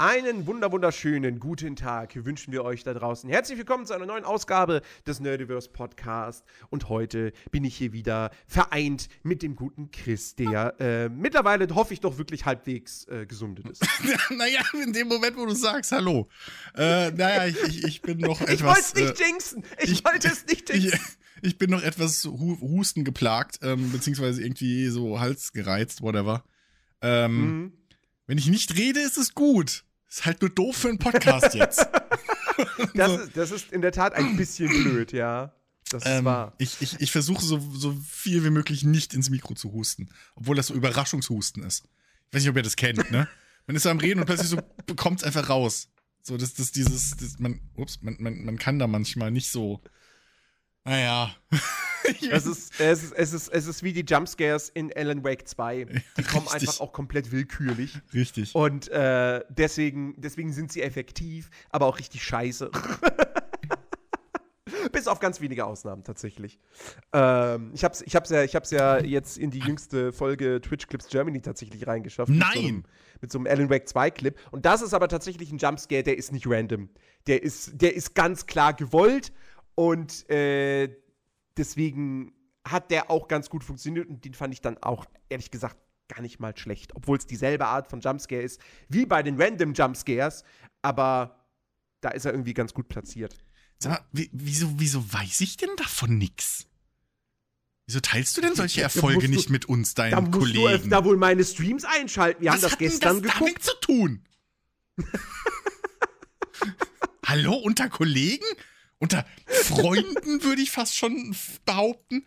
Einen wunder wunderschönen guten Tag wünschen wir euch da draußen. Herzlich willkommen zu einer neuen Ausgabe des Nerdiverse Podcast. Und heute bin ich hier wieder vereint mit dem guten Chris, der äh, mittlerweile hoffe ich doch wirklich halbwegs äh, gesundet ist. naja, in dem Moment, wo du sagst, hallo. Äh, naja, ich, ich, ich bin noch etwas. Ich wollte es nicht äh, jinxen. Ich, ich wollte es nicht jinxen. Ich, ich, bin noch etwas Husten geplagt, ähm, beziehungsweise irgendwie so Hals gereizt, whatever. Ähm, mhm. Wenn ich nicht rede, ist es gut. Ist halt nur doof für einen Podcast jetzt. das, ist, das ist in der Tat ein bisschen blöd, ja. Das ähm, wahr. Ich, ich, ich versuche so, so viel wie möglich nicht ins Mikro zu husten. Obwohl das so Überraschungshusten ist. Ich weiß nicht, ob ihr das kennt, ne? Man ist so am Reden und plötzlich so kommt es einfach raus. So, das, das, dieses, das, man, ups, man, man, man kann da manchmal nicht so. Naja. es, ist, es, ist, es, ist, es ist wie die Jumpscares in Alan Wake 2. Die kommen Richtig. einfach auch komplett willkürlich. Richtig. Und äh, deswegen, deswegen sind sie effektiv, aber auch richtig scheiße. Bis auf ganz wenige Ausnahmen tatsächlich. Ähm, ich hab's, ich, hab's ja, ich hab's ja jetzt in die jüngste Folge Twitch Clips Germany tatsächlich reingeschafft. Nein! Mit so, einem, mit so einem Alan Wake 2 Clip. Und das ist aber tatsächlich ein Jumpscare, der ist nicht random. Der ist, der ist ganz klar gewollt und äh, deswegen hat der auch ganz gut funktioniert und den fand ich dann auch, ehrlich gesagt, gar nicht mal schlecht. Obwohl es dieselbe Art von Jumpscare ist wie bei den Random Jumpscares, aber da ist er irgendwie ganz gut platziert. Sag mal, wieso, wieso weiß ich denn davon nix? Wieso teilst du denn solche Erfolge du, nicht mit uns, deinen da musst Kollegen? Du öfter wohl meine Streams einschalten. Wir Was haben das gestern das geguckt. damit zu tun? Hallo, unter Kollegen? Unter Freunden würde ich fast schon behaupten.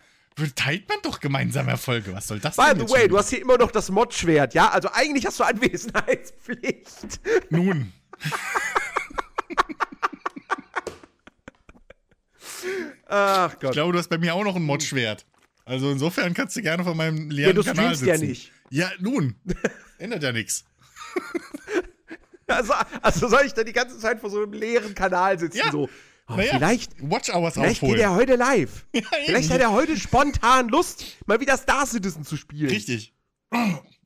Teilt man doch gemeinsam Erfolge. Was soll das By denn? By the way, du hast hier immer noch das Mod-Schwert, ja? Also eigentlich hast du Anwesenheitspflicht. Nun. Ach Gott. Ich glaube, du hast bei mir auch noch ein Mod-Schwert. Also insofern kannst du gerne von meinem leeren ja, du Kanal sitzen. ja nicht. Ja, nun. Ändert ja nichts. Also, also soll ich da die ganze Zeit vor so einem leeren Kanal sitzen? Ja. So, naja, vielleicht Watch Hours vielleicht geht er heute live. Ja, vielleicht hat er heute spontan Lust, mal wieder Star Citizen zu spielen. Richtig.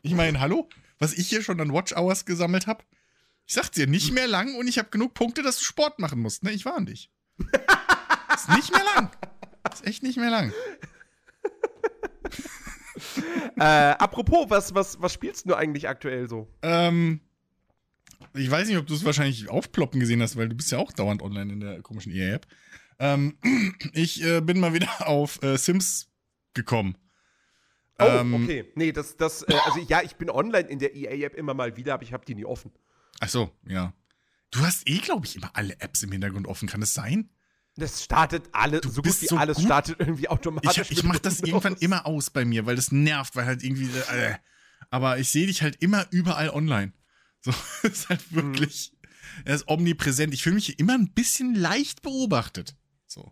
Ich meine, hallo? Was ich hier schon an Watch Hours gesammelt habe? Ich sag dir, nicht mehr lang und ich habe genug Punkte, dass du Sport machen musst. Ne, ich warne dich. ist nicht mehr lang. Ist echt nicht mehr lang. äh, apropos, was, was, was spielst du eigentlich aktuell so? Ähm, ich weiß nicht, ob du es wahrscheinlich aufploppen gesehen hast, weil du bist ja auch dauernd online in der komischen EA-App. Ähm, ich äh, bin mal wieder auf äh, Sims gekommen. Oh, ähm, okay. Nee, das, das, äh, also ja, ich bin online in der EA-App immer mal wieder, aber ich habe die nie offen. Ach so, ja. Du hast eh, glaube ich, immer alle Apps im Hintergrund offen. Kann das sein? Das startet alles, du so gut wie so alles gut. startet irgendwie automatisch. Ich, ich mache das irgendwann immer aus bei mir, weil das nervt, weil halt irgendwie. Äh, aber ich sehe dich halt immer überall online. So, ist halt wirklich, mhm. er ist omnipräsent. Ich fühle mich immer ein bisschen leicht beobachtet. So.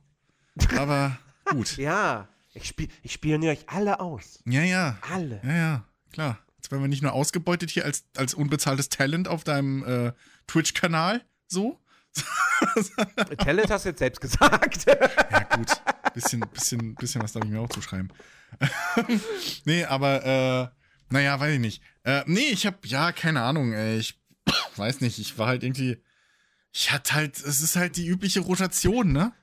Aber gut. ja, ich, spiel, ich spioniere euch alle aus. Ja, ja. Alle. Ja, ja, klar. Jetzt werden wir nicht nur ausgebeutet hier als, als unbezahltes Talent auf deinem äh, Twitch-Kanal, so. Talent hast du jetzt selbst gesagt. ja, gut. Bisschen, bisschen, bisschen was darf ich mir auch zuschreiben. nee, aber äh, naja, weiß ich nicht. Äh, nee, ich hab, ja, keine Ahnung, ey, ich weiß nicht, ich war halt irgendwie, ich hatte halt, es ist halt die übliche Rotation, ne?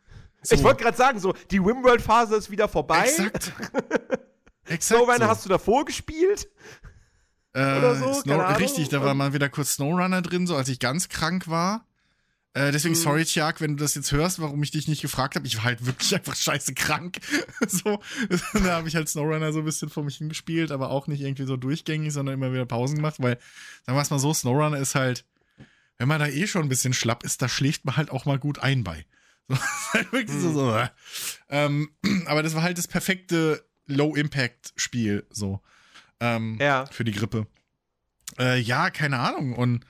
So. Ich wollte gerade sagen, so, die Wimworld-Phase ist wieder vorbei. Exakt. Exakt. Snowrunner so. hast du davor gespielt? Äh, Oder so? Snow richtig, da war mal wieder kurz Snowrunner drin, so als ich ganz krank war. Äh, deswegen, mhm. sorry, Tiag, wenn du das jetzt hörst, warum ich dich nicht gefragt habe. Ich war halt wirklich einfach scheiße krank. so, da habe ich halt Snowrunner so ein bisschen vor mich hingespielt, aber auch nicht irgendwie so durchgängig, sondern immer wieder Pausen gemacht, weil, sagen wir es mal so, Snowrunner ist halt, wenn man da eh schon ein bisschen schlapp ist, da schläft man halt auch mal gut ein bei. So, halt wirklich mhm. so, so. Äh. Ähm, aber das war halt das perfekte Low-Impact-Spiel, so. Ähm, ja. Für die Grippe. Äh, ja, keine Ahnung. Und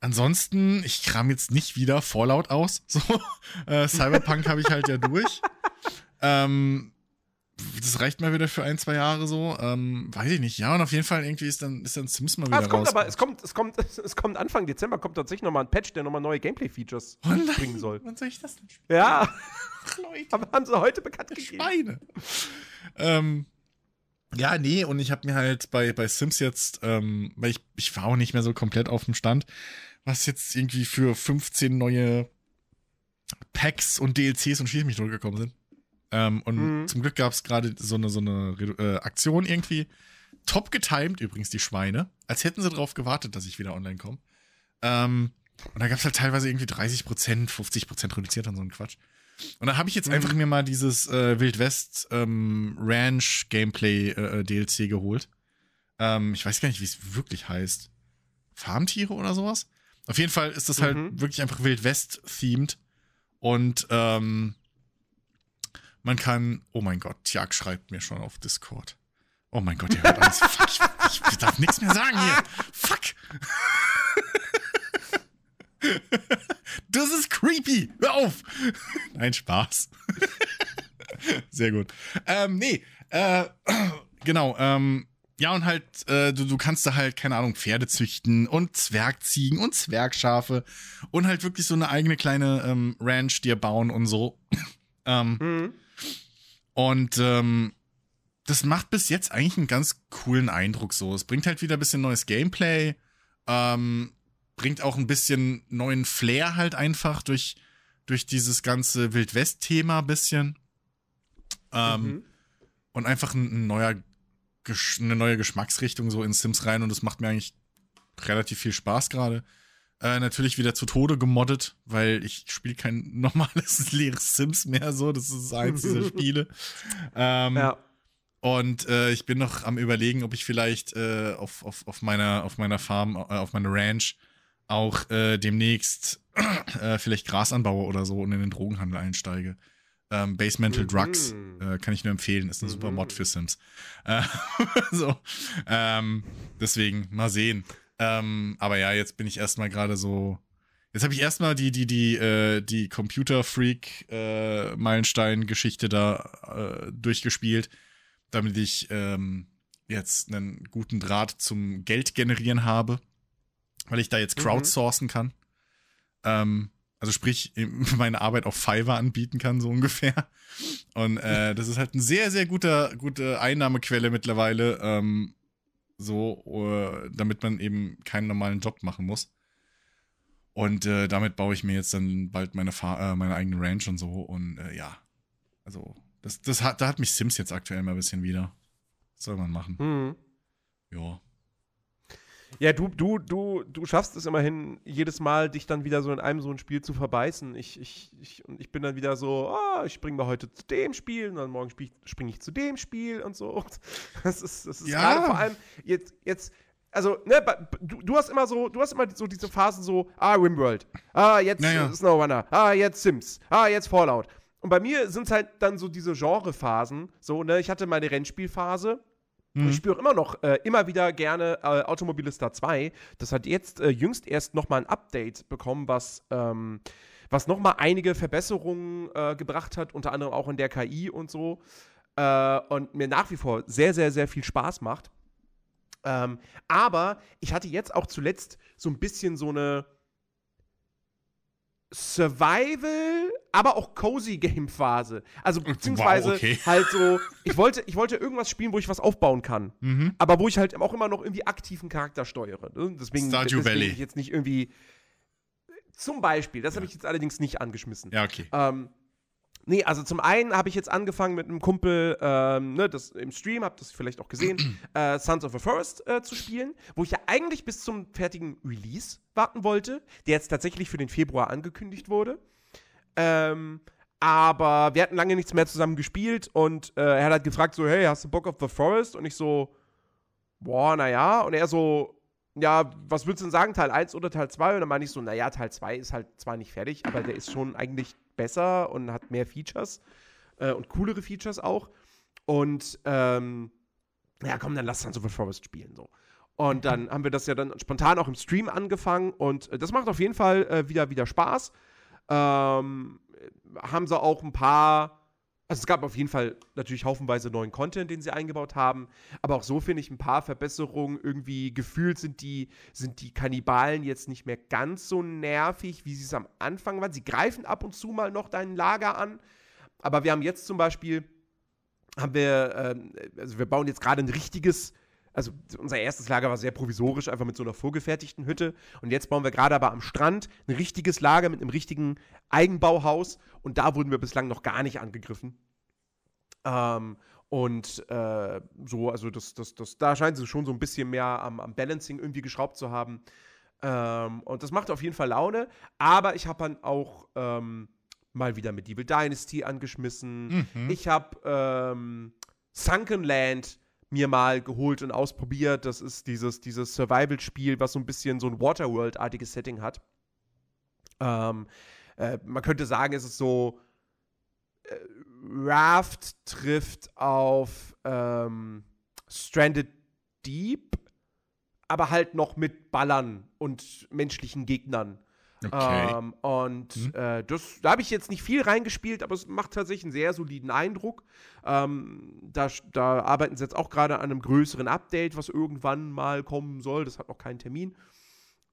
ansonsten, ich kram jetzt nicht wieder Fallout aus. So, äh, Cyberpunk habe ich halt ja durch. Ähm, das reicht mal wieder für ein, zwei Jahre so. Ähm, weiß ich nicht. Ja, und auf jeden Fall irgendwie ist dann, ist dann Sims mal wieder ah, es kommt raus. aber, es kommt, es kommt, es kommt Anfang Dezember kommt tatsächlich nochmal ein Patch, der nochmal neue Gameplay-Features oh bringen soll. Wann soll ich das denn spielen? Ja. Ach, Leute. Aber haben sie heute bekannt gegeben. Schweine. ähm, ja, nee, und ich habe mir halt bei, bei Sims jetzt, ähm, weil ich, ich war auch nicht mehr so komplett auf dem Stand, was jetzt irgendwie für 15 neue Packs und DLCs und Schieß mich gekommen sind. Ähm, und mhm. zum Glück gab es gerade so eine, so eine äh, Aktion irgendwie. Top getimed übrigens, die Schweine. Als hätten sie darauf gewartet, dass ich wieder online komme. Ähm, und da gab es halt teilweise irgendwie 30%, 50% reduziert und so ein Quatsch. Und da habe ich jetzt mhm. einfach mir mal dieses äh, Wild West ähm, Ranch Gameplay äh, äh DLC geholt. Ähm, ich weiß gar nicht, wie es wirklich heißt. Farmtiere oder sowas? Auf jeden Fall ist das halt mhm. wirklich einfach Wild West themed. Und ähm, man kann, oh mein Gott, Tjag schreibt mir schon auf Discord. Oh mein Gott, ihr hört alles. Fuck, ich, ich darf nichts mehr sagen hier. Fuck. Das ist creepy. Hör auf. Nein, Spaß. Sehr gut. Ähm, nee, äh, genau, ähm, ja, und halt, äh, du, du kannst da halt, keine Ahnung, Pferde züchten und Zwergziegen und Zwergschafe und halt wirklich so eine eigene kleine ähm, Ranch dir bauen und so. ähm, mhm. Und ähm, das macht bis jetzt eigentlich einen ganz coolen Eindruck so. Es bringt halt wieder ein bisschen neues Gameplay. Ähm, bringt auch ein bisschen neuen Flair halt einfach durch, durch dieses ganze Wildwest-Thema ein bisschen. Ähm, mhm. Und einfach ein, ein neuer, eine neue Geschmacksrichtung so in Sims rein und das macht mir eigentlich relativ viel Spaß gerade. Äh, natürlich wieder zu Tode gemoddet, weil ich spiele kein normales leeres Sims mehr so. Das ist eins dieser Spiele. Ähm, ja. Und äh, ich bin noch am überlegen, ob ich vielleicht äh, auf, auf, auf, meiner, auf meiner Farm, äh, auf meiner Ranch auch äh, demnächst äh, vielleicht Gras anbaue oder so und in den Drogenhandel einsteige. Ähm, Basemental mhm. Drugs äh, kann ich nur empfehlen, ist ein mhm. super Mod für Sims. Äh, so, ähm, deswegen mal sehen. Ähm, aber ja, jetzt bin ich erstmal gerade so. Jetzt habe ich erstmal die die die äh, die Computer Freak äh, Meilenstein Geschichte da äh, durchgespielt, damit ich ähm, jetzt einen guten Draht zum Geld generieren habe weil ich da jetzt mhm. crowdsourcen mhm. kann. Ähm, also sprich, meine Arbeit auf Fiverr anbieten kann, so ungefähr. Und äh, das ist halt eine sehr, sehr guter, gute Einnahmequelle mittlerweile, ähm, so, uh, damit man eben keinen normalen Job machen muss. Und äh, damit baue ich mir jetzt dann bald meine, Fa äh, meine eigene Ranch und so. Und äh, ja, also das, das hat, da hat mich Sims jetzt aktuell mal ein bisschen wieder. Was soll man machen? Mhm. Ja. Ja, du, du, du, du schaffst es immerhin jedes Mal, dich dann wieder so in einem so ein Spiel zu verbeißen. Ich, ich, ich, und ich bin dann wieder so, oh, ich springe mal heute zu dem Spiel und dann morgen springe ich zu dem Spiel und so. Das ist, das ist ja. gerade vor allem jetzt, jetzt also, ne, du, du hast immer so, du hast immer so diese Phasen so, ah, Rimworld, ah, jetzt naja. SnowRunner, ah, jetzt Sims, ah, jetzt Fallout. Und bei mir sind es halt dann so diese Genrephasen, so, ne, ich hatte meine Rennspielphase, Mhm. Ich spüre immer noch äh, immer wieder gerne äh, Automobilista 2. Das hat jetzt äh, jüngst erst nochmal ein Update bekommen, was, ähm, was nochmal einige Verbesserungen äh, gebracht hat, unter anderem auch in der KI und so. Äh, und mir nach wie vor sehr, sehr, sehr viel Spaß macht. Ähm, aber ich hatte jetzt auch zuletzt so ein bisschen so eine Survival, aber auch Cozy Game Phase. Also beziehungsweise wow, okay. halt so, ich wollte, ich wollte irgendwas spielen, wo ich was aufbauen kann. Mhm. Aber wo ich halt auch immer noch irgendwie aktiven Charakter steuere. Ne? Deswegen, Stardew deswegen Valley. ich jetzt nicht irgendwie. Zum Beispiel, das ja. habe ich jetzt allerdings nicht angeschmissen. Ja, okay. Ähm, Nee, also zum einen habe ich jetzt angefangen mit einem Kumpel, ähm, ne, das im Stream, habt das vielleicht auch gesehen, äh, Sons of the Forest äh, zu spielen, wo ich ja eigentlich bis zum fertigen Release warten wollte, der jetzt tatsächlich für den Februar angekündigt wurde. Ähm, aber wir hatten lange nichts mehr zusammen gespielt und äh, er hat halt gefragt so, hey, hast du Bock auf The Forest? Und ich so, boah, naja. Und er so, ja, was würdest du denn sagen, Teil 1 oder Teil 2? Und dann meine ich so, naja, Teil 2 ist halt zwar nicht fertig, aber der ist schon eigentlich besser und hat mehr Features äh, und coolere Features auch. Und ähm, ja, komm, dann lass the Forest spielen. So. Und dann haben wir das ja dann spontan auch im Stream angefangen und äh, das macht auf jeden Fall äh, wieder, wieder Spaß. Ähm, haben sie auch ein paar also es gab auf jeden Fall natürlich haufenweise neuen Content, den sie eingebaut haben, aber auch so finde ich ein paar Verbesserungen irgendwie gefühlt sind die sind die Kannibalen jetzt nicht mehr ganz so nervig, wie sie es am Anfang waren. Sie greifen ab und zu mal noch dein Lager an, aber wir haben jetzt zum Beispiel haben wir ähm, also wir bauen jetzt gerade ein richtiges also unser erstes Lager war sehr provisorisch, einfach mit so einer vorgefertigten Hütte. Und jetzt bauen wir gerade aber am Strand ein richtiges Lager mit einem richtigen Eigenbauhaus. Und da wurden wir bislang noch gar nicht angegriffen. Ähm, und äh, so, also das, das, das, da scheint sie schon so ein bisschen mehr am, am Balancing irgendwie geschraubt zu haben. Ähm, und das macht auf jeden Fall Laune. Aber ich habe dann auch ähm, mal wieder Medieval Dynasty angeschmissen. Mhm. Ich habe ähm, Sunken Land mir mal geholt und ausprobiert. Das ist dieses, dieses Survival-Spiel, was so ein bisschen so ein Waterworld-artiges Setting hat. Ähm, äh, man könnte sagen, es ist so äh, Raft trifft auf ähm, Stranded Deep, aber halt noch mit Ballern und menschlichen Gegnern. Okay. Ähm, und mhm. äh, das, da habe ich jetzt nicht viel reingespielt, aber es macht tatsächlich einen sehr soliden Eindruck. Ähm, da, da, arbeiten sie jetzt auch gerade an einem größeren Update, was irgendwann mal kommen soll. Das hat noch keinen Termin.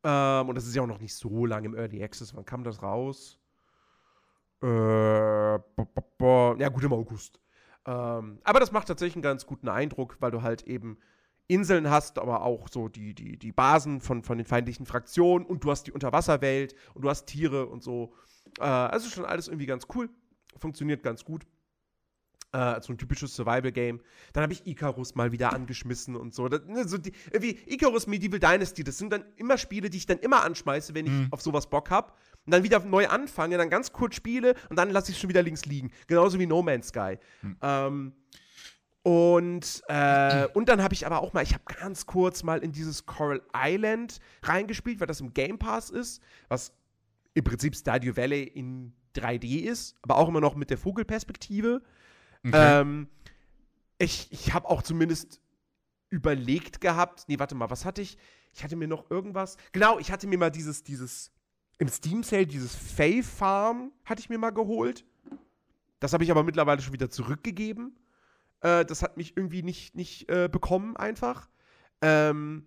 Ähm, und das ist ja auch noch nicht so lange im Early Access. Wann kam das raus? Äh, bo, bo, bo. Ja, gut, im August. Ähm, aber das macht tatsächlich einen ganz guten Eindruck, weil du halt eben Inseln hast, aber auch so die, die, die Basen von, von den feindlichen Fraktionen und du hast die Unterwasserwelt und du hast Tiere und so. Äh, also schon alles irgendwie ganz cool. Funktioniert ganz gut. Äh, so ein typisches Survival-Game. Dann habe ich Icarus mal wieder angeschmissen und so. Das, ne, so die, wie Icarus Medieval Dynasty, das sind dann immer Spiele, die ich dann immer anschmeiße, wenn ich mhm. auf sowas Bock habe. Und dann wieder neu anfange, dann ganz kurz spiele und dann lasse ich es schon wieder links liegen. Genauso wie No Man's Sky. Mhm. Ähm, und, äh, und dann habe ich aber auch mal, ich habe ganz kurz mal in dieses Coral Island reingespielt, weil das im Game Pass ist, was im Prinzip Stadio Valley in 3D ist, aber auch immer noch mit der Vogelperspektive. Okay. Ähm, ich ich habe auch zumindest überlegt gehabt, nee, warte mal, was hatte ich? Ich hatte mir noch irgendwas. Genau, ich hatte mir mal dieses, dieses, im Steam Sale, dieses Fae Farm hatte ich mir mal geholt. Das habe ich aber mittlerweile schon wieder zurückgegeben. Äh, das hat mich irgendwie nicht, nicht äh, bekommen, einfach. Ähm,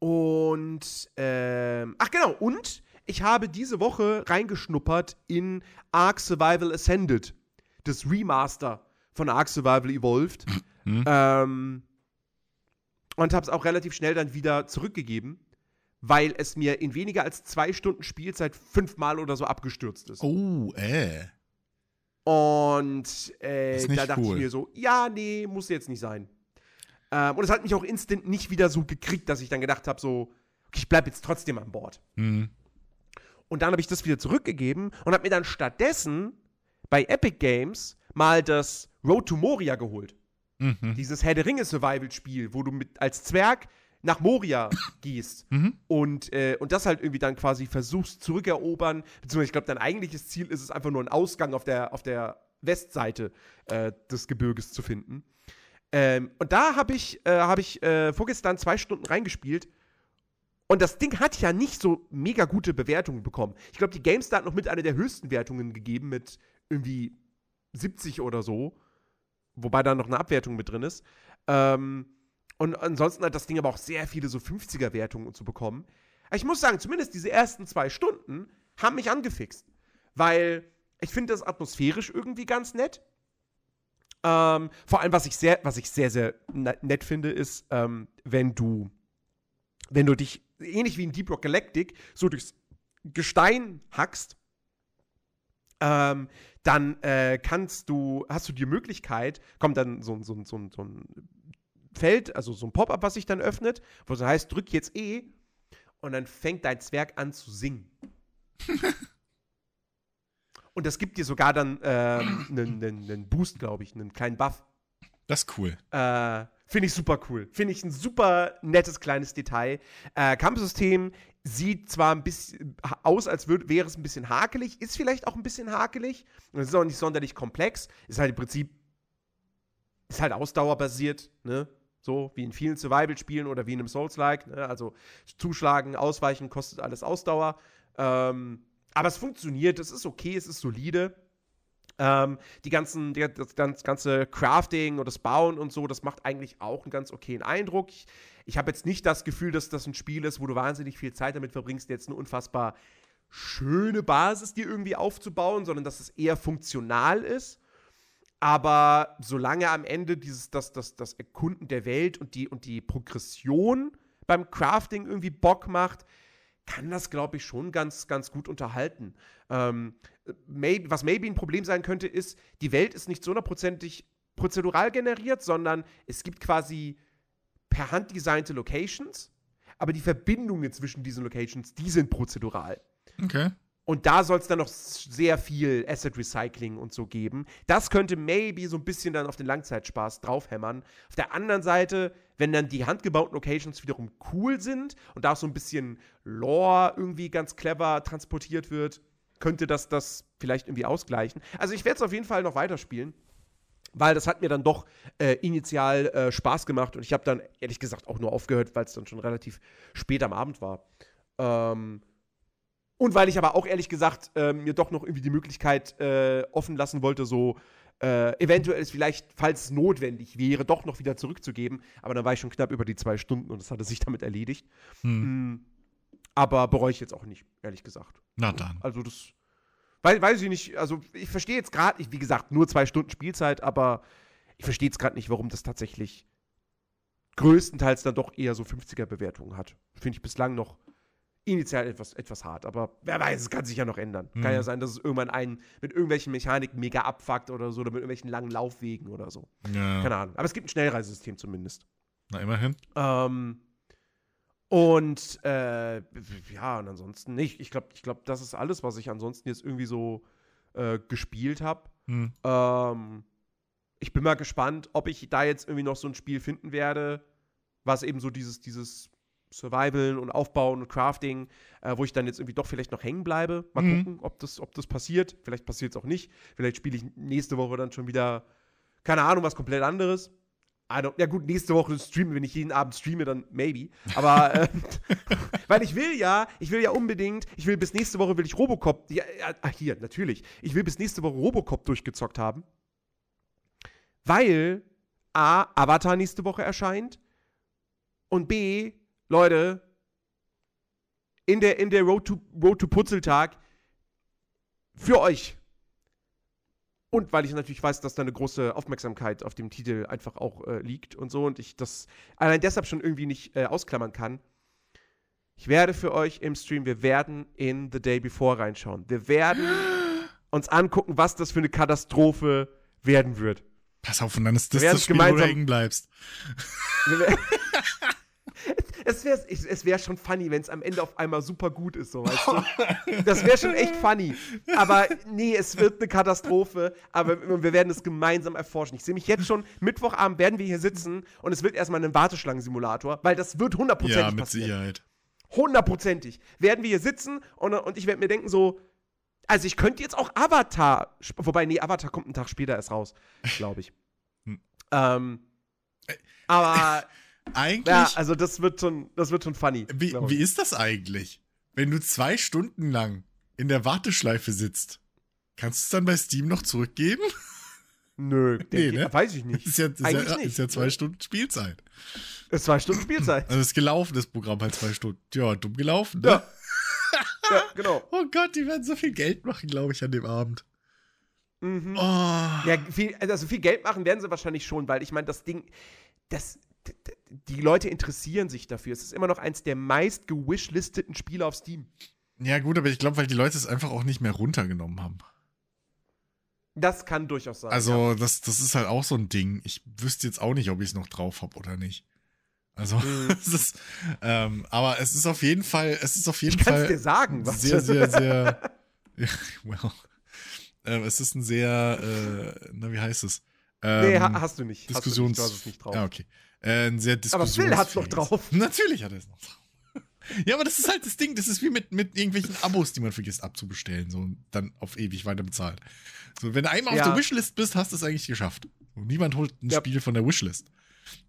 und, ähm, ach genau, und ich habe diese Woche reingeschnuppert in Ark Survival Ascended, das Remaster von Ark Survival Evolved. Mhm. Ähm, und habe es auch relativ schnell dann wieder zurückgegeben, weil es mir in weniger als zwei Stunden Spielzeit fünfmal oder so abgestürzt ist. Oh, äh. Und äh, da dachte cool. ich mir so, ja, nee, muss jetzt nicht sein. Ähm, und es hat mich auch instant nicht wieder so gekriegt, dass ich dann gedacht habe, so, okay, ich bleib jetzt trotzdem an Bord. Mhm. Und dann habe ich das wieder zurückgegeben und habe mir dann stattdessen bei Epic Games mal das Road to Moria geholt. Mhm. Dieses Herr der Ringe Survival Spiel, wo du mit als Zwerg nach Moria gehst mhm. und, äh, und das halt irgendwie dann quasi versuchst zurückerobern, beziehungsweise ich glaube, dein eigentliches Ziel ist es einfach nur einen Ausgang auf der, auf der Westseite äh, des Gebirges zu finden. Ähm, und da habe ich, äh, hab ich äh, vorgestern zwei Stunden reingespielt und das Ding hat ja nicht so mega gute Bewertungen bekommen. Ich glaube, die GameStar hat noch mit einer der höchsten Wertungen gegeben, mit irgendwie 70 oder so. Wobei da noch eine Abwertung mit drin ist. Ähm, und ansonsten hat das Ding aber auch sehr viele so 50er-Wertungen zu bekommen. Ich muss sagen, zumindest diese ersten zwei Stunden haben mich angefixt. Weil ich finde das atmosphärisch irgendwie ganz nett. Ähm, vor allem, was ich sehr, was ich sehr, sehr ne-, nett finde, ist, ähm, wenn du, wenn du dich, ähnlich wie in Deep Rock Galactic, so durchs Gestein hackst, ähm, dann äh, kannst du, hast du die Möglichkeit, kommt dann so, so, so, so ein Feld, also so ein Pop-up, was sich dann öffnet, wo es heißt, drück jetzt E und dann fängt dein Zwerg an zu singen. und das gibt dir sogar dann ähm, einen, einen, einen Boost, glaube ich, einen kleinen Buff. Das ist cool. Äh, Finde ich super cool. Finde ich ein super nettes kleines Detail. Äh, Kampfsystem sieht zwar ein bisschen aus, als würd, wäre es ein bisschen hakelig, ist vielleicht auch ein bisschen hakelig. Und es ist auch nicht sonderlich komplex. Ist halt im Prinzip, ist halt ausdauerbasiert, ne? So wie in vielen Survival-Spielen oder wie in einem Souls-like. Ne? Also zuschlagen, ausweichen, kostet alles Ausdauer. Ähm, aber es funktioniert, es ist okay, es ist solide. Ähm, die ganzen, die, das ganze Crafting und das Bauen und so, das macht eigentlich auch einen ganz okayen Eindruck. Ich, ich habe jetzt nicht das Gefühl, dass das ein Spiel ist, wo du wahnsinnig viel Zeit damit verbringst, jetzt eine unfassbar schöne Basis dir irgendwie aufzubauen, sondern dass es eher funktional ist. Aber solange am Ende dieses, das, das, das Erkunden der Welt und die, und die Progression beim Crafting irgendwie Bock macht, kann das, glaube ich, schon ganz, ganz gut unterhalten. Ähm, maybe, was maybe ein Problem sein könnte, ist, die Welt ist nicht so hundertprozentig prozedural generiert, sondern es gibt quasi per Hand designte Locations, aber die Verbindungen zwischen diesen Locations, die sind prozedural. Okay. Und da soll es dann noch sehr viel Asset Recycling und so geben. Das könnte maybe so ein bisschen dann auf den Langzeitspaß draufhämmern. Auf der anderen Seite, wenn dann die handgebauten Locations wiederum cool sind und da auch so ein bisschen Lore irgendwie ganz clever transportiert wird, könnte das das vielleicht irgendwie ausgleichen. Also ich werde es auf jeden Fall noch weiterspielen weil das hat mir dann doch äh, initial äh, Spaß gemacht und ich habe dann ehrlich gesagt auch nur aufgehört, weil es dann schon relativ spät am Abend war. Ähm, und weil ich aber auch ehrlich gesagt äh, mir doch noch irgendwie die Möglichkeit äh, offen lassen wollte, so äh, eventuell es vielleicht, falls es notwendig wäre, doch noch wieder zurückzugeben. Aber dann war ich schon knapp über die zwei Stunden und es hatte sich damit erledigt. Hm. Mhm. Aber bereue ich jetzt auch nicht, ehrlich gesagt. Na dann. Also das Weiß, weiß ich nicht, also ich verstehe jetzt gerade nicht, wie gesagt, nur zwei Stunden Spielzeit, aber ich verstehe jetzt gerade nicht, warum das tatsächlich größtenteils dann doch eher so 50er-Bewertungen hat. Finde ich bislang noch initial etwas, etwas hart, aber wer weiß, es kann sich ja noch ändern. Mhm. Kann ja sein, dass es irgendwann einen mit irgendwelchen Mechaniken mega abfuckt oder so, oder mit irgendwelchen langen Laufwegen oder so. Ja. Keine Ahnung. Aber es gibt ein Schnellreisesystem zumindest. Na, immerhin. Ähm, und äh, ja, und ansonsten nicht. Ich glaube, ich glaub, das ist alles, was ich ansonsten jetzt irgendwie so äh, gespielt habe. Hm. Ähm, ich bin mal gespannt, ob ich da jetzt irgendwie noch so ein Spiel finden werde, was eben so dieses, dieses Survival und Aufbauen und Crafting, äh, wo ich dann jetzt irgendwie doch vielleicht noch hängen bleibe. Mal mhm. gucken, ob das, ob das passiert. Vielleicht passiert es auch nicht. Vielleicht spiele ich nächste Woche dann schon wieder, keine Ahnung, was komplett anderes ja gut, nächste Woche streamen, wenn ich jeden Abend streame, dann maybe. Aber äh, weil ich will ja, ich will ja unbedingt, ich will bis nächste Woche will ich Robocop, ja, ja, hier, natürlich. Ich will bis nächste Woche Robocop durchgezockt haben. Weil A, Avatar nächste Woche erscheint und B, Leute, in der, in der Road to, Road to Putzeltag für euch und weil ich natürlich weiß, dass da eine große Aufmerksamkeit auf dem Titel einfach auch äh, liegt und so und ich das allein deshalb schon irgendwie nicht äh, ausklammern kann. Ich werde für euch im Stream, wir werden in The Day Before reinschauen. Wir werden uns angucken, was das für eine Katastrophe werden wird. Pass auf, und dann ist das das Spiel, wo du hängen bleibst. es wäre es wär schon funny, wenn es am Ende auf einmal super gut ist, so weißt du. Das wäre schon echt funny. Aber nee, es wird eine Katastrophe. Aber wir werden es gemeinsam erforschen. Ich sehe mich jetzt schon, Mittwochabend werden wir hier sitzen und es wird erstmal ein Warteschlangensimulator, weil das wird hundertprozentig ja, mit passieren. Sicherheit. Hundertprozentig. Werden wir hier sitzen und, und ich werde mir denken so, also ich könnte jetzt auch Avatar, wobei, nee, Avatar kommt einen Tag später erst raus, glaube ich. Hm. Ähm, aber eigentlich. Ja, also das wird schon, das wird schon funny. Wie, wie ist das eigentlich? Wenn du zwei Stunden lang in der Warteschleife sitzt, kannst du es dann bei Steam noch zurückgeben? Nö, nee, ne? weiß ich nicht. Ist ja, ist, ja, ist ja zwei Stunden Spielzeit. Ist zwei Stunden Spielzeit. Also ist gelaufen, das Programm halt zwei Stunden. Ja, dumm gelaufen, ne? Ja. ja, genau. Oh Gott, die werden so viel Geld machen, glaube ich, an dem Abend. Mhm. Oh. Ja, viel, also viel Geld machen werden sie wahrscheinlich schon, weil ich meine, das Ding, das, die Leute interessieren sich dafür. Es ist immer noch eins der meist gewishlisteten Spiele auf Steam. Ja, gut, aber ich glaube, weil die Leute es einfach auch nicht mehr runtergenommen haben. Das kann durchaus sein. Also, ja. das, das ist halt auch so ein Ding. Ich wüsste jetzt auch nicht, ob ich es noch drauf habe oder nicht. Also, mhm. es ist, ähm, aber es ist auf jeden Fall, es ist auf jeden ich Fall. dir sagen, was sehr, sehr, sehr. ja, well. Ähm, es ist ein sehr, äh, na, wie heißt es? Ähm, nee, hast du nicht. Diskussions. Hast du, nicht, du hast es nicht drauf. Ja, okay. Äh, ein sehr Aber Phil hat es noch drauf. Natürlich hat er es noch drauf. Ja, aber das ist halt das Ding, das ist wie mit, mit irgendwelchen Abos, die man vergisst abzubestellen, so und dann auf ewig weiter bezahlt. So, wenn du einmal ja. auf der Wishlist bist, hast du es eigentlich geschafft. Und niemand holt ein ja. Spiel von der Wishlist.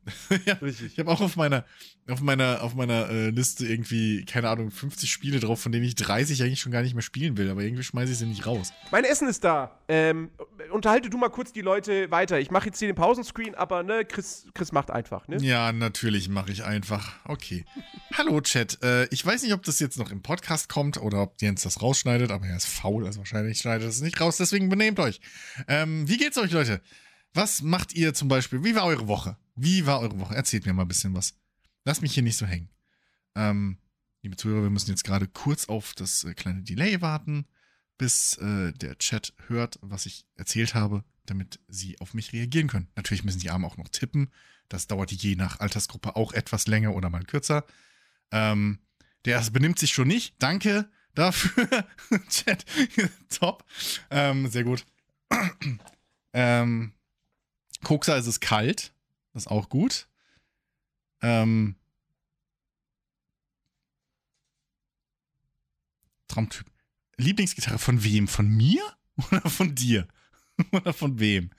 ja, Richtig. Ich habe auch auf meiner, auf meiner, auf meiner äh, Liste irgendwie, keine Ahnung, 50 Spiele drauf, von denen ich 30 eigentlich schon gar nicht mehr spielen will, aber irgendwie schmeiße ich sie nicht raus. Mein Essen ist da. Ähm, unterhalte du mal kurz die Leute weiter. Ich mache jetzt hier den Pausenscreen, aber ne, Chris, Chris macht einfach, ne? Ja, natürlich mache ich einfach. Okay. Hallo, Chat. Äh, ich weiß nicht, ob das jetzt noch im Podcast kommt oder ob Jens das rausschneidet, aber er ist faul, also wahrscheinlich schneidet es nicht raus, deswegen benehmt euch. Ähm, wie geht's euch, Leute? Was macht ihr zum Beispiel? Wie war eure Woche? Wie war eure Woche? Erzählt mir mal ein bisschen was. Lasst mich hier nicht so hängen. Ähm, liebe Zuhörer, wir müssen jetzt gerade kurz auf das äh, kleine Delay warten, bis äh, der Chat hört, was ich erzählt habe, damit sie auf mich reagieren können. Natürlich müssen die Arme auch noch tippen. Das dauert je nach Altersgruppe auch etwas länger oder mal kürzer. Ähm, der erste benimmt sich schon nicht. Danke dafür. Chat. Top. Ähm, sehr gut. ähm, Koksa ist es kalt. Das ist auch gut. Ähm, Traumtyp. Lieblingsgitarre von wem? Von mir? Oder von dir? Oder von wem?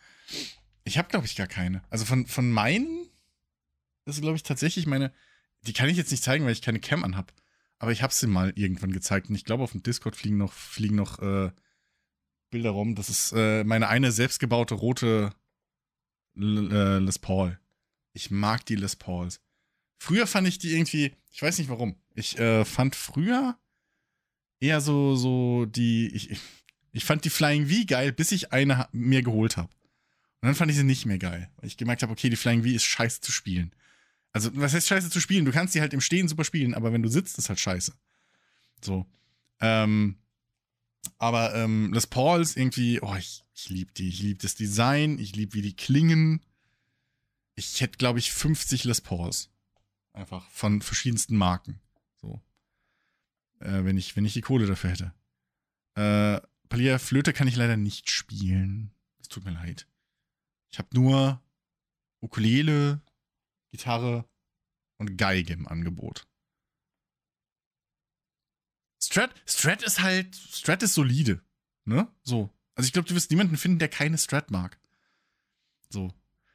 Ich habe, glaube ich, gar keine. Also von, von meinen, das ist, glaube ich, tatsächlich meine. Die kann ich jetzt nicht zeigen, weil ich keine Cam anhab. Aber ich habe sie mal irgendwann gezeigt. Und ich glaube, auf dem Discord fliegen noch, fliegen noch äh, Bilder rum. Das ist äh, meine eine selbstgebaute rote Les Paul. Ich mag die Les Pauls. Früher fand ich die irgendwie, ich weiß nicht warum. Ich äh, fand früher eher so, so die, ich, ich fand die Flying V geil, bis ich eine mir geholt habe. Und dann fand ich sie nicht mehr geil, weil ich gemerkt habe, okay, die Flying V ist scheiße zu spielen. Also, was heißt scheiße zu spielen? Du kannst die halt im Stehen super spielen, aber wenn du sitzt, ist halt scheiße. So. Ähm, aber ähm, Les Pauls irgendwie, oh, ich, ich liebe die. Ich liebe das Design, ich liebe, wie die klingen. Ich hätte, glaube ich, 50 Les Pauls. Einfach von verschiedensten Marken. So. Äh, wenn, ich, wenn ich die Kohle dafür hätte. Äh, Palia Flöte kann ich leider nicht spielen. Das tut mir leid. Ich habe nur Ukulele, Gitarre und Geige im Angebot. Strat, Strat ist halt, Strat ist solide, ne? So. Also ich glaube, du wirst niemanden finden, der keine Strat mag. So.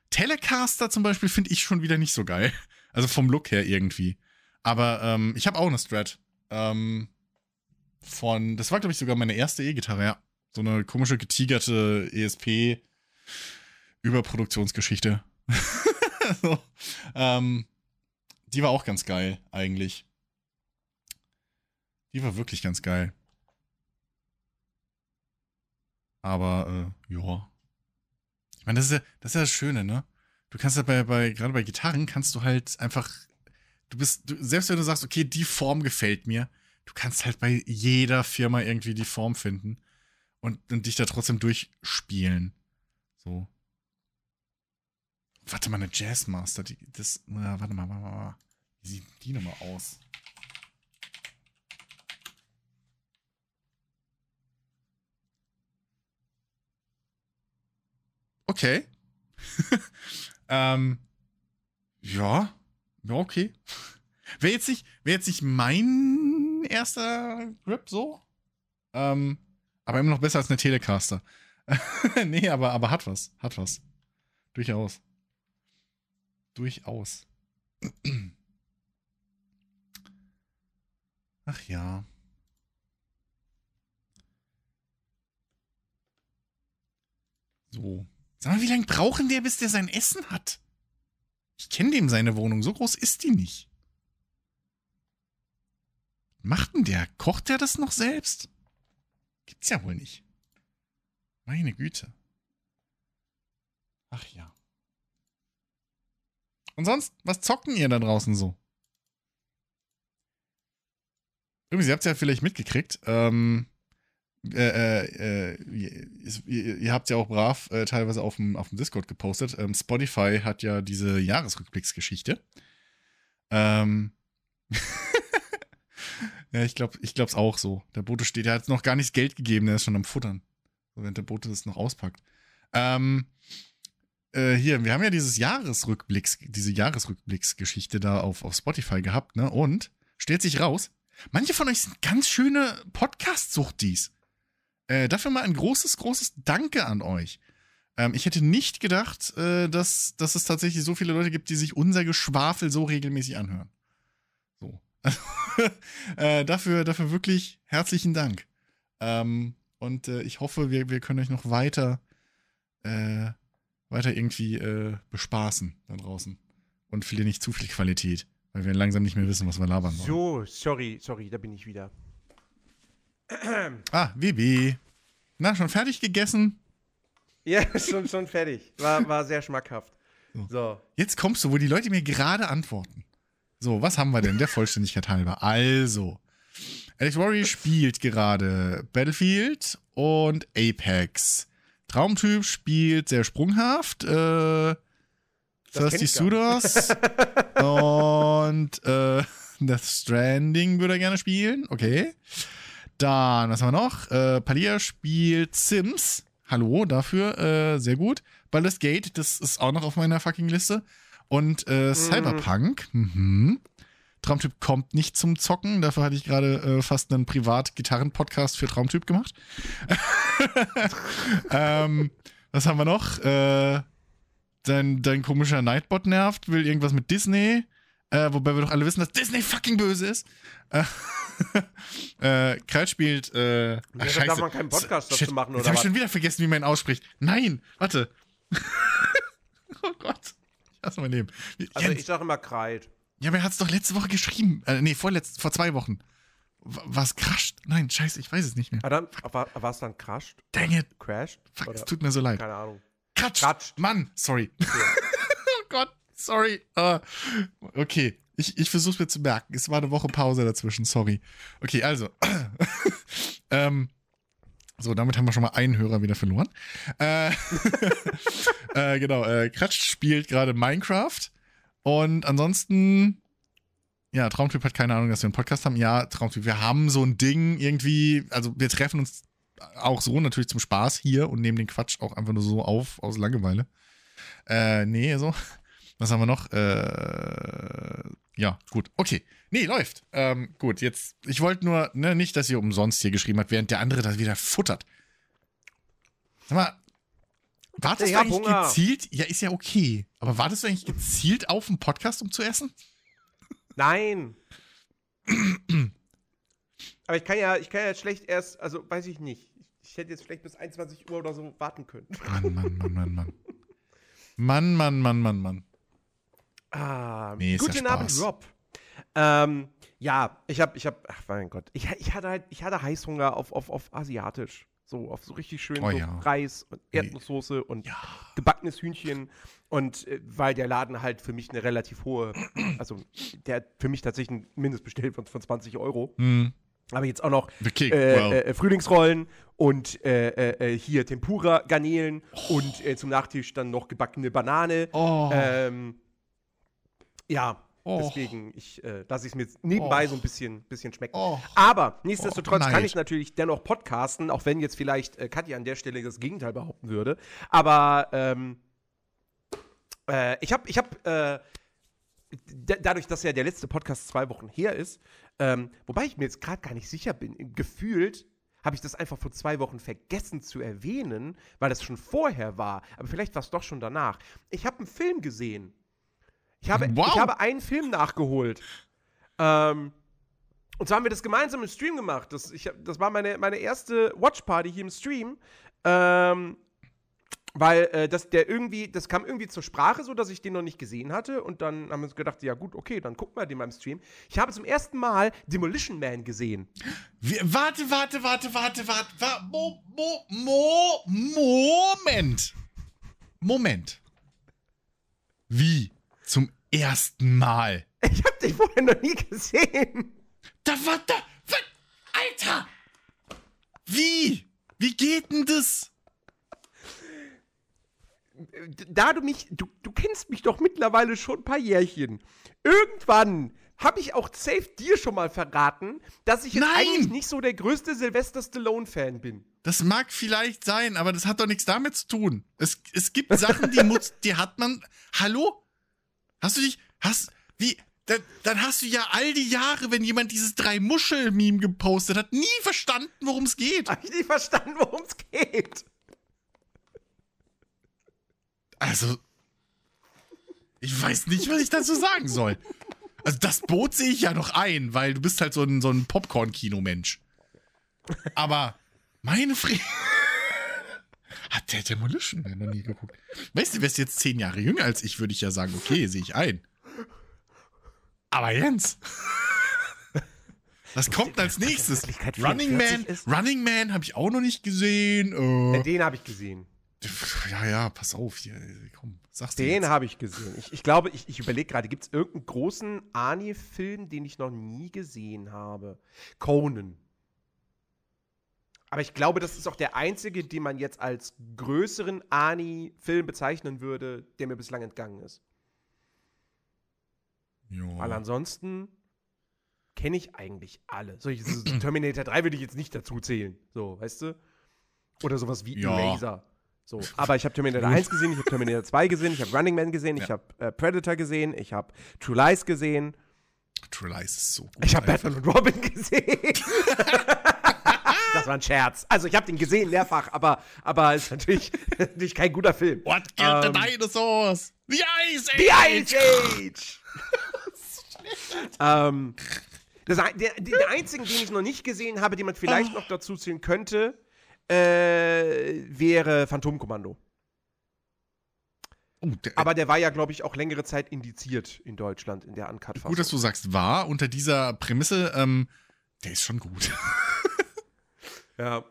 Telecaster zum Beispiel finde ich schon wieder nicht so geil. Also vom Look her irgendwie. Aber ähm, ich habe auch eine Strat. Ähm, von, das war glaube ich sogar meine erste E-Gitarre, ja. So eine komische getigerte ESP Überproduktionsgeschichte. so. ähm, die war auch ganz geil eigentlich. Die war wirklich ganz geil. Aber, äh, ja. Ich meine, das ist ja, das ist ja das Schöne, ne? Du kannst ja bei, bei, gerade bei Gitarren kannst du halt einfach, du bist, du, selbst wenn du sagst, okay, die Form gefällt mir, du kannst halt bei jeder Firma irgendwie die Form finden und, und dich da trotzdem durchspielen. So. Warte mal, eine Jazzmaster, die, das, na, warte mal, warte mal, wie sieht die nochmal aus? Okay. ähm, ja. Ja, okay. Wäre jetzt, nicht, wär jetzt nicht mein erster Grip so. Ähm, aber immer noch besser als eine Telecaster. nee, aber, aber hat was. Hat was. Durchaus. Durchaus. Ach ja. So. Sag mal, wie lange brauchen der, bis der sein Essen hat? Ich kenne dem seine Wohnung. So groß ist die nicht. Macht denn der? Kocht der das noch selbst? Gibt's ja wohl nicht. Meine Güte. Ach ja. Und sonst, was zocken ihr da draußen so? Übrigens, ihr habt es ja vielleicht mitgekriegt. Ähm, äh, äh, äh ihr, habt ja auch brav äh, teilweise auf dem, auf dem Discord gepostet. Ähm, Spotify hat ja diese Jahresrückblicksgeschichte. Ähm. ja, ich glaube, ich auch so. Der Bote steht, der hat noch gar nichts Geld gegeben, der ist schon am Futtern. Während der Bote das noch auspackt. Ähm, äh, hier, wir haben ja dieses Jahresrückblicks, diese Jahresrückblicksgeschichte da auf, auf Spotify gehabt, ne? Und stellt sich raus, manche von euch sind ganz schöne Podcast-Suchtis. Äh, dafür mal ein großes, großes Danke an euch. Ähm, ich hätte nicht gedacht, äh, dass, dass es tatsächlich so viele Leute gibt, die sich unser Geschwafel so regelmäßig anhören. So. äh, dafür, dafür wirklich herzlichen Dank. Ähm, und äh, ich hoffe, wir, wir können euch noch weiter, äh, weiter irgendwie bespaßen da draußen. Und verlieren nicht zu viel Qualität, weil wir langsam nicht mehr wissen, was wir labern wollen. So, sorry, sorry, da bin ich wieder. Ah, WB. Na, schon fertig gegessen? Ja, schon, schon fertig. War, war sehr schmackhaft. So. so. Jetzt kommst du, wo die Leute mir gerade antworten. So, was haben wir denn der Vollständigkeit halber? Also, Alex Warrior spielt gerade Battlefield und Apex. Traumtyp spielt sehr sprunghaft. Äh, Thirsty Sudos und äh, Death Stranding würde er gerne spielen. Okay. Dann, was haben wir noch? Äh, Palia spielt Sims. Hallo dafür, äh, sehr gut. Baldur's Gate, das ist auch noch auf meiner fucking Liste. Und äh, mhm. Cyberpunk. Mhm. Traumtyp kommt nicht zum Zocken. Dafür hatte ich gerade äh, fast einen Privat-Gitarren-Podcast für Traumtyp gemacht. ähm, was haben wir noch? Äh, dein, dein komischer Nightbot nervt, will irgendwas mit Disney. Äh, wobei wir doch alle wissen, dass Disney fucking böse ist. Äh, äh, Kreis spielt. Äh, ach, ja, scheiße. darf man keinen Podcast dazu machen, oder? Jetzt habe ich schon wieder vergessen, wie man ihn ausspricht. Nein, warte. oh Gott. Ich lass mal nehmen. Also, Jens. ich sage immer Kreit. Ja, aber er hat es doch letzte Woche geschrieben. Äh, nee, vorletzt, vor zwei Wochen. Was crasht? Nein, scheiße, ich weiß es nicht mehr. Ah, dann, war, war es dann crasht? Dang it. Crashed? Fuck, es tut mir so leid. Keine Ahnung. Katscht. Mann, sorry. Ja. oh Gott, sorry. Uh, okay, ich, ich versuch's mir zu merken. Es war eine Woche Pause dazwischen, sorry. Okay, also. ähm, so, damit haben wir schon mal einen Hörer wieder verloren. Äh, äh, genau, äh, Kratsch spielt gerade Minecraft und ansonsten, ja, Traumtyp hat keine Ahnung, dass wir einen Podcast haben. Ja, Traumtyp, wir haben so ein Ding irgendwie, also wir treffen uns auch so natürlich zum Spaß hier und nehmen den Quatsch auch einfach nur so auf aus Langeweile. Äh, nee, so. Was haben wir noch? Äh, ja, gut. Okay. Nee, läuft. Ähm, gut, jetzt, ich wollte nur, ne, nicht, dass ihr umsonst hier geschrieben habt, während der andere das wieder futtert. Sag mal, Wartest du eigentlich Hunger. gezielt? Ja, ist ja okay. Aber wartest du eigentlich gezielt auf einen Podcast, um zu essen? Nein. Aber ich kann ja, ich kann ja schlecht erst, also weiß ich nicht. Ich hätte jetzt vielleicht bis 21 Uhr oder so warten können. Mann, Mann, Mann, Mann, Mann. Mann, Mann, Mann, Mann, Mann. Ah, nee, guten Abend, Rob. Ähm, ja, ich hab, ich hab, ach mein Gott, ich, ich hatte halt, ich hatte Heißhunger auf, auf, auf Asiatisch. So auf so richtig schön oh, so ja. Reis und Erdnusssoße und ja. gebackenes Hühnchen. Und äh, weil der Laden halt für mich eine relativ hohe, also der hat für mich tatsächlich einen Mindestbestell von, von 20 Euro. Mhm. Aber jetzt auch noch äh, well. äh, Frühlingsrollen und äh, äh, hier Tempura-Garnelen oh. und äh, zum Nachtisch dann noch gebackene Banane. Oh. Ähm, ja, Oh. Deswegen ich, äh, lasse ich es mir nebenbei oh. so ein bisschen, bisschen schmecken. Oh. Aber nichtsdestotrotz kann ich natürlich dennoch podcasten, auch wenn jetzt vielleicht äh, Katja an der Stelle das Gegenteil behaupten würde. Aber ähm, äh, ich habe, ich hab, äh, dadurch, dass ja der letzte Podcast zwei Wochen her ist, ähm, wobei ich mir jetzt gerade gar nicht sicher bin, gefühlt habe ich das einfach vor zwei Wochen vergessen zu erwähnen, weil das schon vorher war. Aber vielleicht war es doch schon danach. Ich habe einen Film gesehen ich habe, wow. ich habe einen Film nachgeholt. Ähm, und zwar haben wir das gemeinsam im Stream gemacht. Das, ich, das war meine, meine erste Watchparty hier im Stream. Ähm, weil äh, das, der irgendwie, das kam irgendwie zur Sprache, so dass ich den noch nicht gesehen hatte. Und dann haben wir uns gedacht, ja gut, okay, dann gucken wir den beim Stream. Ich habe zum ersten Mal Demolition Man gesehen. Wie, warte, warte, warte, warte, warte, warte. Mo, mo, mo, Moment. Moment. Wie? Zum ersten Mal. Ich hab dich vorher noch nie gesehen. Da war da. Alter! Wie? Wie geht denn das? Da du mich. Du, du kennst mich doch mittlerweile schon ein paar Jährchen. Irgendwann habe ich auch safe dir schon mal verraten, dass ich jetzt Nein. eigentlich nicht so der größte Sylvester Stallone-Fan bin. Das mag vielleicht sein, aber das hat doch nichts damit zu tun. Es, es gibt Sachen, die, muss, die hat man. Hallo? Hast du dich, hast, wie, dann, dann hast du ja all die Jahre, wenn jemand dieses Drei-Muschel-Meme gepostet hat, nie verstanden, worum es geht. Hab ich nie verstanden, worum es geht. Also, ich weiß nicht, was ich dazu sagen soll. Also, das Boot sehe ich ja noch ein, weil du bist halt so ein, so ein Popcorn-Kino-Mensch. Aber, meine Fresse. Hat der Demolition Man noch nie geguckt? Weißt du, wärst jetzt zehn Jahre jünger als ich, würde ich ja sagen, okay, sehe ich ein. Aber Jens. Was kommt als nächstes? Running Man, Running Man habe ich auch noch nicht gesehen. Äh, den habe ich gesehen. Ja, ja, pass auf hier. Komm, sag's Den habe ich gesehen. Ich, ich glaube, ich, ich überlege gerade, gibt es irgendeinen großen Ani-Film, den ich noch nie gesehen habe? Conan. Aber ich glaube, das ist auch der einzige, den man jetzt als größeren Ani-Film bezeichnen würde, der mir bislang entgangen ist. Jo. Weil ansonsten kenne ich eigentlich alle. So, ich, Terminator 3 würde ich jetzt nicht dazu zählen. So, weißt du? Oder sowas wie ja. Eraser. So, aber ich habe Terminator 1 gesehen, ich habe Terminator 2 gesehen, ich habe Running Man gesehen, ja. ich habe äh, Predator gesehen, ich habe True Lies gesehen. True Lies ist so gut. Ich habe Batman und Robin gesehen. das war ein Scherz. Also ich habe den gesehen mehrfach, aber aber ist natürlich, natürlich kein guter Film. What killed ähm, the dinosaurs? The Ice Age! The Ice Age! ähm, das, der, der einzige, den ich noch nicht gesehen habe, den man vielleicht oh. noch dazu zählen könnte, äh, wäre Phantomkommando. Oh, der, Aber der war ja, glaube ich, auch längere Zeit indiziert in Deutschland in der Uncut-Fassung. Gut, dass du sagst, war unter dieser Prämisse, ähm, der ist schon gut. ja.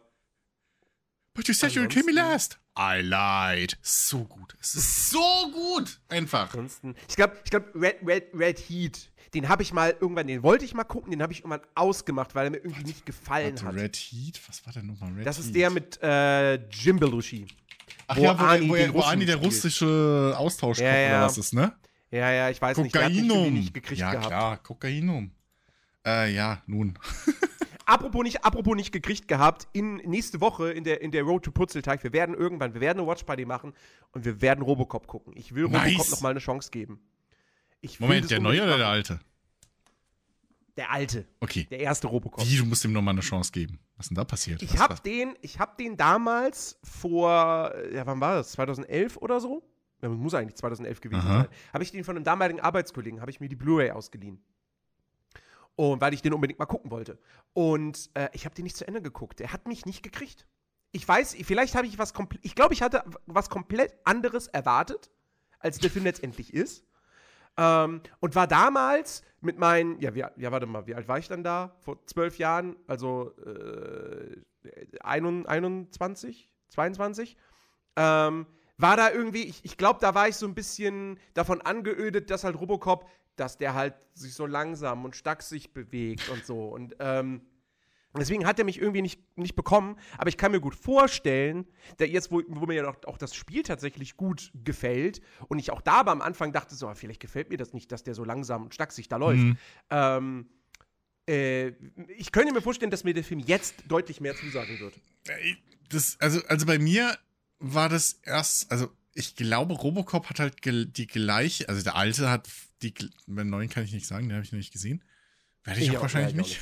But you said you kill me last. I lied. So gut. Es ist so gut. Einfach. Ansonsten, ich glaube, ich glaub, Red, Red, Red Heat den habe ich mal irgendwann, den wollte ich mal gucken, den habe ich irgendwann ausgemacht, weil er mir irgendwie nicht gefallen Warte, hat. Red Heat? Was war denn nochmal Red Das Heat? ist der mit äh, Jim Belushi. Ach wo ja, wo, Ani, wo, wo, wo Ani der russische Austausch ja, ja. oder was ist, ne? Ja, ja, ich weiß Kokainum. nicht. nicht gekriegt ja, gehabt. klar, Kokainum. Äh, ja, nun. apropos nicht, apropos nicht gekriegt gehabt, in, nächste Woche in der, in der Road to Putzelteig, wir werden irgendwann, wir werden eine Watchparty machen und wir werden Robocop gucken. Ich will nice. Robocop noch mal eine Chance geben. Moment, der neue oder der alte? Der alte. Okay. Der erste Robocop. Wie, du musst ihm nochmal eine Chance geben. Was ist denn da passiert? Ich habe den, hab den damals vor, ja, wann war das? 2011 oder so? Ja, muss eigentlich 2011 gewesen Aha. sein. Habe ich den von einem damaligen Arbeitskollegen, habe ich mir die Blu-ray ausgeliehen. Und weil ich den unbedingt mal gucken wollte. Und äh, ich habe den nicht zu Ende geguckt. Der hat mich nicht gekriegt. Ich weiß, vielleicht habe ich was komplett, ich glaube, ich hatte was komplett anderes erwartet, als der Film letztendlich ist. Ähm, und war damals mit meinen, ja, wie, ja, warte mal, wie alt war ich dann da? Vor zwölf Jahren, also äh, 21, 22. Ähm, war da irgendwie, ich, ich glaube, da war ich so ein bisschen davon angeödet, dass halt Robocop, dass der halt sich so langsam und sich bewegt und so. Und ähm, Deswegen hat er mich irgendwie nicht, nicht bekommen, aber ich kann mir gut vorstellen, dass jetzt, wo, wo mir ja auch, auch, das Spiel tatsächlich gut gefällt und ich auch da am Anfang dachte, so, ah, vielleicht gefällt mir das nicht, dass der so langsam und stacksig da läuft. Mhm. Ähm, äh, ich könnte mir vorstellen, dass mir der Film jetzt deutlich mehr zusagen wird. Das, also, also bei mir war das erst, also ich glaube, Robocop hat halt die gleiche, also der alte hat die, den neuen kann ich nicht sagen, den habe ich noch nicht gesehen. Werde ich, ich auch wahrscheinlich nicht. nicht.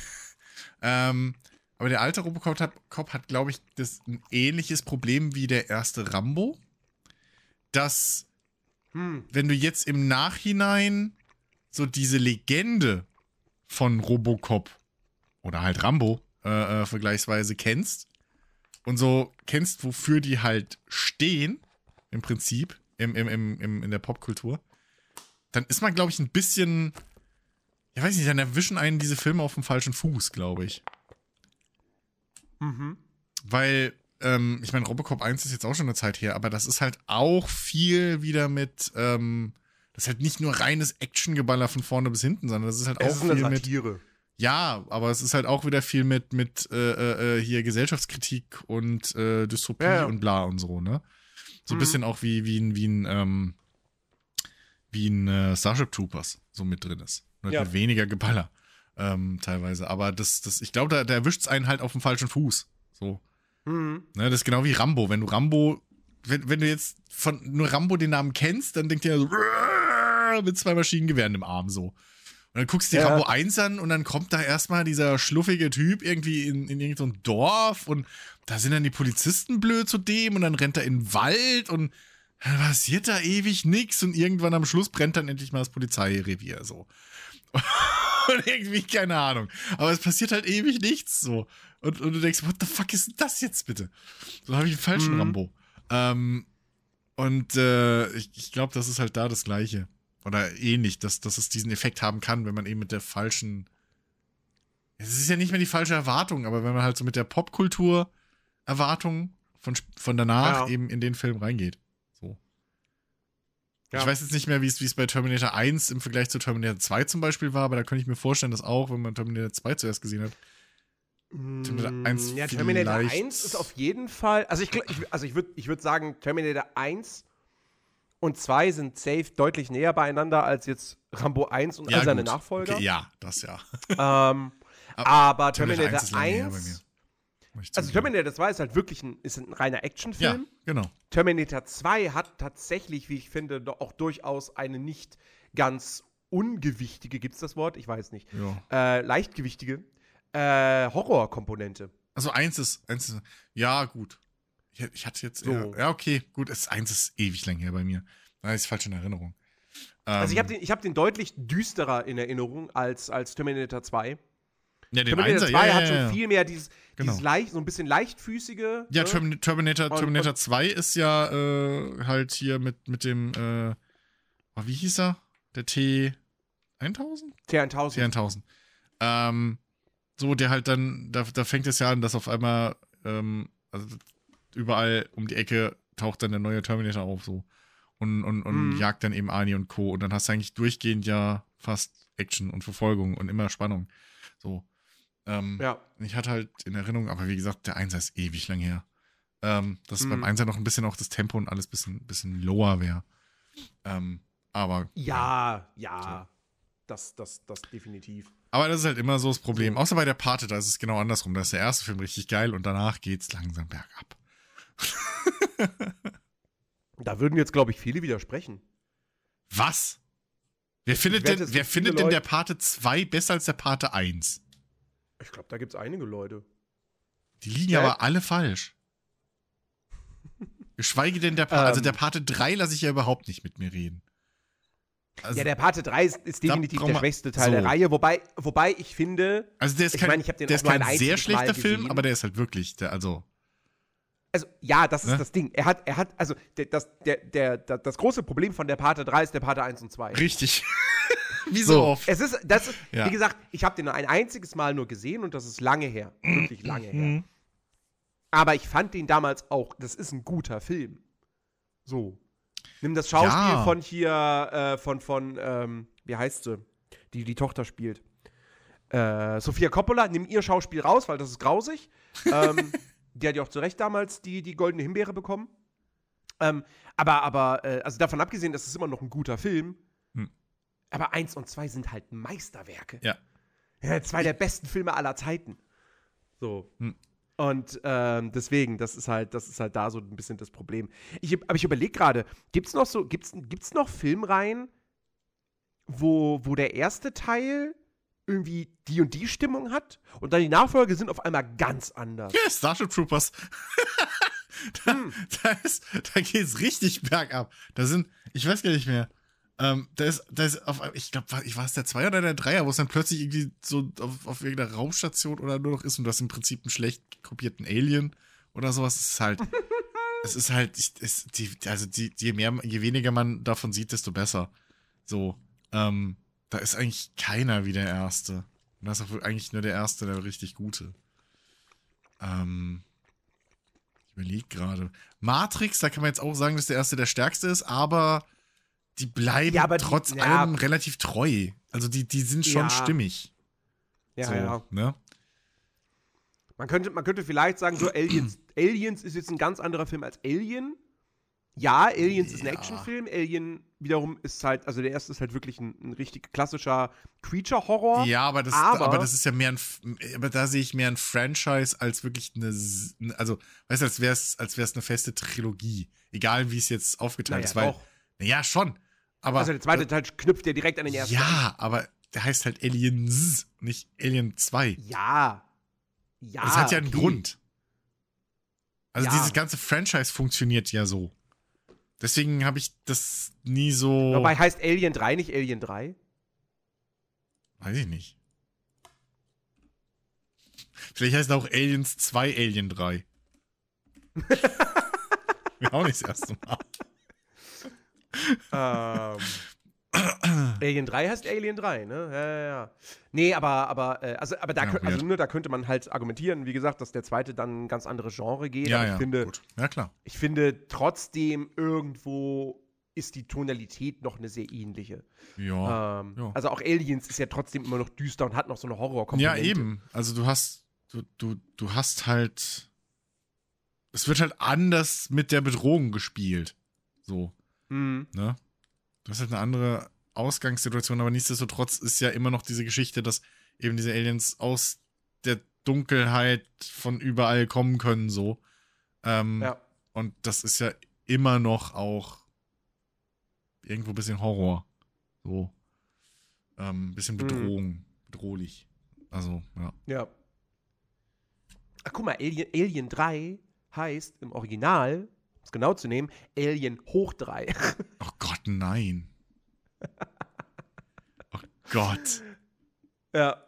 Ähm, aber der alte Robocop hat, hat glaube ich, das ein ähnliches Problem wie der erste Rambo. Dass, hm. wenn du jetzt im Nachhinein so diese Legende von Robocop oder halt Rambo äh, äh, vergleichsweise kennst und so kennst, wofür die halt stehen, im Prinzip, im, im, im, im, in der Popkultur, dann ist man, glaube ich, ein bisschen ich weiß nicht, dann erwischen einen diese Filme auf dem falschen Fuß, glaube ich. Mhm. Weil, ähm, ich meine, Robocop 1 ist jetzt auch schon eine Zeit her, aber das ist halt auch viel wieder mit, ähm, das ist halt nicht nur reines Actiongeballer von vorne bis hinten, sondern das ist halt es auch ist viel mit. Ja, aber es ist halt auch wieder viel mit, mit äh, äh, äh hier Gesellschaftskritik und äh, Dystopie ja, ja. und bla und so, ne? So ein mhm. bisschen auch wie, wie ein, wie ein, ähm, wie ein äh, Starship Troopers so mit drin ist. Mit, ja. mit weniger Geballer. Ähm, teilweise. Aber das, das, ich glaube, da, da erwischt es einen halt auf dem falschen Fuß. So. Mhm. Ne, das ist genau wie Rambo. Wenn du Rambo, wenn, wenn du jetzt von nur Rambo den Namen kennst, dann denkt ihr so, mit zwei Maschinengewehren im Arm so. Und dann guckst du dir ja. Rambo 1 an und dann kommt da erstmal dieser schluffige Typ irgendwie in, in irgendein Dorf und da sind dann die Polizisten blöd zu dem und dann rennt er in den Wald und dann passiert da ewig nichts und irgendwann am Schluss brennt dann endlich mal das Polizeirevier so. und irgendwie, keine Ahnung. Aber es passiert halt ewig nichts so. Und, und du denkst, what the fuck ist das jetzt bitte? So habe ich einen falschen mhm. Rambo. Ähm, und äh, ich, ich glaube, das ist halt da das Gleiche. Oder ähnlich, dass, dass es diesen Effekt haben kann, wenn man eben mit der falschen. Es ist ja nicht mehr die falsche Erwartung, aber wenn man halt so mit der Popkultur-Erwartung von, von danach ja. eben in den Film reingeht. So. Ja. Ich weiß jetzt nicht mehr, wie es bei Terminator 1 im Vergleich zu Terminator 2 zum Beispiel war, aber da könnte ich mir vorstellen, dass auch, wenn man Terminator 2 zuerst gesehen hat, Terminator 1 mm, Ja, Terminator 1 ist auf jeden Fall. Also ich, ich also ich würde ich würd sagen, Terminator 1 und 2 sind safe deutlich näher beieinander als jetzt Rambo 1 und ja, all seine gut. Nachfolger. Okay, ja, das ja. Ähm, aber, Terminator, Terminator 1. 1 also Terminator 2 ist halt wirklich ein, ist ein reiner Actionfilm. Ja, genau. Terminator 2 hat tatsächlich, wie ich finde, auch durchaus eine nicht ganz ungewichtige, gibt es das Wort? Ich weiß nicht. Äh, leichtgewichtige äh, Horrorkomponente. Also eins ist, eins ist, ja, gut. Ich, hatte jetzt, so. eher, ja, okay, gut, es, eins ist ewig lang her bei mir. Da ist falsch in Erinnerung. also ich habe ähm, den, hab den deutlich düsterer in Erinnerung als, als Terminator 2. Ja, den Terminator 2 ja, ja, hat schon ja. viel mehr dieses, genau. dieses leicht, so ein bisschen leichtfüßige. Ja, ne? Terminator, Terminator und, 2 ist ja äh, halt hier mit, mit dem, äh, oh, wie hieß er? Der T1000? T1000. T1000. Ähm, so, der halt dann, da, da fängt es ja an, dass auf einmal, ähm, also überall um die Ecke taucht dann der neue Terminator auf, so. Und, und, und mhm. jagt dann eben Arnie und Co. Und dann hast du eigentlich durchgehend ja fast Action und Verfolgung und immer Spannung. So. Ähm, ja. Ich hatte halt in Erinnerung, aber wie gesagt, der Einser ist ewig lang her. Ähm, dass mhm. beim Einser noch ein bisschen auch das Tempo und alles ein bisschen, bisschen lower wäre. Ähm, aber. Ja, ja. So. Das, das, das definitiv. Aber das ist halt immer so das Problem. Außer bei der Pate, da ist es genau andersrum. Da ist der erste Film richtig geil und danach geht's langsam bergab. da würden jetzt, glaube ich, viele widersprechen. Was? Wer findet denn, wer findet denn der Pate 2 besser als der Pate 1? Ich glaube, da gibt es einige Leute. Die liegen ja aber alle falsch. Geschweige denn der Pate, also der ähm. Pate 3 lasse ich ja überhaupt nicht mit mir reden. Also, ja, der Pate 3 ist, ist definitiv der schwächste Teil so. der Reihe, wobei, wobei ich finde. Also der ist kein, ich mein, ich der ist kein sehr schlechter Film, aber der ist halt wirklich, der, also. Also, ja, das ist ne? das Ding. Er hat, er hat, also, der, das, der, der, das große Problem von der Pate 3 ist der Pate 1 und 2. Richtig. wie so oft. Es ist, das ist, ja. wie gesagt, ich habe den nur ein einziges Mal nur gesehen und das ist lange her. Wirklich lange her. Mhm. Aber ich fand den damals auch, das ist ein guter Film. So. Nimm das Schauspiel ja. von hier, äh, von, von, ähm, wie heißt sie? Die die Tochter spielt. Äh, Sophia Coppola, nimm ihr Schauspiel raus, weil das ist grausig. ähm, die hat ja auch zu Recht damals die, die goldene Himbeere bekommen. Ähm, aber, aber, äh, also davon abgesehen, das ist immer noch ein guter Film. Hm. Aber eins und zwei sind halt Meisterwerke. Ja. ja zwei der besten Filme aller Zeiten. So. Hm. Und ähm, deswegen, das ist halt, das ist halt da so ein bisschen das Problem. Ich, aber ich überlege gerade, gibt es noch so, gibt's, gibt's noch Filmreihen, wo, wo der erste Teil irgendwie die und die Stimmung hat und dann die Nachfolge sind auf einmal ganz anders. Ja, Starship Troopers. da, hm. da, ist, da geht's richtig bergab. Da sind, ich weiß gar nicht mehr, ähm, da ist, da ist auf, ich glaube, ich war es der Zwei oder der Dreier, wo es dann plötzlich irgendwie so auf, auf irgendeiner Raumstation oder nur noch ist und du hast im Prinzip einen schlecht kopierten Alien oder sowas. Es ist halt, es ist halt, es, die, also die, je mehr, je weniger man davon sieht, desto besser. So, ähm, da ist eigentlich keiner wie der Erste. Und das ist auch eigentlich nur der Erste, der richtig gute. Ähm, ich überlege gerade. Matrix, da kann man jetzt auch sagen, dass der Erste der Stärkste ist, aber die bleiben ja, trotz die, allem ja. relativ treu. Also die, die sind schon ja. stimmig. Ja, so, ja. Ne? Man könnte, man könnte vielleicht sagen, so Aliens, Aliens ist jetzt ein ganz anderer Film als Alien. Ja, Aliens ist ein Actionfilm. Alien wiederum ist halt, also der erste ist halt wirklich ein, ein richtig klassischer Creature-Horror. Ja, aber das, aber, aber, das ist ja mehr ein, aber da sehe ich mehr ein Franchise als wirklich eine, also, weißt du, als wäre es als wär's eine feste Trilogie. Egal, wie es jetzt aufgeteilt naja, ist, weil, naja, schon. Aber, also der zweite Teil knüpft ja direkt an den ersten. Ja, aber der heißt halt Aliens, nicht Alien 2. Ja. Ja. Das hat ja einen okay. Grund. Also ja. dieses ganze Franchise funktioniert ja so. Deswegen habe ich das nie so. Dabei heißt Alien 3 nicht Alien 3? Weiß ich nicht. Vielleicht heißt es auch Aliens 2 Alien 3. auch nicht das erste Mal. ähm. Alien 3 heißt Alien 3, ne? Ja, ja, ja. Nee, aber, aber, äh, also, aber da, ja, also, ne, da könnte man halt argumentieren, wie gesagt, dass der zweite dann ein ganz anderes Genre geht. Ja, aber ja, ich finde, gut. Ja, klar. Ich finde trotzdem irgendwo ist die Tonalität noch eine sehr ähnliche. Ja, ähm, ja. Also auch Aliens ist ja trotzdem immer noch düster und hat noch so eine Horror-Komponente. Ja, eben. Also du hast, du, du, du hast halt, es wird halt anders mit der Bedrohung gespielt. So. Mhm. Ne? Du hast halt eine andere Ausgangssituation, aber nichtsdestotrotz ist ja immer noch diese Geschichte, dass eben diese Aliens aus der Dunkelheit von überall kommen können, so. Ähm, Ja. Und das ist ja immer noch auch irgendwo ein bisschen Horror. So. Ähm, ein bisschen Mhm. Bedrohung. Bedrohlich. Also, ja. Ja. Ach, guck mal, Alien, Alien 3 heißt im Original, um es genau zu nehmen, Alien hoch 3. Oh Gott, nein. oh Gott. ja.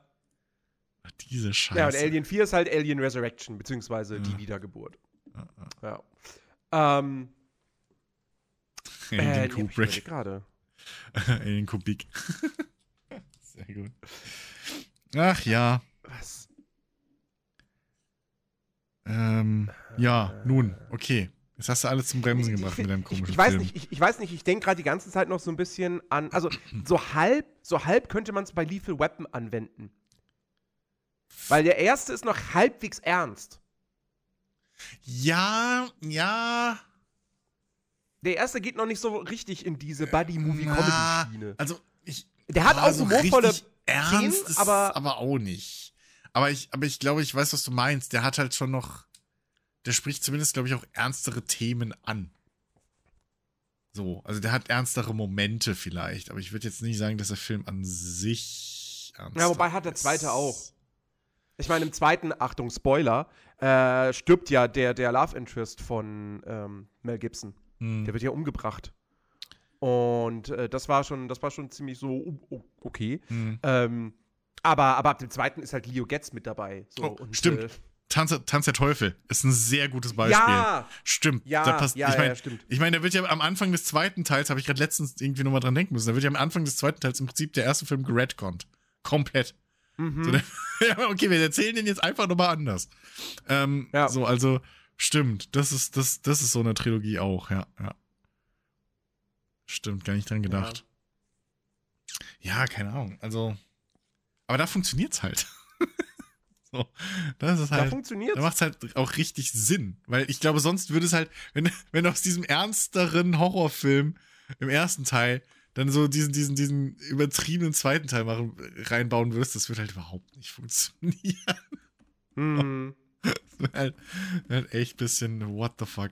Diese Scheiße. Ja, und Alien 4 ist halt Alien Resurrection, beziehungsweise die Ja. Wiedergeburt. Ja, ja. Ja. Ähm, Alien äh, Kubrick. gerade. Alien Kubik. Sehr gut. Ach ja. Was? Ähm, ja, nun, okay. Jetzt hast du alles zum Bremsen gebracht mit deinem ich, komischen ich weiß Film. nicht, ich, ich weiß nicht, ich denke gerade die ganze Zeit noch so ein bisschen an, also so halb, so halb könnte man es bei Lethal Weapon anwenden. Weil der erste ist noch halbwegs ernst. Ja, ja. Der erste geht noch nicht so richtig in diese Buddy-Movie-Comedy-Schiene. Also, ich. Der hat auch so humorvolle ernst ist aber- aber auch nicht. Aber ich, aber ich glaube, ich weiß, was du meinst. Der hat halt schon noch. Der spricht zumindest, glaube ich, auch ernstere Themen an. So, also der hat ernstere Momente vielleicht, aber ich würde jetzt nicht sagen, dass der Film an sich ernst Ja, wobei hat der ist. zweite auch. Ich meine, im zweiten, Achtung, Spoiler, äh, stirbt ja der, der Love Interest von ähm, Mel Gibson. Hm. Der wird ja umgebracht. Und äh, das war schon, das war schon ziemlich so o- o- okay. Hm. Ähm, aber, aber ab dem zweiten ist halt Leo Getz mit dabei. So, Oh, und, stimmt. Äh, Tanz, Tanz der Teufel ist ein sehr gutes Beispiel. ja, Stimmt. ja, da passt, ja, ich ja, meine, ja, stimmt. ich meine, da wird ja am Anfang des zweiten Teils, habe ich gerade letztens irgendwie nochmal dran denken müssen, da wird ja am Anfang des zweiten Teils im Prinzip der erste Film geredconnt. Komplett. Mhm. So, der, ja, okay, wir erzählen den jetzt einfach nochmal anders. Ähm, Ja. So, also, stimmt. Das ist, das, das ist so eine Trilogie auch, ja, ja. Stimmt, gar nicht dran gedacht. Ja, keine Ahnung. Also, aber da funktioniert's halt. so, das ist da halt. funktioniert Da macht es halt auch richtig Sinn. Weil ich glaube, sonst würde es halt, wenn, wenn du aus diesem ernsteren Horrorfilm im ersten Teil dann so diesen, diesen, diesen übertriebenen zweiten Teil machen, reinbauen würdest, das wird halt überhaupt nicht funktionieren. Mhm. Das wäre halt, wär halt echt ein bisschen, what the fuck.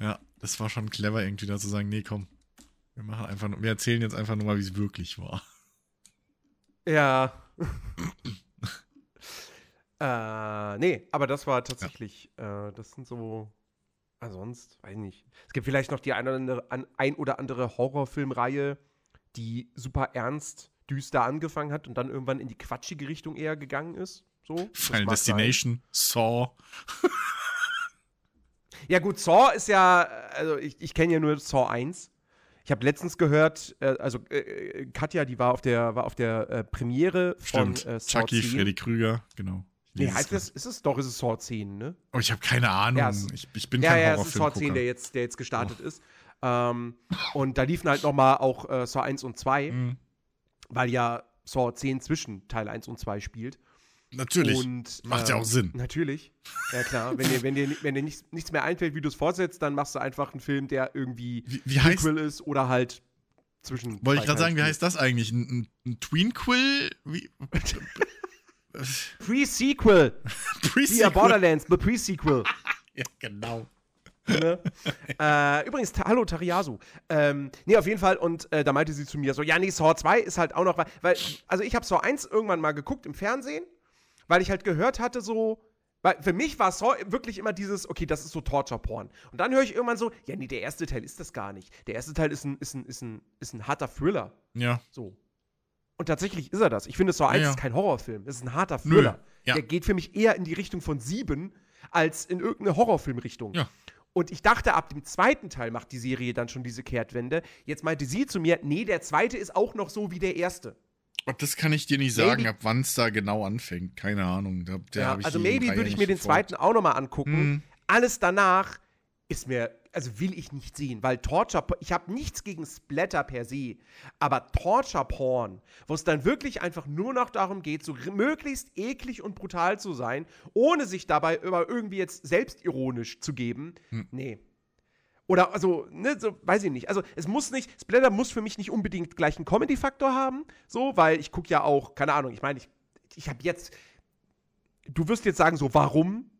Ja, das war schon clever irgendwie da zu sagen, nee, komm. Wir machen einfach, wir erzählen jetzt einfach nur mal, wie es wirklich war. Ja. Äh, nee, aber das war tatsächlich, äh, das sind so. Ansonsten, weiß ich nicht. Es gibt vielleicht noch die ein oder andere, an, ein oder andere Horrorfilmreihe, die super ernst, düster angefangen hat und dann irgendwann in die quatschige Richtung eher gegangen ist. So. Final mag sein. Destination, Saw. Ja, gut, Saw ist ja, also ich, ich kenne ja nur Saw 1. Ich habe letztens gehört, äh, also äh, Katja, die war auf der, war auf der äh, Premiere von Stimmt. äh, Saw Chucky, 10. Freddy Krüger, genau. Nee, heißt es das, ist es doch, ist es Saw 10, ne? Oh, ich habe keine Ahnung. Ja, es- ich, ich bin ja, kein ja, es ist Saw 10, Horrorfilm. der jetzt, der jetzt gestartet ist. Ähm, und da liefen halt noch mal auch äh, Saw 1 und 2, Mhm. weil ja Saw 10 zwischen Teil 1 und 2 spielt. Natürlich. Und, Macht ja ähm, auch Sinn. Natürlich. Ja, klar. wenn dir, wenn dir, wenn dir nichts, nichts mehr einfällt, wie du es fortsetzt, dann machst du einfach einen Film, der irgendwie Wie, wie heißt, ist oder halt zwischen. wollte ich gerade sagen, wie heißt das eigentlich? Ein, ein, ein Tweenquill? Wie? Pre-Sequel. Via Pre-Sequel? Borderlands, the Pre-Sequel. Ja, genau. ne? äh, übrigens, ta hallo Tariasu. Ähm, nee, auf jeden Fall. Und äh, da meinte sie zu mir so: Ja, nee, Saw 2 ist halt auch noch. Weil, also ich habe Saw 1 irgendwann mal geguckt im Fernsehen, weil ich halt gehört hatte, so. Weil für mich war Saw wirklich immer dieses, okay, das ist so Torture-Porn. Und dann höre ich irgendwann so, ja, nee, der erste Teil ist das gar nicht. Der erste Teil ist ein, ist ein, ist ein, ist ein harter Thriller. Ja. So. Und tatsächlich ist er das. Ich finde, Saw 1 Ja, ja. ist kein Horrorfilm. Es ist ein harter Thriller. Ja. Der geht für mich eher in die Richtung von sieben als in irgendeine Horrorfilmrichtung. Ja. Und ich dachte, ab dem zweiten Teil macht die Serie dann schon diese Kehrtwende. Jetzt meinte sie zu mir, nee, der zweite ist auch noch so wie der erste. Und das kann ich dir nicht sagen, Maybe- ab wann es da genau anfängt. Keine Ahnung. Da, der Ja, also maybe würde ich mir den zweiten auch noch mal angucken. Hm. Alles danach ist mir, also will ich nicht sehen, weil Torture, ich habe nichts gegen Splatter per se, aber Torture Porn, wo es dann wirklich einfach nur noch darum geht, so möglichst eklig und brutal zu sein, ohne sich dabei über irgendwie jetzt selbstironisch zu geben, Hm. nee. Oder, also, ne, so, weiß ich nicht. Also, es muss nicht, Splatter muss für mich nicht unbedingt gleich einen Comedy-Faktor haben, so, weil ich gucke ja auch, keine Ahnung, ich meine, ich, ich habe jetzt, du wirst jetzt sagen, so, warum?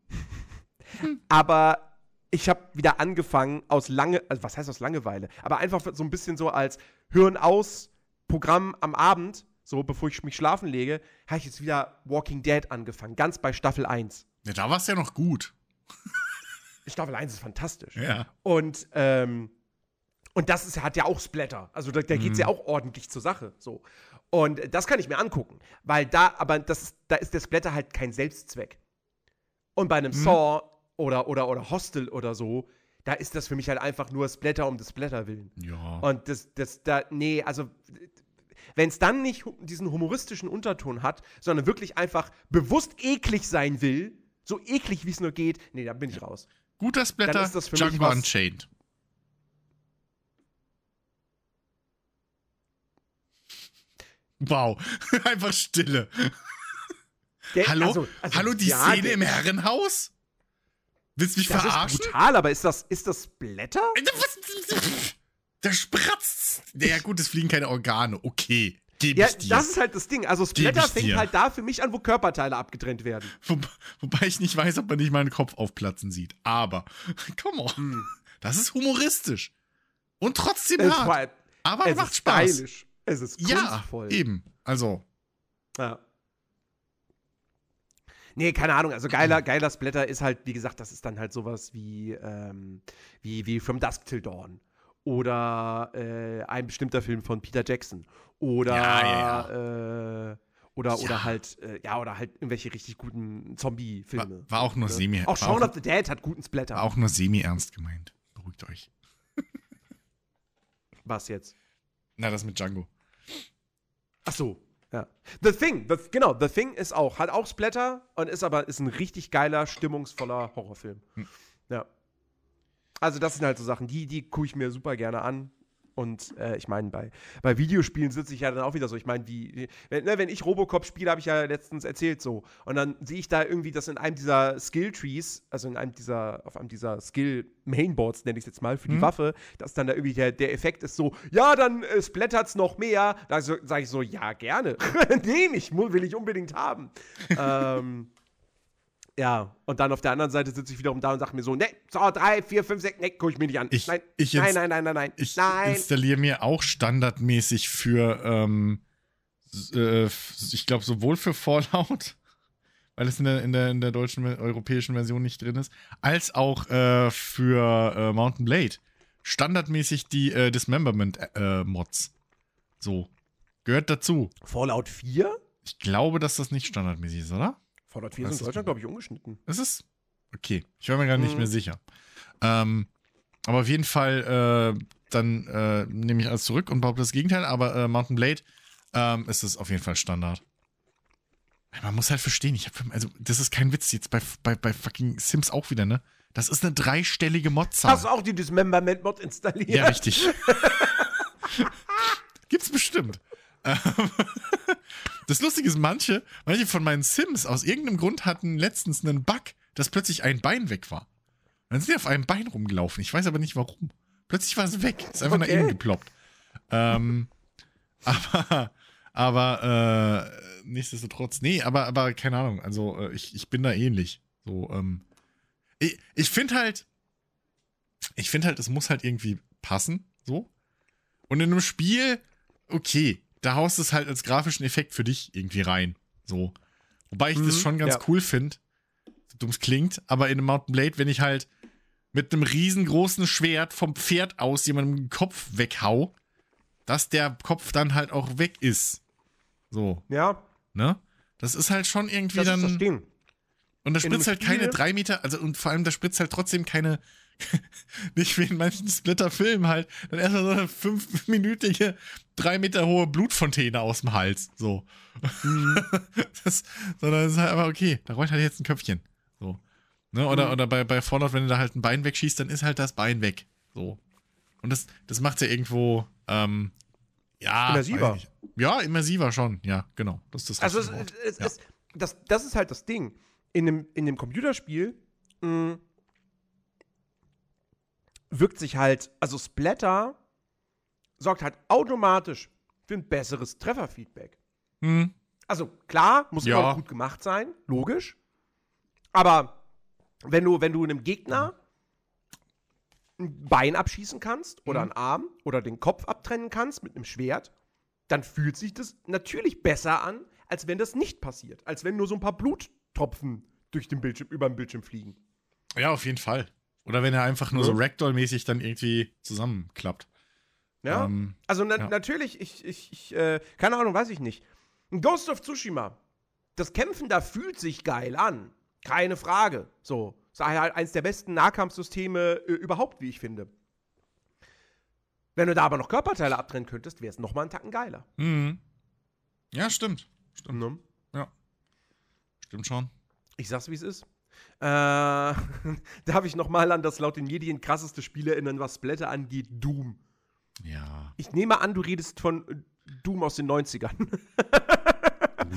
Aber ich habe wieder angefangen aus lange, also was heißt aus Langeweile, aber einfach so ein bisschen so als Hören aus Programm am Abend, so bevor ich mich schlafen lege, habe ich jetzt wieder Walking Dead angefangen, ganz bei Staffel 1. Ja, da war es ja noch gut. Staffel 1 ist fantastisch. Ja. Und, ähm, und das ist, hat ja auch Splatter. Also da, da geht es ja auch ordentlich zur Sache. So. Und das kann ich mir angucken. Weil da, aber das, ist- da ist der Splatter halt kein Selbstzweck. Und bei einem Saw oder, oder, oder Hostel oder so, da ist das für mich halt einfach nur Splatter um des Splatter willen. Ja. Und das, das, da, nee, also, wenn es dann nicht diesen humoristischen Unterton hat, sondern wirklich einfach bewusst eklig sein will, so eklig wie es nur geht, nee, da bin ich raus. Guter Splatter, Dann ist das für mich Django was- Unchained. Wow, einfach Stille. Der- Hallo? also- also, Hallo, die ja, Szene der- im Herrenhaus? Willst du mich Das verarschen? ist brutal, aber ist das, ist das Blätter? Da spratzt. Ja, gut, es fliegen keine Organe. Okay, gebe Ja, ich dir. das ist halt das Ding. Also Splatter fängt halt da für mich an, wo Körperteile abgetrennt werden. Wo, wobei ich nicht weiß, ob man nicht meinen Kopf aufplatzen sieht. Aber, come on. Das ist humoristisch. Und trotzdem Es, hart. allem- Aber es macht Spaß. stylisch. Es ist Ja, kunstvoll. eben. Also, Ja. Nee, keine Ahnung. Also geiler, geiler Splatter ist halt, wie gesagt, das ist dann halt sowas wie, ähm, wie, wie From Dusk Till Dawn. Oder äh, ein bestimmter Film von Peter Jackson. Oder, Ja, Äh, oder, Ja. oder halt, äh, ja, oder halt irgendwelche richtig guten Zombie-Filme. War- war auch nur Ne? semi- Auch Shaun of the Dead hat guten Splatter. war auch nur semi-ernst gemeint. Beruhigt euch. Was jetzt? Na, das mit Django. Ach so, ja. The Thing, the, genau, The Thing ist auch, hat auch Splatter und ist aber ist ein richtig geiler, stimmungsvoller Horrorfilm. Ja. Also das sind halt so Sachen, die, die gucke ich mir super gerne an. Und äh, ich meine, bei, bei Videospielen sitze ich ja dann auch wieder so. Ich meine, wie, wenn, ne, wenn ich Robocop spiele, habe ich ja letztens erzählt so. Und dann sehe ich da irgendwie, dass in einem dieser Skill-Trees, also in einem dieser, auf einem dieser Skill-Mainboards, nenne ich es jetzt mal, für die Waffe, dass dann da irgendwie der, der Effekt ist so, ja, dann äh, splattert's noch mehr. Da so, sage ich so, ja, gerne. Nehme ich, will ich unbedingt haben. ähm, ja, und dann auf der anderen Seite sitze ich wiederum da und sage mir so, ne, so, drei, vier, fünf, sechs, ne, gucke ich mir nicht an. Ich- nein, ich nein, nein, nein, nein, nein, Ich nein. installiere mir auch standardmäßig für, ähm, äh, ich glaube, sowohl für Fallout, weil es in der, in der, in der deutschen, europäischen Version nicht drin ist, als auch äh, für äh, Mountain Blade. Standardmäßig die äh, Dismemberment-Mods. so. Gehört dazu. Fallout 4? Ich glaube, dass das nicht standardmäßig ist, oder? Fallout 4 Was ist in Deutschland, glaube ich, ungeschnitten. Ist es? Okay. Ich war mir gerade nicht Mhm. mehr sicher. Ähm, aber auf jeden Fall, äh, dann äh, nehme ich alles zurück und behaupte das Gegenteil. Aber äh, Mountain Blade ähm, ist es auf jeden Fall Standard. Man muss halt verstehen, ich habe, also das ist kein Witz jetzt bei, bei, bei fucking Sims auch wieder, ne? Das ist eine dreistellige Modzahl. Hast du auch die Dismemberment-Mod installiert? Ja, richtig. Gibt's bestimmt. Ähm, Das Lustige ist, manche, manche von meinen Sims aus irgendeinem Grund hatten letztens einen Bug, dass plötzlich ein Bein weg war. Dann sind die auf einem Bein rumgelaufen. Ich weiß aber nicht warum. Plötzlich war es weg. Ist einfach nach Okay. innen geploppt. Ähm, aber, aber, äh, nichtsdestotrotz, nee, aber, aber keine Ahnung. Also, äh, ich, ich bin da ähnlich. So, ähm, ich, ich finde halt, ich finde halt, es muss halt irgendwie passen, so. Und in einem Spiel, okay, da haust du es halt als grafischen Effekt für dich irgendwie rein, so. Wobei ich das Mhm, schon ganz ja. cool finde. dumm es klingt, aber in einem Mountain Blade, wenn ich halt mit einem riesengroßen Schwert vom Pferd aus jemandem den Kopf weghau, dass der Kopf dann halt auch weg ist. So. Ja. Ne? Das ist halt schon irgendwie das dann. Ist das Ding. Und da spritzt halt keine drei Meter, also und vor allem da spritzt halt trotzdem keine, nicht wie in manchen Splitter-Filmen halt, dann erstmal so eine fünfminütige, drei Meter hohe Blutfontäne aus dem Hals. So. Mhm. das, sondern es ist halt aber okay, da rollt halt jetzt ein Köpfchen. So. Ne? Oder, mhm. oder bei, bei Fallout, wenn du da halt ein Bein wegschießt, dann ist halt das Bein weg. So. Und das, das macht ja irgendwo, ähm, ja. Immersiver. Ja, immersiver schon, ja, genau. Das ist das also es, es, ja. es, das, das ist halt das Ding. In dem, in dem Computerspiel mh, mm, wirkt sich halt, also Splatter sorgt halt automatisch für ein besseres Trefferfeedback. Hm. Also klar, muss ja. immer gut gemacht sein, logisch. Aber wenn du, wenn du einem Gegner ein Bein abschießen kannst oder mhm. einen Arm oder den Kopf abtrennen kannst mit einem Schwert, dann fühlt sich das natürlich besser an, als wenn das nicht passiert. Als wenn nur so ein paar Bluttropfen durch den Bildschirm, über den Bildschirm fliegen. Ja, auf jeden Fall. Oder wenn er einfach nur ja. so Ragdoll-mäßig dann irgendwie zusammenklappt. Ja. Ähm, also na ja. natürlich, ich, ich, ich äh, keine Ahnung, weiß ich nicht. Ghost of Tsushima. Das Kämpfen da fühlt sich geil an. Keine Frage. So. Ist halt eins der besten Nahkampfsysteme äh, überhaupt, wie ich finde. Wenn du da aber noch Körperteile abtrennen könntest, wäre es nochmal einen Tacken geiler. Mhm. Ja, stimmt. Stimmt. Ne? Ja. Stimmt schon. Ich sag's, wie es ist. Äh, darf ich nochmal an das laut den Medien krasseste Spiel erinnern, was Splatter angeht? Doom. Ja. Ich nehme an, du redest von äh, Doom aus den 90ern.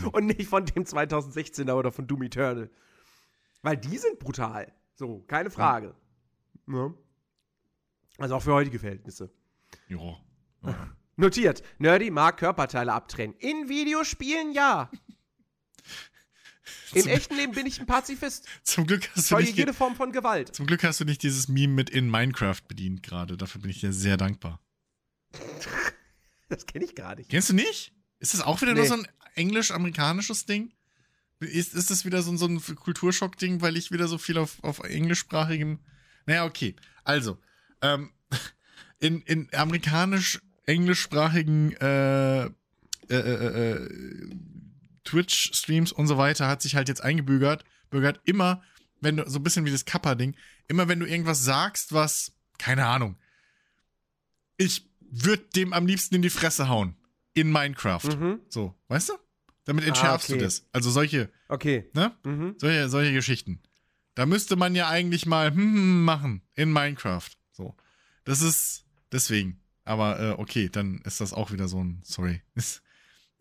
Und nicht von dem 2016er oder von Doom Eternal. Weil die sind brutal. So, keine Frage. Ja. Ja. Also auch für heutige Verhältnisse. Ja. ja. Notiert. Nerdy mag Körperteile abtrennen. In Videospielen ja. Im echten Leben bin ich ein Pazifist. Zum Glück hast du nicht jede Form von Gewalt. Zum Glück hast du nicht dieses Meme mit in Minecraft bedient gerade. Dafür bin ich dir sehr dankbar. Das kenne ich gar nicht. Kennst du nicht? Ist das auch wieder nee. nur so ein englisch-amerikanisches Ding? Ist, ist das wieder so, so ein Kulturschock-Ding, weil ich wieder so viel auf, auf englischsprachigem. Naja, okay. Also, ähm, in, in amerikanisch-englischsprachigen äh, äh, äh, äh, Twitch-Streams und so weiter hat sich halt jetzt eingebürgert, bürgert immer, wenn du, so ein bisschen wie das Kappa-Ding, immer wenn du irgendwas sagst, was, keine Ahnung, ich würde dem am liebsten in die Fresse hauen. In Minecraft. Mhm. So, weißt du? Damit entschärfst ah, okay. du das. Also solche. Okay. Ne? Mhm. Solche, solche Geschichten. Da müsste man ja eigentlich mal hm, hm, hm machen in Minecraft. So. Das ist deswegen. Aber äh, okay, dann ist das auch wieder so ein. Sorry. Es,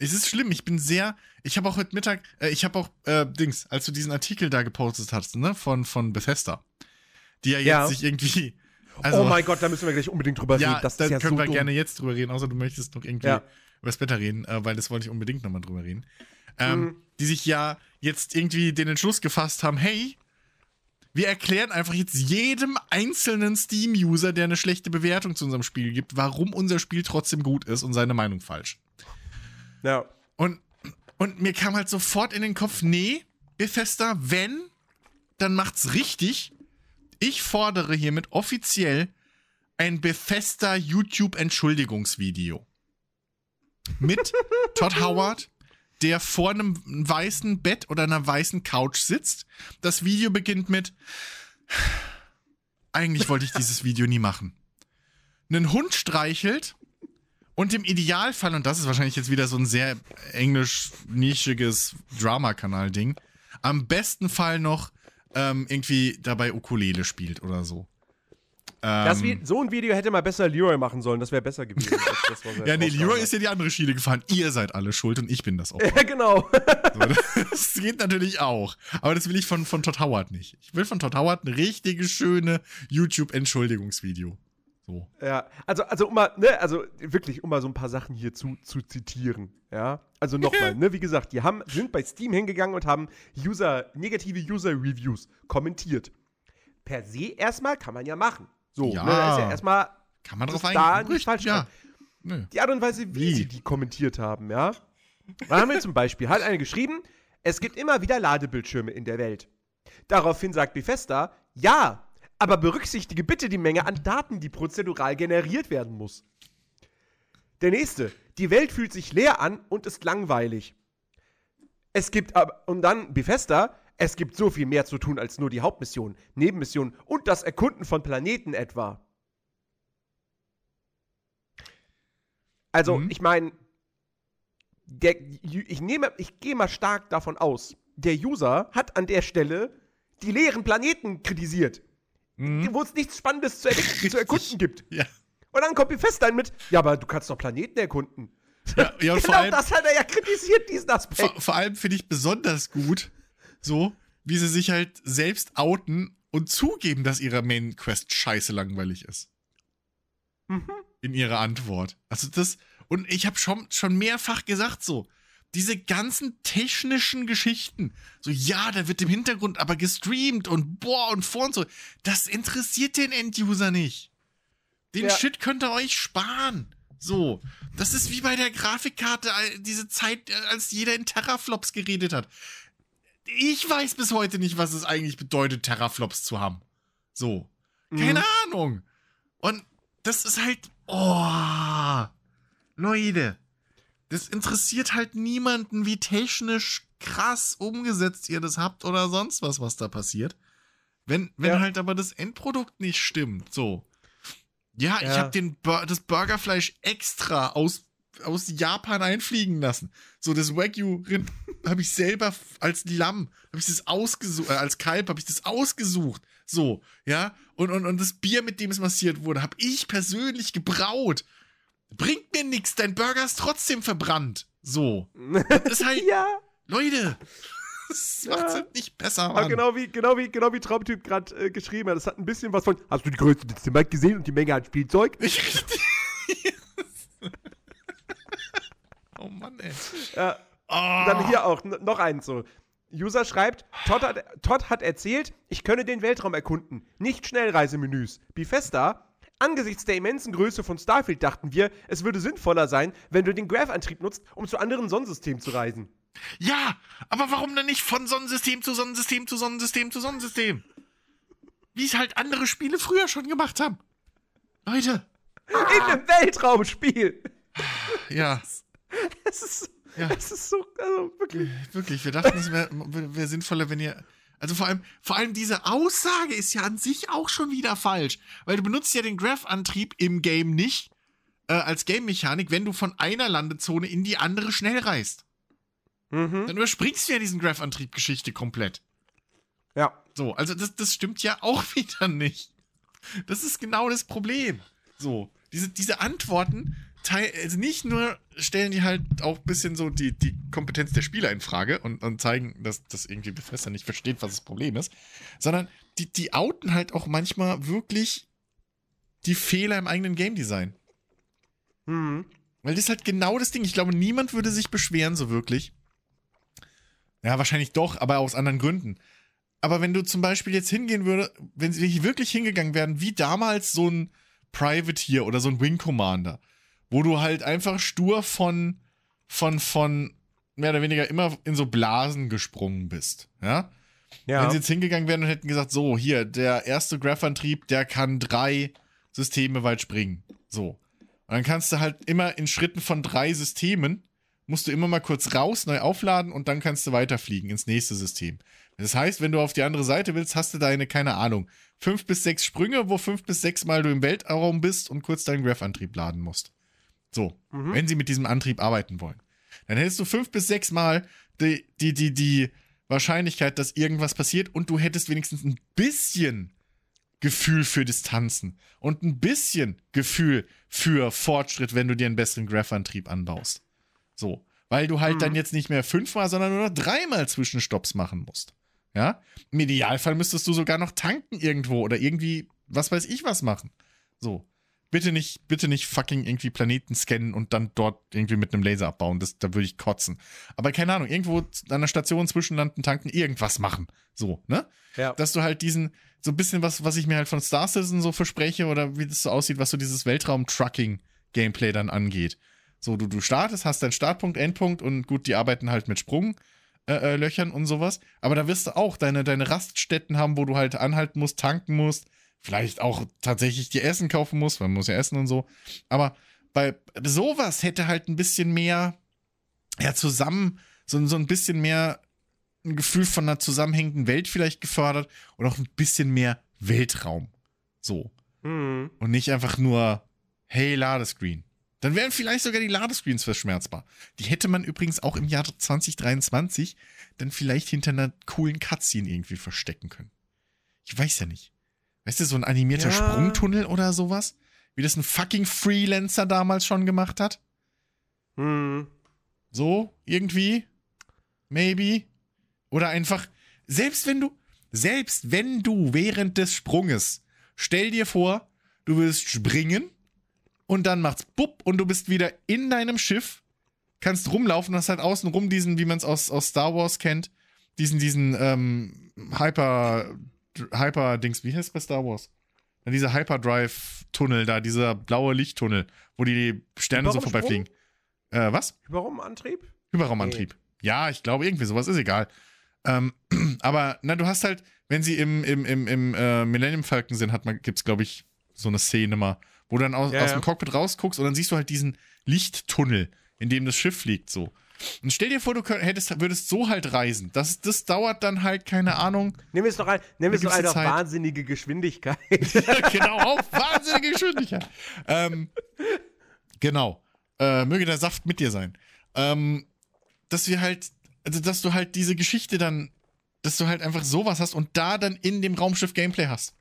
es ist schlimm. Ich bin sehr. Ich habe auch heute Mittag. Äh, ich habe auch äh, Dings, als du diesen Artikel da gepostet hast, ne, von von Bethesda, die ja jetzt ja. sich irgendwie. Also, oh mein Gott, da müssen wir gleich unbedingt drüber ja, reden. Das da ja können so wir dumm. gerne jetzt drüber reden, außer du möchtest noch irgendwie ja. über das Wetter reden, äh, weil das wollte ich unbedingt nochmal drüber reden. Ähm, mhm. Die sich ja jetzt irgendwie den Entschluss gefasst haben, hey, wir erklären einfach jetzt jedem einzelnen Steam-User, der eine schlechte Bewertung zu unserem Spiel gibt, warum unser Spiel trotzdem gut ist und seine Meinung falsch. Ja. Und, und mir kam halt sofort in den Kopf, nee, Bethesda, wenn, dann macht's richtig. Ich fordere hiermit offiziell ein Bethesda YouTube-Entschuldigungsvideo. Mit Todd Howard, der vor einem weißen Bett oder einer weißen Couch sitzt. Das Video beginnt mit eigentlich wollte ich dieses Video nie machen. Einen Hund und im Idealfall, und das ist wahrscheinlich jetzt wieder so ein sehr englisch-nischiges Drama-Kanal-Ding, am besten Fall noch ähm, irgendwie dabei Ukulele spielt oder so. Das, ähm, so ein Video hätte mal besser Leroy machen sollen, das wäre besser gewesen. das, ja, nee, Leroy ist ja die andere Schiene gefahren. Ihr seid alle schuld und ich bin das auch. Ja, genau. So, das geht natürlich auch. Aber das will ich von, von Todd Howard nicht. Ich will von Todd Howard ein richtiges, schöne YouTube-Entschuldigungsvideo. So. Ja, also, also um mal, ne, also wirklich, um mal so ein paar Sachen hier zu, zu zitieren. Ja, also nochmal, ne, wie gesagt, die haben, sind bei Steam hingegangen und haben User, negative User-Reviews kommentiert. Per se erstmal kann man ja machen. So, ja. Ne, da ist ja erstmal. Kann man drauf eingehen? Nicht falsch ja. Nee. Die Art und Weise, wie, wie, sie die kommentiert haben, ja. Da haben wir zum Beispiel, hat eine geschrieben, es gibt immer wieder Ladebildschirme in der Welt. Daraufhin sagt Bethesda, ja, aber berücksichtige bitte die Menge an Daten, die prozedural generiert werden muss. Der nächste. Die Welt fühlt sich leer an und ist langweilig. Es gibt aber, und dann Bethesda, es gibt so viel mehr zu tun als nur die Hauptmission, Nebenmissionen und das Erkunden von Planeten etwa. Also, mhm. ich meine, ich nehme, ich gehe mal stark davon aus, der User hat an der Stelle die leeren Planeten kritisiert, mhm. wo es nichts Spannendes zu, zu erkunden gibt. Ja. Und dann kommt Bethesda mit, ja, aber du kannst doch Planeten erkunden. Ja, ja genau allem, das hat er ja kritisiert, diesen Aspekt. Vor, vor allem finde ich besonders gut, so, wie sie sich halt selbst outen und zugeben, dass ihre Main Quest scheiße langweilig ist. Mhm. In ihrer Antwort. Also das, und ich habe schon, schon mehrfach gesagt so, diese ganzen technischen Geschichten, so ja, da wird im Hintergrund aber gestreamt und boah und vor und so, das interessiert den Enduser nicht. Den ja. Shit könnt ihr euch sparen. So, das ist wie bei der Grafikkarte, diese Zeit, äh, als jeder in Terraflops geredet hat. Ich weiß bis heute nicht, was es eigentlich bedeutet, Terraflops zu haben. So, keine mhm. Ahnung. Und das ist halt, oh, Leute, das interessiert halt niemanden, wie technisch krass umgesetzt ihr das habt oder sonst was, was da passiert. Wenn, wenn ja. halt aber das Endprodukt nicht stimmt, so. Ja, ja. ich habe den das Burgerfleisch extra aus aus Japan einfliegen lassen. So das Wagyu Rind habe ich selber als Lamm habe ich das ausgesucht, äh, als Kalb habe ich das ausgesucht. So, ja? Und und und das Bier, mit dem es massiert wurde, habe ich persönlich gebraut. Bringt mir nichts, dein Burger ist trotzdem verbrannt. So. Das ist halt Ja. Leute, das ja. macht's halt nicht besser, Mann. genau wie, genau wie, genau wie Traumtyp gerade äh, geschrieben hat. Das hat ein bisschen was von, hast du die Größe des Zimmers gesehen und die Menge an Spielzeug? oh Mann, ey. Ja. Oh. Dann hier auch, noch eins so. User schreibt, Todd hat, Todd hat erzählt, ich könne den Weltraum erkunden, nicht Schnellreisemenüs. Bifesta, angesichts der immensen Größe von Starfield dachten wir, es würde sinnvoller sein, wenn du den Graph-Antrieb nutzt, um zu anderen Sonnensystemen zu reisen. Ja, aber warum denn nicht von Sonnensystem zu Sonnensystem zu Sonnensystem zu Sonnensystem? Wie es halt andere Spiele früher schon gemacht haben. Leute. In einem Weltraumspiel. Ja. Es ist, ja. es ist so, also wirklich. Wirklich, wir dachten, es wäre wär sinnvoller, wenn ihr. Also vor allem, vor allem diese Aussage ist ja an sich auch schon wieder falsch. Weil du benutzt ja den Graph-Antrieb im Game nicht äh, als Game-Mechanik, wenn du von einer Landezone in die andere schnell reist. Mhm. Dann überspringst du ja diesen Graph-Antrieb-Geschichte komplett. Ja. So, also das, das stimmt ja auch wieder nicht. Das ist genau das Problem. So, diese, diese Antworten, also nicht nur stellen die halt auch ein bisschen so die, die Kompetenz der Spieler in Frage und, und zeigen, dass das irgendwie Bethesda nicht versteht, was das Problem ist, sondern die, die outen halt auch manchmal wirklich die Fehler im eigenen Game Design. Mhm. Weil das ist halt genau das Ding. Ich glaube, niemand würde sich beschweren, so wirklich, ja, wahrscheinlich doch, aber aus anderen Gründen. Aber wenn du zum Beispiel jetzt hingehen würde, wenn sie wirklich hingegangen wären, wie damals so ein Privateer oder so ein Wing Commander, wo du halt einfach stur von, von, von mehr oder weniger immer in so Blasen gesprungen bist, ja? Ja. Wenn sie jetzt hingegangen wären und hätten gesagt, so, hier, der erste Graph-Antrieb, der kann drei Systeme weit springen. So. Und dann kannst du halt immer in Schritten von drei Systemen musst du immer mal kurz raus, neu aufladen und dann kannst du weiterfliegen ins nächste System. Das heißt, wenn du auf die andere Seite willst, hast du deine, keine Ahnung, fünf bis sechs Sprünge, wo fünf bis sechs Mal du im Weltraum bist und kurz deinen Graph-Antrieb laden musst. So, mhm. wenn sie mit diesem Antrieb arbeiten wollen. Dann hättest du fünf bis sechs Mal die, die, die, die Wahrscheinlichkeit, dass irgendwas passiert und du hättest wenigstens ein bisschen Gefühl für Distanzen und ein bisschen Gefühl für Fortschritt, wenn du dir einen besseren Graph-Antrieb anbaust. So. Weil du halt mhm. dann jetzt nicht mehr fünfmal, sondern nur noch dreimal Zwischenstopps machen musst. Ja? Im Idealfall müsstest du sogar noch tanken irgendwo oder irgendwie, was weiß ich, was machen. So. Bitte nicht, bitte nicht fucking irgendwie Planeten scannen und dann dort irgendwie mit einem Laser abbauen. Das, da würde ich kotzen. Aber keine Ahnung, irgendwo an einer Station zwischenlanden, tanken, irgendwas machen. So, ne? Ja. Dass du halt diesen, so ein bisschen was, was ich mir halt von Star Citizen so verspreche oder wie das so aussieht, was so dieses Weltraum-Trucking-Gameplay dann angeht. So, du, du startest, hast deinen Startpunkt, Endpunkt und gut, die arbeiten halt mit Sprung. äh, äh, Löchern und sowas. Aber da wirst du auch deine, deine Raststätten haben, wo du halt anhalten musst, tanken musst. Vielleicht auch tatsächlich dir Essen kaufen musst, weil man muss ja essen und so. Aber bei sowas hätte halt ein bisschen mehr, ja, zusammen, so, so ein bisschen mehr ein Gefühl von einer zusammenhängenden Welt vielleicht gefördert und auch ein bisschen mehr Weltraum. So. Mhm. Und nicht einfach nur, hey, Ladescreen. Dann wären vielleicht sogar die Ladescreens verschmerzbar. Die hätte man übrigens auch im Jahr 2023 dann vielleicht hinter einer coolen Cutscene irgendwie verstecken können. Ich weiß ja nicht. Weißt du, so ein animierter ja. Sprungtunnel oder sowas? Wie das ein fucking Freelancer damals schon gemacht hat? Hm. So, irgendwie? Maybe? Oder einfach, selbst wenn du, selbst wenn du während des Sprunges, stell dir vor, du willst springen und dann macht's bupp und du bist wieder in deinem Schiff, kannst rumlaufen, hast halt außenrum diesen, wie man es aus, aus Star Wars kennt, diesen, diesen ähm, Hyper, Hyper-Dings, wie heißt es bei Star Wars? Dann dieser Hyperdrive-Tunnel da, dieser blaue Lichttunnel, wo die Sterne so vorbeifliegen. Äh, was? Hyperraumantrieb? Hyperraumantrieb. Nee. Ja, ich glaube, irgendwie sowas ist egal. Ähm, aber, na, du hast halt, wenn sie im, im, im, im äh, Millennium Falcon sind, hat man, gibt's, glaube ich, so eine Szene mal, wo du dann aus, ja, aus dem Cockpit rausguckst und dann siehst du halt diesen Lichttunnel, in dem das Schiff liegt, so. Und stell dir vor, du könnt, hättest, würdest so halt reisen. Das, das dauert dann halt, keine Ahnung. Nimm es doch ein, nimm es doch eine wahnsinnige Geschwindigkeit. genau, auf wahnsinnige Geschwindigkeit. ähm, genau. Äh, möge der Saft mit dir sein. Ähm, dass wir halt, also dass du halt diese Geschichte dann, dass du halt einfach sowas hast und da dann in dem Raumschiff Gameplay hast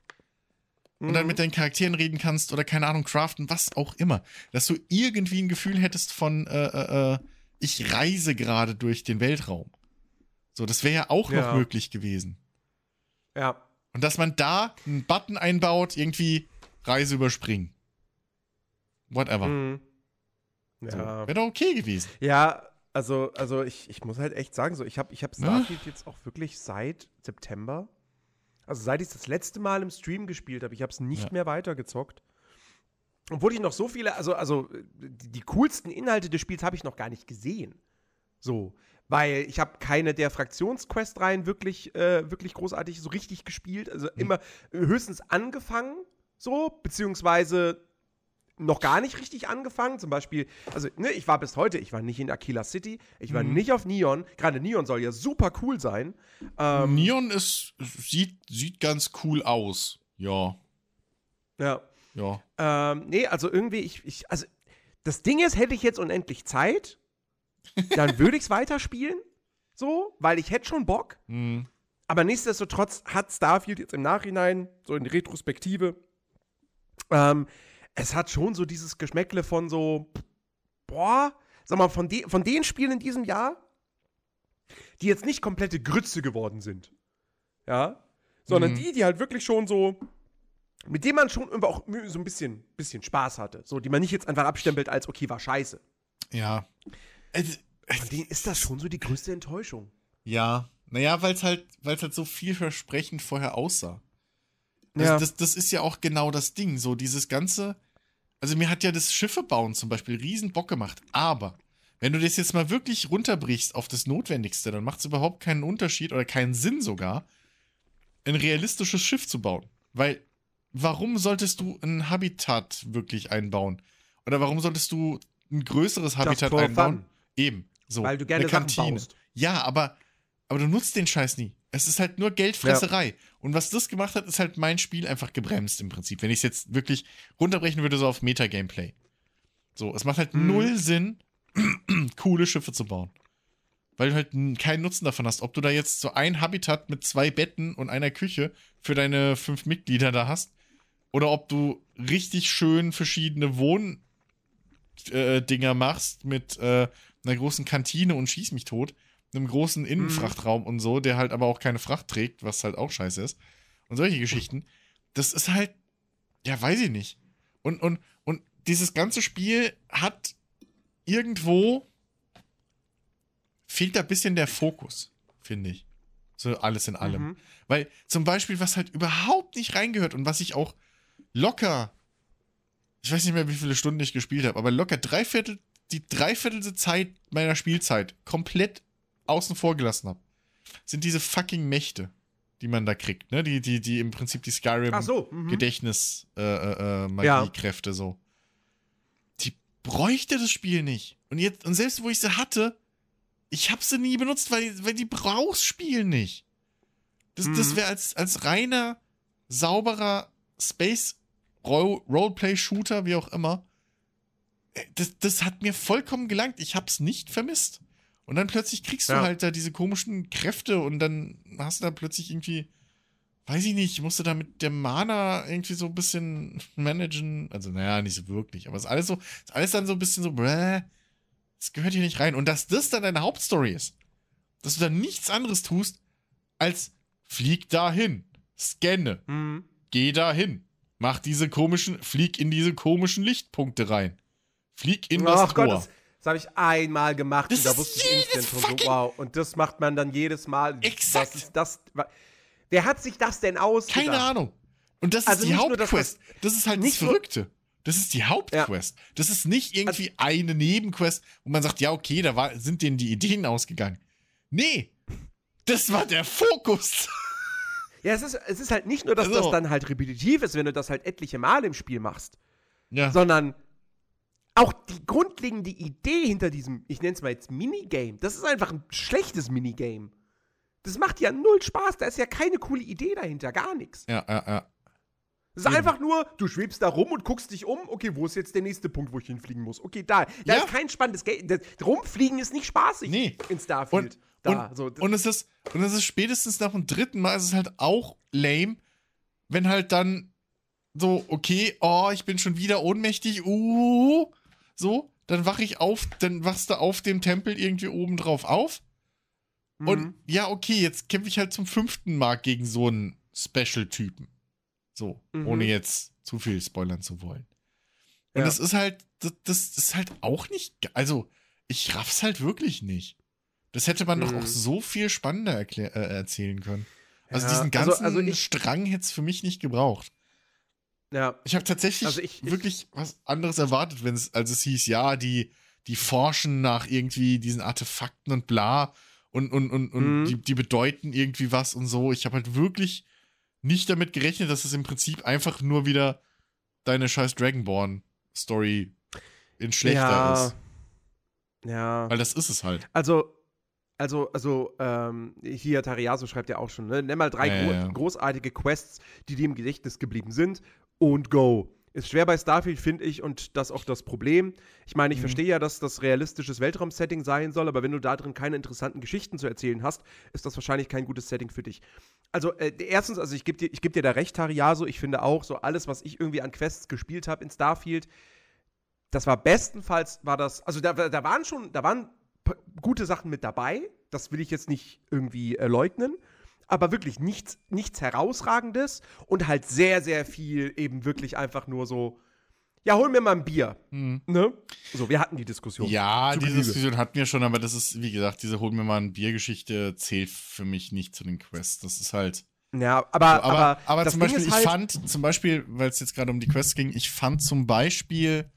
und dann mhm. mit deinen Charakteren reden kannst oder keine Ahnung, craften, was auch immer. Dass du irgendwie ein Gefühl hättest von, äh, äh, äh ich reise gerade durch den Weltraum. So, das wäre ja auch ja. noch möglich gewesen. Ja. Und dass man da einen Button einbaut, irgendwie Reise überspringen. Whatever. Mhm. Ja. So, wäre doch okay gewesen. Ja, also, also ich, ich muss halt echt sagen, so, ich habe ich hab Starfield jetzt auch wirklich seit September also seit ich das letzte Mal im Stream gespielt habe, ich habe es nicht ja. mehr weitergezockt. Obwohl ich noch so viele, also, also die, coolsten Inhalte des Spiels habe ich noch gar nicht gesehen. So. Weil ich habe keine der Fraktionsquest-Reihen wirklich, äh, wirklich großartig so richtig gespielt. Also mhm. immer höchstens angefangen, so, beziehungsweise noch gar nicht richtig angefangen. Zum Beispiel, also ne, ich war bis heute, ich war nicht in Aquila City, ich war mhm. nicht auf Neon. Gerade Neon soll ja super cool sein. Ähm, Neon ist, sieht, sieht ganz cool aus. Ja. Ja. Ja. Ähm, nee, also irgendwie, ich, ich, also das Ding ist, hätte ich jetzt unendlich Zeit, dann würde ich es weiterspielen. So, weil ich hätte schon Bock. Mhm. Aber nichtsdestotrotz hat Starfield jetzt im Nachhinein, so in Retrospektive, ähm, es hat schon so dieses Geschmäckle von so, boah, sag mal, von, de von den Spielen in diesem Jahr, die jetzt nicht komplette Grütze geworden sind. Ja. Sondern mhm. die, die halt wirklich schon so, mit denen man schon auch so ein bisschen, bisschen Spaß hatte. So, die man nicht jetzt einfach abstempelt als, okay, war scheiße. Ja. Von denen ist das schon so die größte Enttäuschung. Ja. Naja, weil es halt, weil's halt so vielversprechend vorher aussah. Das, ja. das, das ist ja auch genau das Ding. So, dieses ganze. Also, mir hat ja das Schiffe bauen zum Beispiel riesen Bock gemacht. Aber, wenn du das jetzt mal wirklich runterbrichst auf das Notwendigste, dann macht es überhaupt keinen Unterschied oder keinen Sinn sogar, ein realistisches Schiff zu bauen. Weil, warum solltest du ein Habitat wirklich einbauen? Oder warum solltest du ein größeres Habitat einbauen? Fun. Eben. So, Weil du gerne eine Kantine. Baust. Ja, aber, aber du nutzt den Scheiß nie. Es ist halt nur Geldfresserei. Ja. Und was das gemacht hat, ist halt mein Spiel einfach gebremst im Prinzip. Wenn ich es jetzt wirklich runterbrechen würde, so auf Meta-Gameplay. So, es macht halt mhm. null Sinn, coole Schiffe zu bauen. Weil du halt keinen Nutzen davon hast. Ob du da jetzt so ein Habitat mit zwei Betten und einer Küche für deine fünf Mitglieder da hast. Oder ob du richtig schön verschiedene Wohndinger äh, machst mit äh, einer großen Kantine und schieß mich tot einem großen Innenfrachtraum mhm. und so, der halt aber auch keine Fracht trägt, was halt auch scheiße ist. Und solche Geschichten. Das ist halt, ja, weiß ich nicht. Und, und, und dieses ganze Spiel hat irgendwo fehlt da ein bisschen der Fokus, finde ich. So alles in allem. Mhm. Weil zum Beispiel, was halt überhaupt nicht reingehört und was ich auch locker, ich weiß nicht mehr, wie viele Stunden ich gespielt habe, aber locker drei Viertel, die dreiviertelte Zeit meiner Spielzeit komplett außen vor gelassen habe, sind diese fucking Mächte, die man da kriegt, ne? Die, die, die im Prinzip die Skyrim-Gedächtnis-Magiekräfte so, mhm. äh, äh, so. Die bräuchte das Spiel nicht. Und jetzt, und selbst wo ich sie hatte, ich habe sie nie benutzt, weil, weil die brauchst Spiel nicht. Das, mhm. das wäre als, als reiner, sauberer Space Roleplay-Shooter, wie auch immer. Äh, das, das hat mir vollkommen gelangt. Ich hab's nicht vermisst. Und dann plötzlich kriegst ja. du halt da diese komischen Kräfte und dann hast du da plötzlich irgendwie, weiß ich nicht, musst du da mit der Mana irgendwie so ein bisschen managen. Also, naja, nicht so wirklich, aber es ist alles so, ist alles dann so ein bisschen so, bäh, das gehört hier nicht rein. Und dass das dann deine Hauptstory ist, dass du dann nichts anderes tust, als flieg dahin, scanne, mhm. geh dahin, mach diese komischen, flieg in diese komischen Lichtpunkte rein, flieg in das Ach Tor. Gott, das, das habe ich einmal gemacht das und da wusste ich instant schon so, wow. Und das macht man dann jedes Mal. Exakt. Das ist das. Wer hat sich das denn ausgedacht? Keine Ahnung. Und das also ist die Hauptquest. Das, das, ist halt nicht das Verrückte. Das ist die Hauptquest. Ja. Das ist nicht irgendwie also, eine Nebenquest, wo man sagt, ja, okay, da war, sind denen die Ideen ausgegangen. Nee, das war der Fokus. Ja, es ist, es ist halt nicht nur, dass also. das dann halt repetitiv ist, wenn du das halt etliche Male im Spiel machst. Ja. Sondern auch die grundlegende Idee hinter diesem, ich nenne es mal jetzt Minigame, das ist einfach ein schlechtes Minigame. Das macht ja null Spaß, da ist ja keine coole Idee dahinter, gar nichts. Ja, ja, ja. Es ist einfach nur, du schwebst da rum und guckst dich um. Okay, wo ist jetzt der nächste Punkt, wo ich hinfliegen muss? Okay, da. Da ja. ist kein spannendes Game. Rumfliegen ist nicht spaßig nee. in Starfield. Und, da, und, so. und, es ist, und es ist spätestens nach dem dritten Mal ist es halt auch lame, wenn halt dann so, okay, oh, ich bin schon wieder ohnmächtig, uh, so, dann wach ich auf, dann wachst du auf dem Tempel irgendwie oben drauf auf. Mhm. Und ja, okay, jetzt kämpfe ich halt zum fünften Mal gegen so einen Special-Typen. So, mhm. ohne jetzt zu viel spoilern zu wollen. Und ja. das ist halt, das, das ist halt auch nicht, also ich raff's halt wirklich nicht. Das hätte man mhm. doch auch so viel spannender äh, erzählen können. Also ja, diesen ganzen also, also ich, Strang hätte es für mich nicht gebraucht. Ja. Ich habe tatsächlich also ich, wirklich ich, was anderes erwartet, wenn es, als es hieß, ja, die, die forschen nach irgendwie diesen Artefakten und bla und, und, und, und mhm. die, die bedeuten irgendwie was und so. Ich habe halt wirklich nicht damit gerechnet, dass es im Prinzip einfach nur wieder deine scheiß Dragonborn-Story in schlechter ja. ist. Ja. Weil das ist es halt. Also, also, also, ähm, hier Tariaso schreibt ja auch schon, ne? Nenn mal drei ja, gro ja. großartige Quests, die dir im Gedächtnis geblieben sind und go. Ist schwer bei Starfield, finde ich, und das auch das Problem. Ich meine, ich mhm. verstehe ja, dass das realistisches Weltraumsetting sein soll, aber wenn du da drin keine interessanten Geschichten zu erzählen hast, ist das wahrscheinlich kein gutes Setting für dich. Also, äh, erstens, also ich gebe dir, geb dir da recht, Tariaso. Ich finde auch, so alles, was ich irgendwie an Quests gespielt habe in Starfield, das war bestenfalls, war das, also da, da waren schon, da waren gute Sachen mit dabei. Das will ich jetzt nicht irgendwie äh, leugnen aber wirklich nichts, nichts Herausragendes und halt sehr, sehr viel eben wirklich einfach nur so, ja, hol mir mal ein Bier. Mhm. Ne? So, wir hatten die Diskussion. Ja, die Diskussion hatten wir schon, aber das ist, wie gesagt, diese hol mir mal ein Bier-Geschichte zählt für mich nicht zu den Quests. Das ist halt. Ja, aber. So, aber, aber, aber zum Beispiel, ich halt fand, zum Beispiel, weil es jetzt gerade um die Quests ging, ich fand zum Beispiel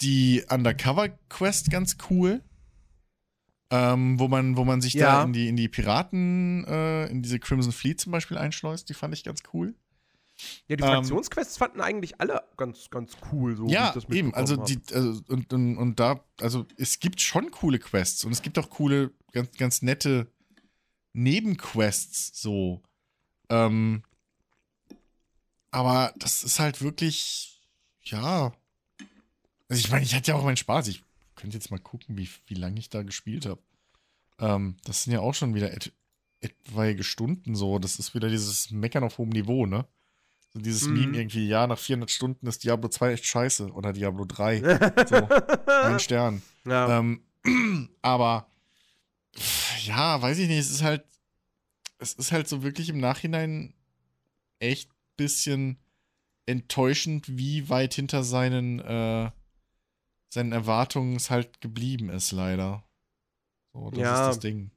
die Undercover-Quest ganz cool ähm, wo man, wo man sich ja. da in die, in die Piraten, äh, in diese Crimson Fleet zum Beispiel einschleust. Die fand ich ganz cool. Ja, die ähm, Fraktionsquests ähm, fanden eigentlich alle ganz, ganz cool, so ja, eben, also die, also, und, und, und da, also es gibt schon coole Quests und es gibt auch coole, ganz, ganz nette Nebenquests, so. Ähm, aber das ist halt wirklich, ja. Also ich meine, ich hatte ja auch meinen Spaß. Ich könnte jetzt mal gucken, wie, wie lange ich da gespielt habe. Ähm, das sind ja auch schon wieder et etwaige Stunden so. Das ist wieder dieses Meckern auf hohem Niveau, ne? So dieses mhm. Meme irgendwie, ja, nach 400 Stunden ist Diablo 2 echt scheiße. Oder Diablo 3. so, ein Stern. Ja. Ähm, aber, ja, weiß ich nicht. Es ist halt, es ist halt so wirklich im Nachhinein echt bisschen enttäuschend, wie weit hinter seinen, äh, seinen Erwartungen es halt geblieben ist, leider. So, das ja. ist das Ding.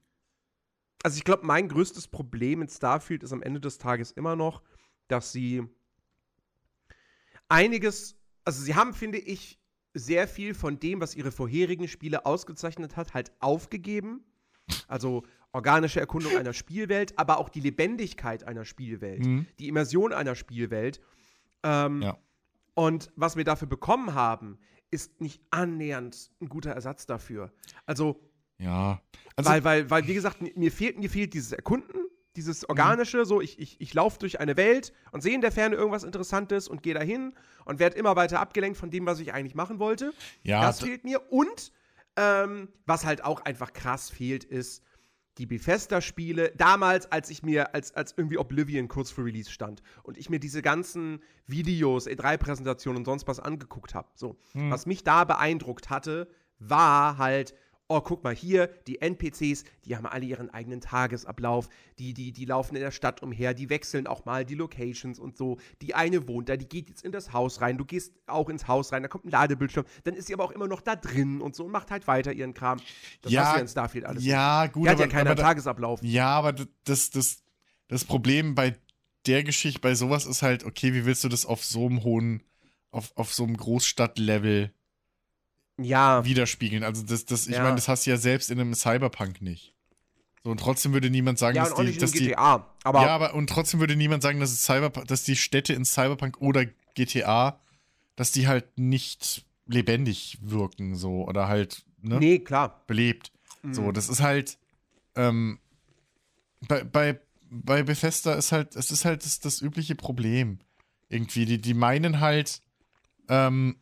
Also ich glaube, mein größtes Problem in Starfield ist am Ende des Tages immer noch, dass sie einiges, also sie haben, finde ich, sehr viel von dem, was ihre vorherigen Spiele ausgezeichnet hat, halt aufgegeben. Also organische Erkundung einer Spielwelt, aber auch die Lebendigkeit einer Spielwelt, mhm. die Immersion einer Spielwelt. Ähm, ja. Und was wir dafür bekommen haben, ist nicht annähernd ein guter Ersatz dafür. Also, ja. Also, weil, weil, weil, wie gesagt, mir fehlt, mir fehlt dieses Erkunden, dieses mhm. Organische, mhm. so ich, ich, ich laufe durch eine Welt und sehe in der Ferne irgendwas Interessantes und gehe dahin und werde immer weiter abgelenkt von dem, was ich eigentlich machen wollte. Ja. Das fehlt mir. Und ähm, was halt auch einfach krass fehlt, ist, die Bethesda-Spiele, damals, als ich mir, als, als irgendwie Oblivion kurz vor Release stand und ich mir diese ganzen Videos, E3-Präsentationen und sonst was angeguckt habe, so, hm. was mich da beeindruckt hatte, war halt oh, guck mal hier, die NPCs, die haben alle ihren eigenen Tagesablauf, die, die, die laufen in der Stadt umher, die wechseln auch mal die Locations und so. Die eine wohnt da, die geht jetzt in das Haus rein, du gehst auch ins Haus rein, da kommt ein Ladebildschirm, dann ist sie aber auch immer noch da drin und so und macht halt weiter ihren Kram. Das ja, hast ja in Starfield alles. Ja, gut. Die hat aber, ja keinen aber, Tagesablauf. Ja, aber das, das, das Problem bei der Geschichte, bei sowas ist halt, okay, wie willst du das auf so einem hohen, auf, auf so einem Großstadtlevel ja. widerspiegeln. Also das, das, ich ja. meine, das hast du ja selbst in einem Cyberpunk nicht. So, und trotzdem würde niemand sagen, ja, dass die, dass die GTA, aber ja, aber und trotzdem würde niemand sagen, dass es Cyberpunk, dass die Städte in Cyberpunk oder GTA, dass die halt nicht lebendig wirken, so oder halt ne? Nee, klar. Belebt. Mhm. So, das ist halt ähm, bei, bei, bei Bethesda ist halt, es ist halt das, das übliche Problem. Irgendwie, die, die meinen halt, ähm,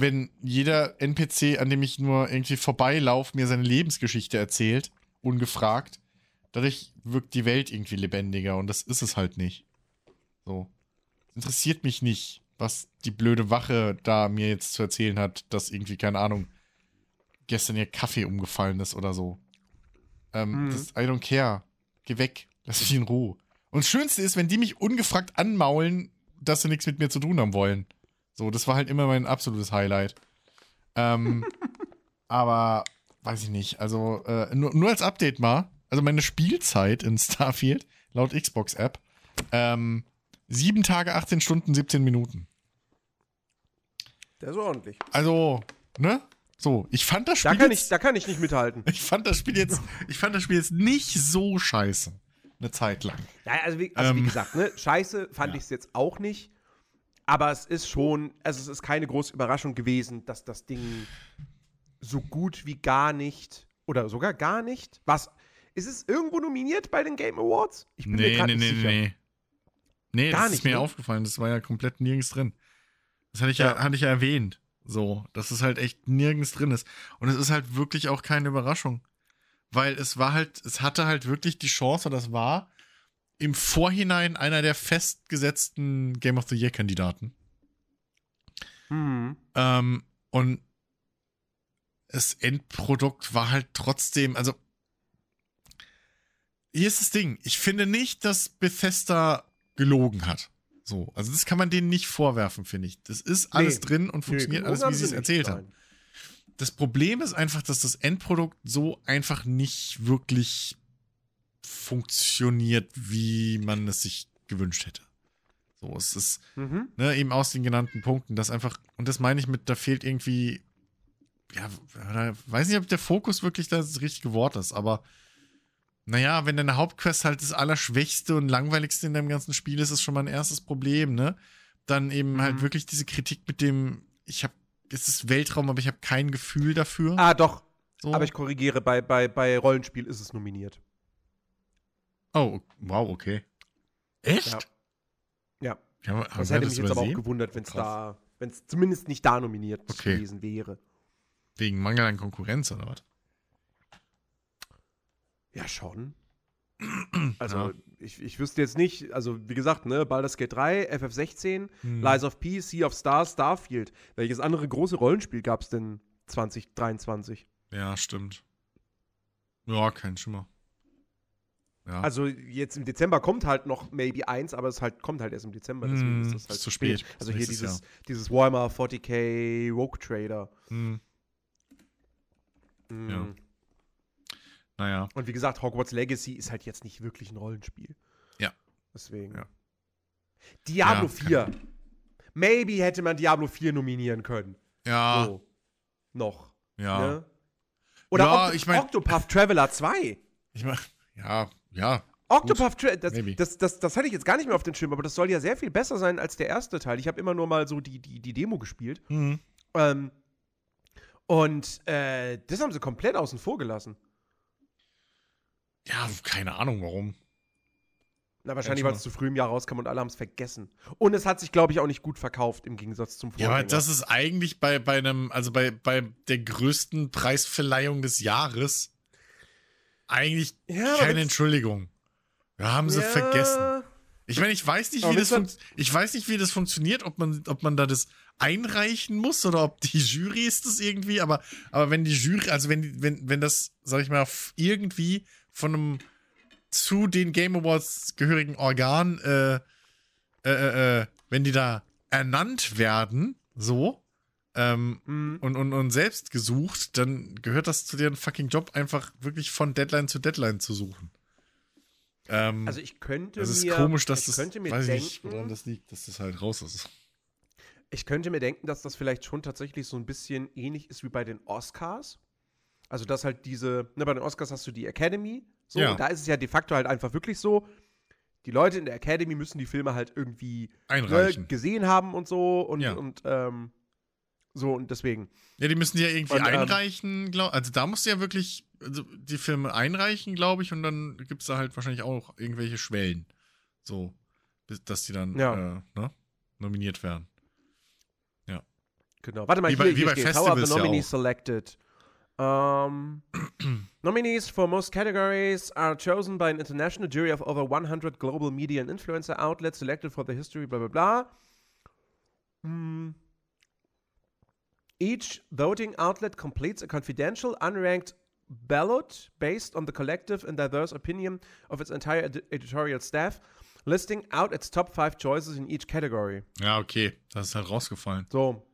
wenn jeder NPC, an dem ich nur irgendwie vorbeilaufe, mir seine Lebensgeschichte erzählt, ungefragt, dadurch wirkt die Welt irgendwie lebendiger und das ist es halt nicht. So. Interessiert mich nicht, was die blöde Wache da mir jetzt zu erzählen hat, dass irgendwie, keine Ahnung, gestern ihr Kaffee umgefallen ist oder so. Ähm, mhm. das, I don't care. Geh weg. Lass mich in Ruhe. Und das Schönste ist, wenn die mich ungefragt anmaulen, dass sie nichts mit mir zu tun haben wollen. So, das war halt immer mein absolutes Highlight. Ähm, aber weiß ich nicht. Also, äh, nur, nur als Update mal. Also, meine Spielzeit in Starfield, laut Xbox-App, ähm, 7 Tage, 18 Stunden, 17 Minuten. Der ist ordentlich. Also, ne? So, ich fand das Spiel. Da kann, jetzt, ich, da kann ich nicht mithalten. Ich fand das Spiel jetzt, ich fand das Spiel jetzt nicht so scheiße. Eine Zeit lang. Ja, also wie, also ähm, wie gesagt, ne, scheiße fand ja. ich es jetzt auch nicht. Aber es ist schon, also es ist keine große Überraschung gewesen, dass das Ding so gut wie gar nicht oder sogar gar nicht. Was? Ist es irgendwo nominiert bei den Game Awards? Ich bin nee, mir nee, nicht nee, sicher. Nee, nee. Gar das nicht, ist mir ne? aufgefallen. Das war ja komplett nirgends drin. Das hatte ich ja, ja, hatte ich ja erwähnt. So, dass es halt echt nirgends drin ist. Und es ist halt wirklich auch keine Überraschung. Weil es war halt, es hatte halt wirklich die Chance, das war, im Vorhinein einer der festgesetzten Game of the Year-Kandidaten. Mhm. Ähm, und das Endprodukt war halt trotzdem, also hier ist das Ding. Ich finde nicht, dass Bethesda gelogen hat. So, also das kann man denen nicht vorwerfen, finde ich. Das ist alles nee. drin und funktioniert nee, alles, wie sie es erzählt haben. Das Problem ist einfach, dass das Endprodukt so einfach nicht wirklich funktioniert, wie man es sich gewünscht hätte. So, es ist mhm. ne, eben aus den genannten Punkten, das einfach, und das meine ich mit, da fehlt irgendwie, ja, weiß nicht, ob der Fokus wirklich das richtige Wort ist, aber naja, wenn deine Hauptquest halt das Allerschwächste und Langweiligste in deinem ganzen Spiel ist, ist schon mal ein erstes Problem, ne? Dann eben halt mhm. halt wirklich diese Kritik mit dem, ich habe, es ist Weltraum, aber ich habe kein Gefühl dafür. Ah, doch. So. Aber ich korrigiere, bei, bei, bei Rollenspiel ist es nominiert. Oh, wow, okay. Echt? Ja. ja. ja das hätte mich jetzt aber auch gewundert, wenn es da, wenn es zumindest nicht da nominiert okay. gewesen wäre. Wegen Mangel an Konkurrenz oder was? Ja, schon. Also, ja. ich, ich wüsste jetzt nicht, also wie gesagt, ne, Baldur's Gate 3, FF16, hm. Lies of P, Sea of Stars, Starfield. Welches andere große Rollenspiel gab es denn 2023? Ja, stimmt. Ja, kein Schimmer. Ja. Also jetzt im Dezember kommt halt noch Maybe 1, aber es halt, kommt halt erst im Dezember, deswegen mm, ist das halt zu spät. spät. Also hier dieses, dieses Warhammer 40k Rogue Trader. Mm. Mm. Ja. Naja. Und wie gesagt, Hogwarts Legacy ist halt jetzt nicht wirklich ein Rollenspiel. Ja. Deswegen. Ja. Diablo ja, 4. Maybe hätte man Diablo 4 nominieren können. Ja. So. Noch. Ja. Ne? Oder ja, Oct ich mein, Octopath Traveler 2. Ich mach, ja, ja. Octopath Traveler, das, das, das, das, hatte ich jetzt gar nicht mehr auf den Schirm, aber das soll ja sehr viel besser sein als der erste Teil. Ich habe immer nur mal so die, die, die Demo gespielt. Mhm. Ähm, und äh, das haben sie komplett außen vor gelassen. Ja, keine Ahnung warum. Na, wahrscheinlich, weil es zu früh im Jahr rauskam und alle haben es vergessen. Und es hat sich, glaube ich, auch nicht gut verkauft im Gegensatz zum Vorgänger. Ja, aber das ist eigentlich bei, bei einem, also bei, bei der größten Preisverleihung des Jahres eigentlich ja, keine Entschuldigung. Wir haben sie ja. vergessen. Ich meine, ich weiß nicht, wie das ich weiß nicht, wie das funktioniert, ob man, ob man da das einreichen muss oder ob die Jury ist das irgendwie, aber, aber wenn die Jury, also wenn, wenn, wenn das, sag ich mal, irgendwie von einem zu den Game Awards gehörigen Organ, äh, äh, äh, äh, wenn die da ernannt werden, so, ähm, mhm. und, und, und selbst gesucht, dann gehört das zu deren fucking Job, einfach wirklich von Deadline zu Deadline zu suchen. Ähm, also ich könnte Das ist mir, komisch, dass das, könnte mir weiß denken, nicht, woran das liegt, dass das halt raus ist. Ich könnte mir denken, dass das vielleicht schon tatsächlich so ein bisschen ähnlich ist wie bei den Oscars. Also, dass halt diese, ne, bei den Oscars hast du die Academy, so, ja. und da ist es ja de facto halt einfach wirklich so, die Leute in der Academy müssen die Filme halt irgendwie ne, gesehen haben und so und, ja. und ähm, so und deswegen. Ja, die müssen die ja irgendwie und, ähm, einreichen, glaub, also da musst du ja wirklich also die Filme einreichen, glaube ich, und dann gibt es da halt wahrscheinlich auch irgendwelche Schwellen. So, dass die dann ja. äh, ne, nominiert werden. Ja. Genau. Warte mal, wie hier, bei, wie hier bei steht, Festivals How are the nominees ja selected? Um, nominees for most categories are chosen by an international jury of over 100 global media and influencer outlets selected for the history, blah, blah, blah. Hmm. Each voting outlet completes a confidential, unranked ballot based on the collective and diverse opinion of its entire ed editorial staff, listing out its top five choices in each category. Ja, okay. Das ist halt rausgefallen. So.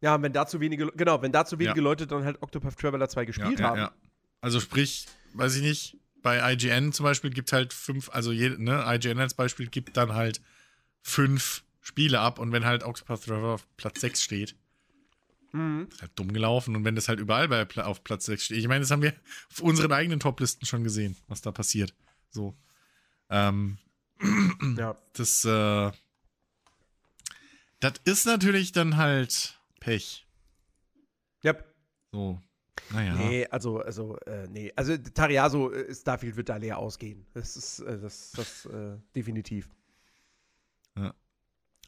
Ja, wenn dazu wenige, genau, wenn dazu wenige ja. Leute dann halt Octopath Traveler 2 gespielt ja, ja, haben. Ja. Also sprich, weiß ich nicht, bei IGN zum Beispiel gibt halt fünf, also je, ne, IGN als Beispiel gibt dann halt fünf Spiele ab und wenn halt Octopath Traveler auf Platz 6 steht, mhm. ist halt dumm gelaufen. Und wenn das halt überall bei, auf Platz 6 steht, ich meine, das haben wir auf unseren eigenen Toplisten schon gesehen, was da passiert. So. Ähm, ja. Das, äh, das ist natürlich dann halt Pech. Yep. So. Naja. Nee, also, also, äh, nee. Also, Tariaso, äh, Starfield wird da leer ausgehen. Das ist, äh, das, das, äh, definitiv. Ja.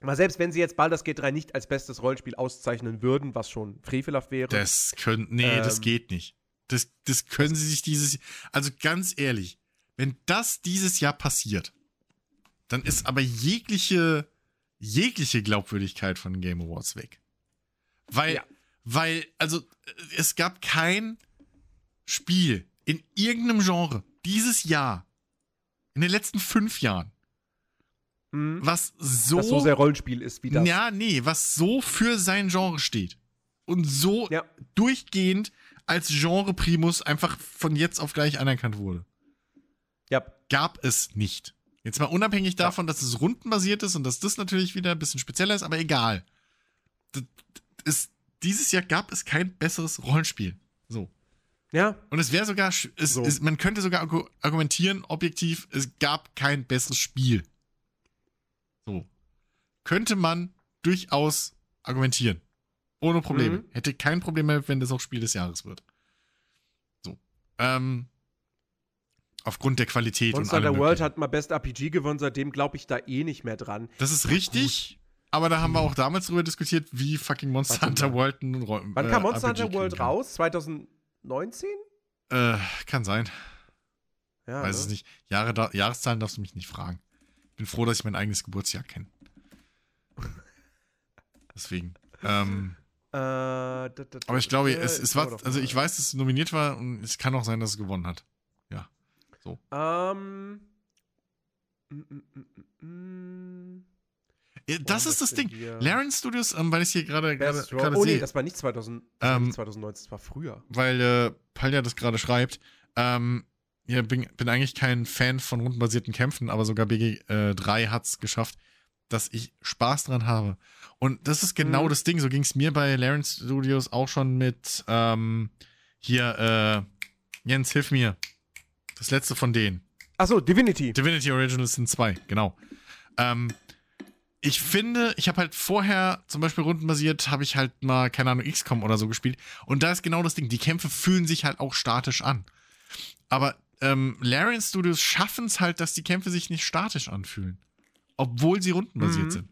Mal selbst wenn sie jetzt Baldur's Gate 3 nicht als bestes Rollenspiel auszeichnen würden, was schon frevelhaft wäre. Das können, nee, ähm, das geht nicht. Das, das können sie sich dieses, also ganz ehrlich, wenn das dieses Jahr passiert, dann ist aber jegliche, jegliche Glaubwürdigkeit von Game Awards weg. Weil, ja. weil, also, es gab kein Spiel in irgendeinem Genre dieses Jahr, in den letzten fünf Jahren, mhm. was so. Was so sehr Rollenspiel ist wie das. Ja, nee, was so für sein Genre steht. Und so ja. durchgehend als Genre Primus einfach von jetzt auf gleich anerkannt wurde. Ja. Gab es nicht. Jetzt mal unabhängig davon, ja. dass es rundenbasiert ist und dass das natürlich wieder ein bisschen spezieller ist, aber egal. Das, ist, dieses Jahr gab es kein besseres Rollenspiel. So. Ja. Und es wäre sogar, es, so. es, man könnte sogar argumentieren, objektiv, es gab kein besseres Spiel. So. Könnte man durchaus argumentieren. Ohne Probleme. Mhm. Hätte kein Problem mehr, wenn das auch Spiel des Jahres wird. So. Ähm, aufgrund der Qualität Monster und allem. Monster World hat mal Best RPG gewonnen, seitdem glaube ich da eh nicht mehr dran. Das ist richtig. Aber da haben wir auch damals drüber diskutiert, wie fucking Monster Hunter World nun räumen. Wann kam äh, Monster Hunter World raus? 2019? Äh, kann sein. Ja, Weiß ne? es nicht. Jahre da, Jahreszahlen darfst du mich nicht fragen. Bin froh, dass ich mein eigenes Geburtsjahr kenne. Deswegen. Ähm, äh, da, da, da, aber ich glaube, es, es war, also ich weiß, dass es nominiert war und es kann auch sein, dass es gewonnen hat. Ja. So. Ähm. Um, mm, mm, mm, das ist das Ding. Laren Studios, ähm, weil ich hier gerade sehe. Oh nee, das war nicht 2000, das ähm, 2019, das war früher. Weil äh, Palja das gerade schreibt. Ähm, ja, bin, bin eigentlich kein Fan von rundenbasierten Kämpfen, aber sogar BG3 äh, hat es geschafft, dass ich Spaß dran habe. Und das ist genau mhm. das Ding. So ging es mir bei Laren Studios auch schon mit ähm, hier, äh, Jens, hilf mir. Das letzte von denen. Achso, Divinity. Divinity Originals sind zwei, genau. Ähm, ich finde, ich habe halt vorher, zum Beispiel rundenbasiert, habe ich halt mal, keine Ahnung, XCOM oder so gespielt. Und da ist genau das Ding. Die Kämpfe fühlen sich halt auch statisch an. Aber ähm, Larian Studios schaffen es halt, dass die Kämpfe sich nicht statisch anfühlen. Obwohl sie rundenbasiert mhm. sind.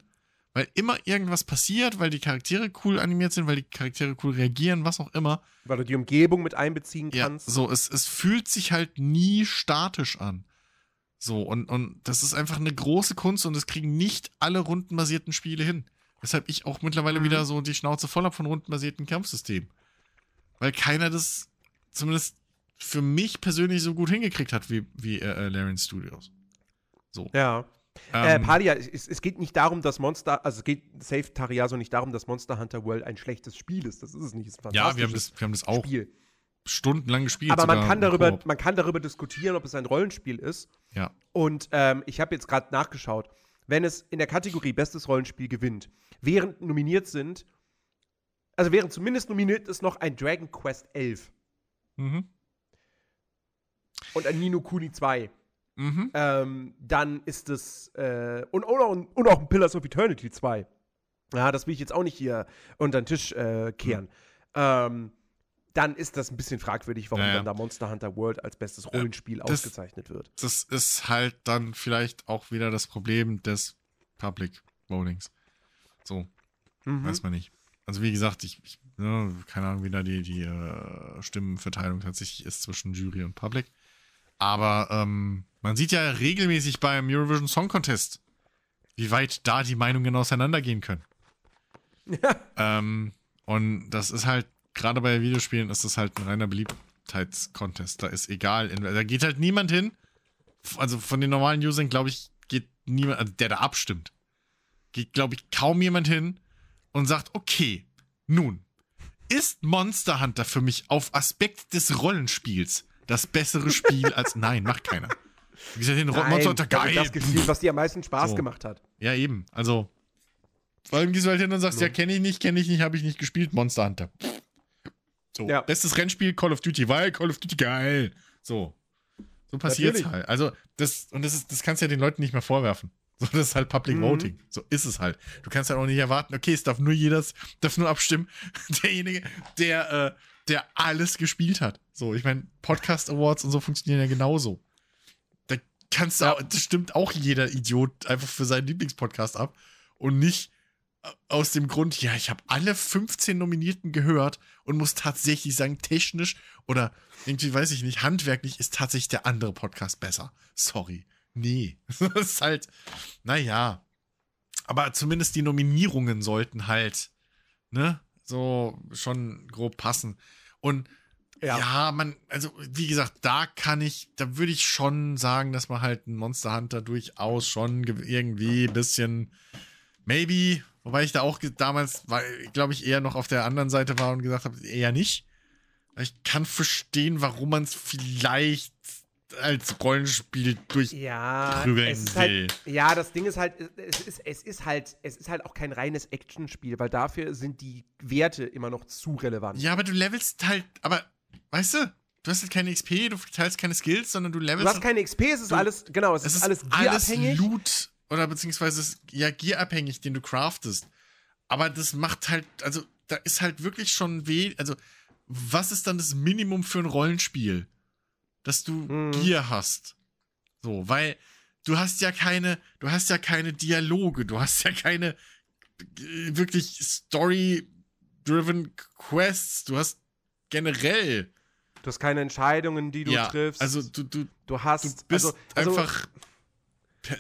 Weil immer irgendwas passiert, weil die Charaktere cool animiert sind, weil die Charaktere cool reagieren, was auch immer. Weil du die Umgebung mit einbeziehen kannst. Ja, so, es, es fühlt sich halt nie statisch an. So, und, und das ist einfach eine große Kunst und das kriegen nicht alle rundenbasierten Spiele hin. Weshalb ich auch mittlerweile mhm. wieder so die Schnauze voll habe von rundenbasierten Kampfsystemen. Weil keiner das zumindest für mich persönlich so gut hingekriegt hat wie, wie äh, äh Larian Studios. So. Ja. Äh, ähm, äh, Palia, es, es, geht nicht darum, dass Monster, also es geht Safe Tariaso nicht darum, dass Monster Hunter World ein schlechtes Spiel ist. Das ist es nicht. Es ist ja, wir haben, das, wir haben das auch Spiel. stundenlang gespielt. Aber man kann, darüber, man kann darüber diskutieren, ob es ein Rollenspiel ist. Ja. Und ähm, ich habe jetzt gerade nachgeschaut. Wenn es in der Kategorie Bestes Rollenspiel gewinnt, während nominiert sind, also während zumindest nominiert ist noch ein Dragon Quest 11. Mhm. Und ein Nino Kuni 2. Mhm. Ähm, dann ist es äh, und, und, und, auch ein Pillars of Eternity 2. Ja, das will ich jetzt auch nicht hier unter den Tisch äh, kehren. Mhm. Ähm, dann ist das ein bisschen fragwürdig, warum naja. dann da Monster Hunter World als bestes Rollenspiel das, ausgezeichnet wird. Das ist halt dann vielleicht auch wieder das Problem des Public Votings. So, mhm. weiß man nicht. Also wie gesagt, ich, ich ne, keine Ahnung, wie da die, die äh, Stimmenverteilung tatsächlich ist zwischen Jury und Public. Aber ähm, man sieht ja regelmäßig beim Eurovision Song Contest, wie weit da die Meinungen auseinandergehen können. Ja. Ähm, und das ist halt, gerade bei Videospielen ist das halt ein reiner Beliebtheitscontest. Da ist egal, da geht halt niemand hin. Also von den normalen Usern, glaube ich, geht niemand, also der da abstimmt, geht, glaube ich, kaum jemand hin und sagt, okay, nun, ist Monster Hunter für mich auf Aspekt des Rollenspiels das bessere Spiel als. Nein, macht keiner. Wie gesagt, den Nein, Monster Hunter geil. Das gespielt, was dir am meisten Spaß so. gemacht hat. Ja, eben. Also, vor allem gehst du halt hin und sagst, so. ja, kenne ich nicht, kenne ich nicht, habe ich nicht gespielt, Monster Hunter. So, ja. bestes Rennspiel, Call of Duty, weil Call of Duty geil. So. So passiert's halt. Also, das, und das ist, das kannst du ja den Leuten nicht mehr vorwerfen. So, das ist halt Public mhm. Voting. So ist es halt. Du kannst halt auch nicht erwarten, okay, es darf nur jeder, darf nur abstimmen. Derjenige, der, äh, der alles gespielt hat. So, ich meine, Podcast Awards und so funktionieren ja genauso. Da kannst du, auch, das stimmt auch jeder Idiot einfach für seinen Lieblingspodcast ab und nicht äh, aus dem Grund, ja, ich habe alle 15 Nominierten gehört und muss tatsächlich sagen, technisch oder irgendwie, weiß ich nicht, handwerklich ist tatsächlich der andere Podcast besser. Sorry. Nee. das ist halt, naja. Aber zumindest die Nominierungen sollten halt, ne, so schon grob passen. Und ja. ja. man, also wie gesagt, da kann ich, da würde ich schon sagen, dass man halt einen Monster Hunter durchaus schon irgendwie ein bisschen, maybe, wobei ich da auch damals, glaube ich, eher noch auf der anderen Seite war und gesagt habe, eher nicht. Ich kann verstehen, warum man es vielleicht als Rollenspiel durchprügeln ja, will. Halt, ja, das Ding ist halt, es ist, es ist halt, es ist halt auch kein reines Actionspiel, weil dafür sind die Werte immer noch zu relevant. Ja, aber du levelst halt, aber, weißt du, du hast halt keine XP, du teilst keine Skills, sondern du levelst. Du hast keine XP, es ist du, alles, genau, es, es ist, alles gearabhängig. Alles Loot oder beziehungsweise ja gearabhängig, den du craftest. Aber das macht halt, also da ist halt wirklich schon weh, also was ist dann das Minimum für ein Rollenspiel? Dass du mhm. Gier hast. So, weil du hast ja keine, du hast ja keine Dialoge, du hast ja keine äh, wirklich Story-driven Quests, du hast generell. Du hast keine Entscheidungen, die du ja, triffst. Also du, du, du hast du bist also, also einfach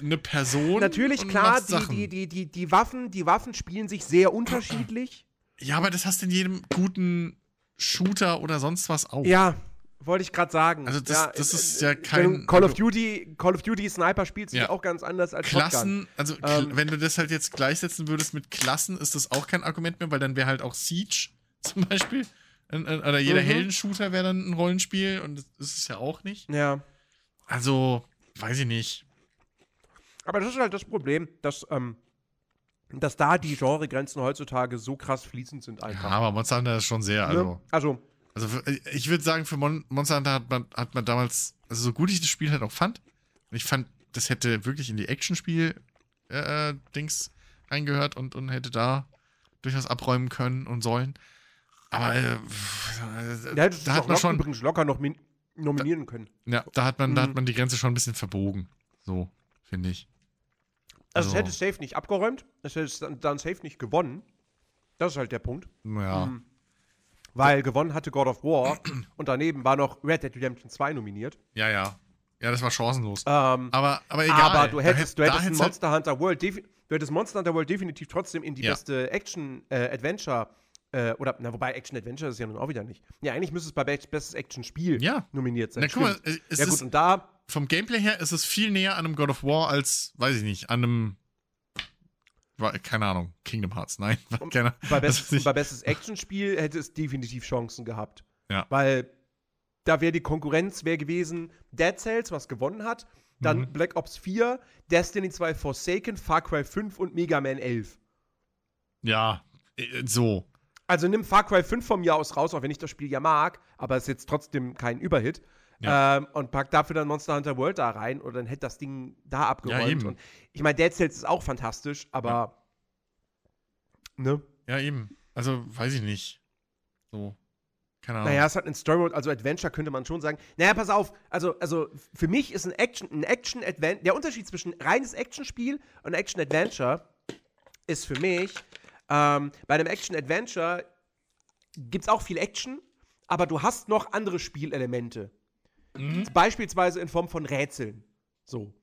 eine Person. Natürlich, klar, die, die, die, die, die Waffen, die Waffen spielen sich sehr unterschiedlich. Ja, aber das hast du in jedem guten Shooter oder sonst was auch. Ja, wollte ich gerade sagen. Also das, ja, das ist ja kein. Call of Duty, Call of Duty Sniper spielt sich ja. auch ganz anders als Klassen, Shotgun. also ähm, wenn du das halt jetzt gleichsetzen würdest mit Klassen, ist das auch kein Argument mehr, weil dann wäre halt auch Siege zum Beispiel. Oder jeder mhm. Heldenshooter wäre dann ein Rollenspiel und das ist es ja auch nicht. Ja. Also, weiß ich nicht. Aber das ist halt das Problem, dass, ähm, dass da die Genregrenzen heutzutage so krass fließend sind einfach. Ja, aber Monster Hunter ist schon sehr, also. Ne? Also, also für, ich würde sagen, für Mon Monster Hunter hat man, hat man damals, also so gut ich das Spiel halt auch fand, und ich fand, das hätte wirklich in die Action-Spiel-Dings äh, eingehört und, und hätte da durchaus abräumen können und sollen. Aber äh, ja, da hat man schon übrigens locker noch nominieren da, können. Ja, da hat man, mhm. da hat mhm. man die Grenze schon ein bisschen verbogen. So, finde ich. Also, also, es hätte safe nicht abgeräumt, es hätte dann safe nicht gewonnen. Das ist halt der Punkt. Ja. Mhm. Weil gewonnen hatte God of War und daneben war noch Red Dead Redemption 2 nominiert. Ja, ja. Ja, das war chancenlos. Ähm, aber, aber egal. Aber du hättest, du hättest Monster Hunter World du hättest Monster Hunter World definitiv trotzdem in die ja. beste Action-Adventure äh, äh, oder, na, wobei Action-Adventure ist ja nun auch wieder nicht. Ja, eigentlich müsste es bei bestes Action-Spiel ja. nominiert sein. Na, guck mal, es ja, gut, und da. Vom Gameplay her ist es viel näher an einem God of War als, weiß ich nicht, an einem keine Ahnung, Kingdom Hearts, nein. Keine, bei, Best, bei bestes Actionspiel hätte es definitiv Chancen gehabt. Ja. Weil da wäre die Konkurrenz wär gewesen Dead Cells, was gewonnen hat, dann mhm. Black Ops 4, Destiny 2 Forsaken, Far Cry 5 und Mega Man 11. Ja, äh, so. Also nimm Far Cry 5 von mir aus raus, auch wenn ich das Spiel ja mag, aber es ist jetzt trotzdem kein Überhit. Ja. Ähm, und pack dafür dann Monster Hunter World da rein und dann hätte das Ding da abgeräumt. Ja, und ich meine, Dead Cells ist auch fantastisch, aber ja. ne? Ja, eben. Also, weiß ich nicht. So. Keine Ahnung. Naja, es hat einen Story Mode, also Adventure könnte man schon sagen. Naja, pass auf, also, also für mich ist ein Action, ein Action-Adventure, der Unterschied zwischen reines Action-Spiel und Action-Adventure ist für mich, ähm, bei einem Action-Adventure gibt es auch viel Action, aber du hast noch andere Spielelemente. Mhm. Beispielsweise in Form von Rätseln. So.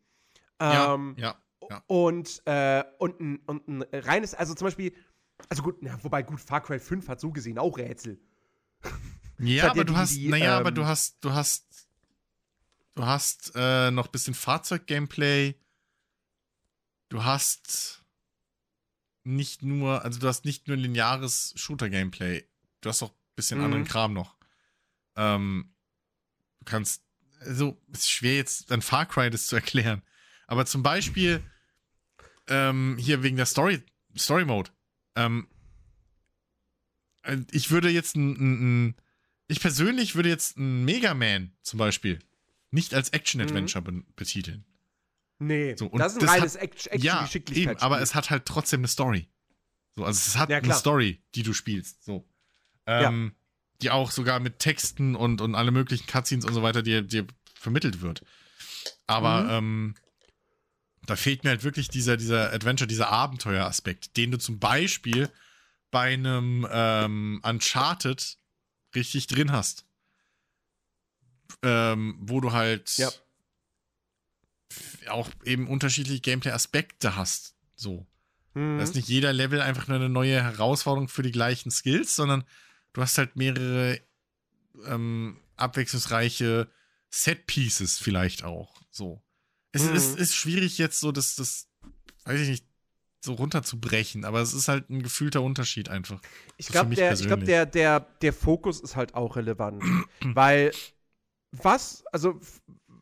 Ähm, ja, ja, ja. Und, äh, und, ein, und ein reines, also zum Beispiel, also gut, na, wobei gut, Far Cry 5 hat so gesehen auch Rätsel. Ja, aber du hast, naja, ähm, aber du hast, du hast, du hast äh, noch ein bisschen Fahrzeug-Gameplay. Du hast nicht nur, also du hast nicht nur lineares Shooter-Gameplay. Du hast auch ein bisschen mhm. anderen Kram noch. Ähm, Du kannst, also, es ist schwer jetzt an Far Cry das zu erklären. Aber zum Beispiel, ähm, hier wegen der Story, Story Mode. Ähm, äh, ich würde jetzt ein, ein, ich persönlich würde jetzt ein Mega Man zum Beispiel nicht als Action-Adventure mhm. betiteln. Nee, so, das ist ein reines Action, Action ja, eben, aber es hat halt trotzdem eine Story. So, also es hat ja, eine Story, die du spielst. So. Ähm, die auch sogar mit Texten und, und alle möglichen Cutscenes und so weiter dir, dir vermittelt wird. Aber mhm. ähm, da fehlt mir halt wirklich dieser, dieser Adventure, dieser Abenteueraspekt, den du zum Beispiel bei einem ähm, Uncharted richtig drin hast. Ähm, wo du halt ja. auch eben unterschiedliche Gameplay-Aspekte hast. So. Mhm. Da ist nicht jeder Level einfach nur eine neue Herausforderung für die gleichen Skills, sondern du hast halt mehrere ähm, abwechslungsreiche Set-Pieces vielleicht auch. So. Es mhm. ist, ist schwierig jetzt so, das, das, weiß ich nicht, so runterzubrechen, aber es ist halt ein gefühlter Unterschied einfach. Ich glaube, der, ich glaub, der, der, der Fokus ist halt auch relevant. weil was, also,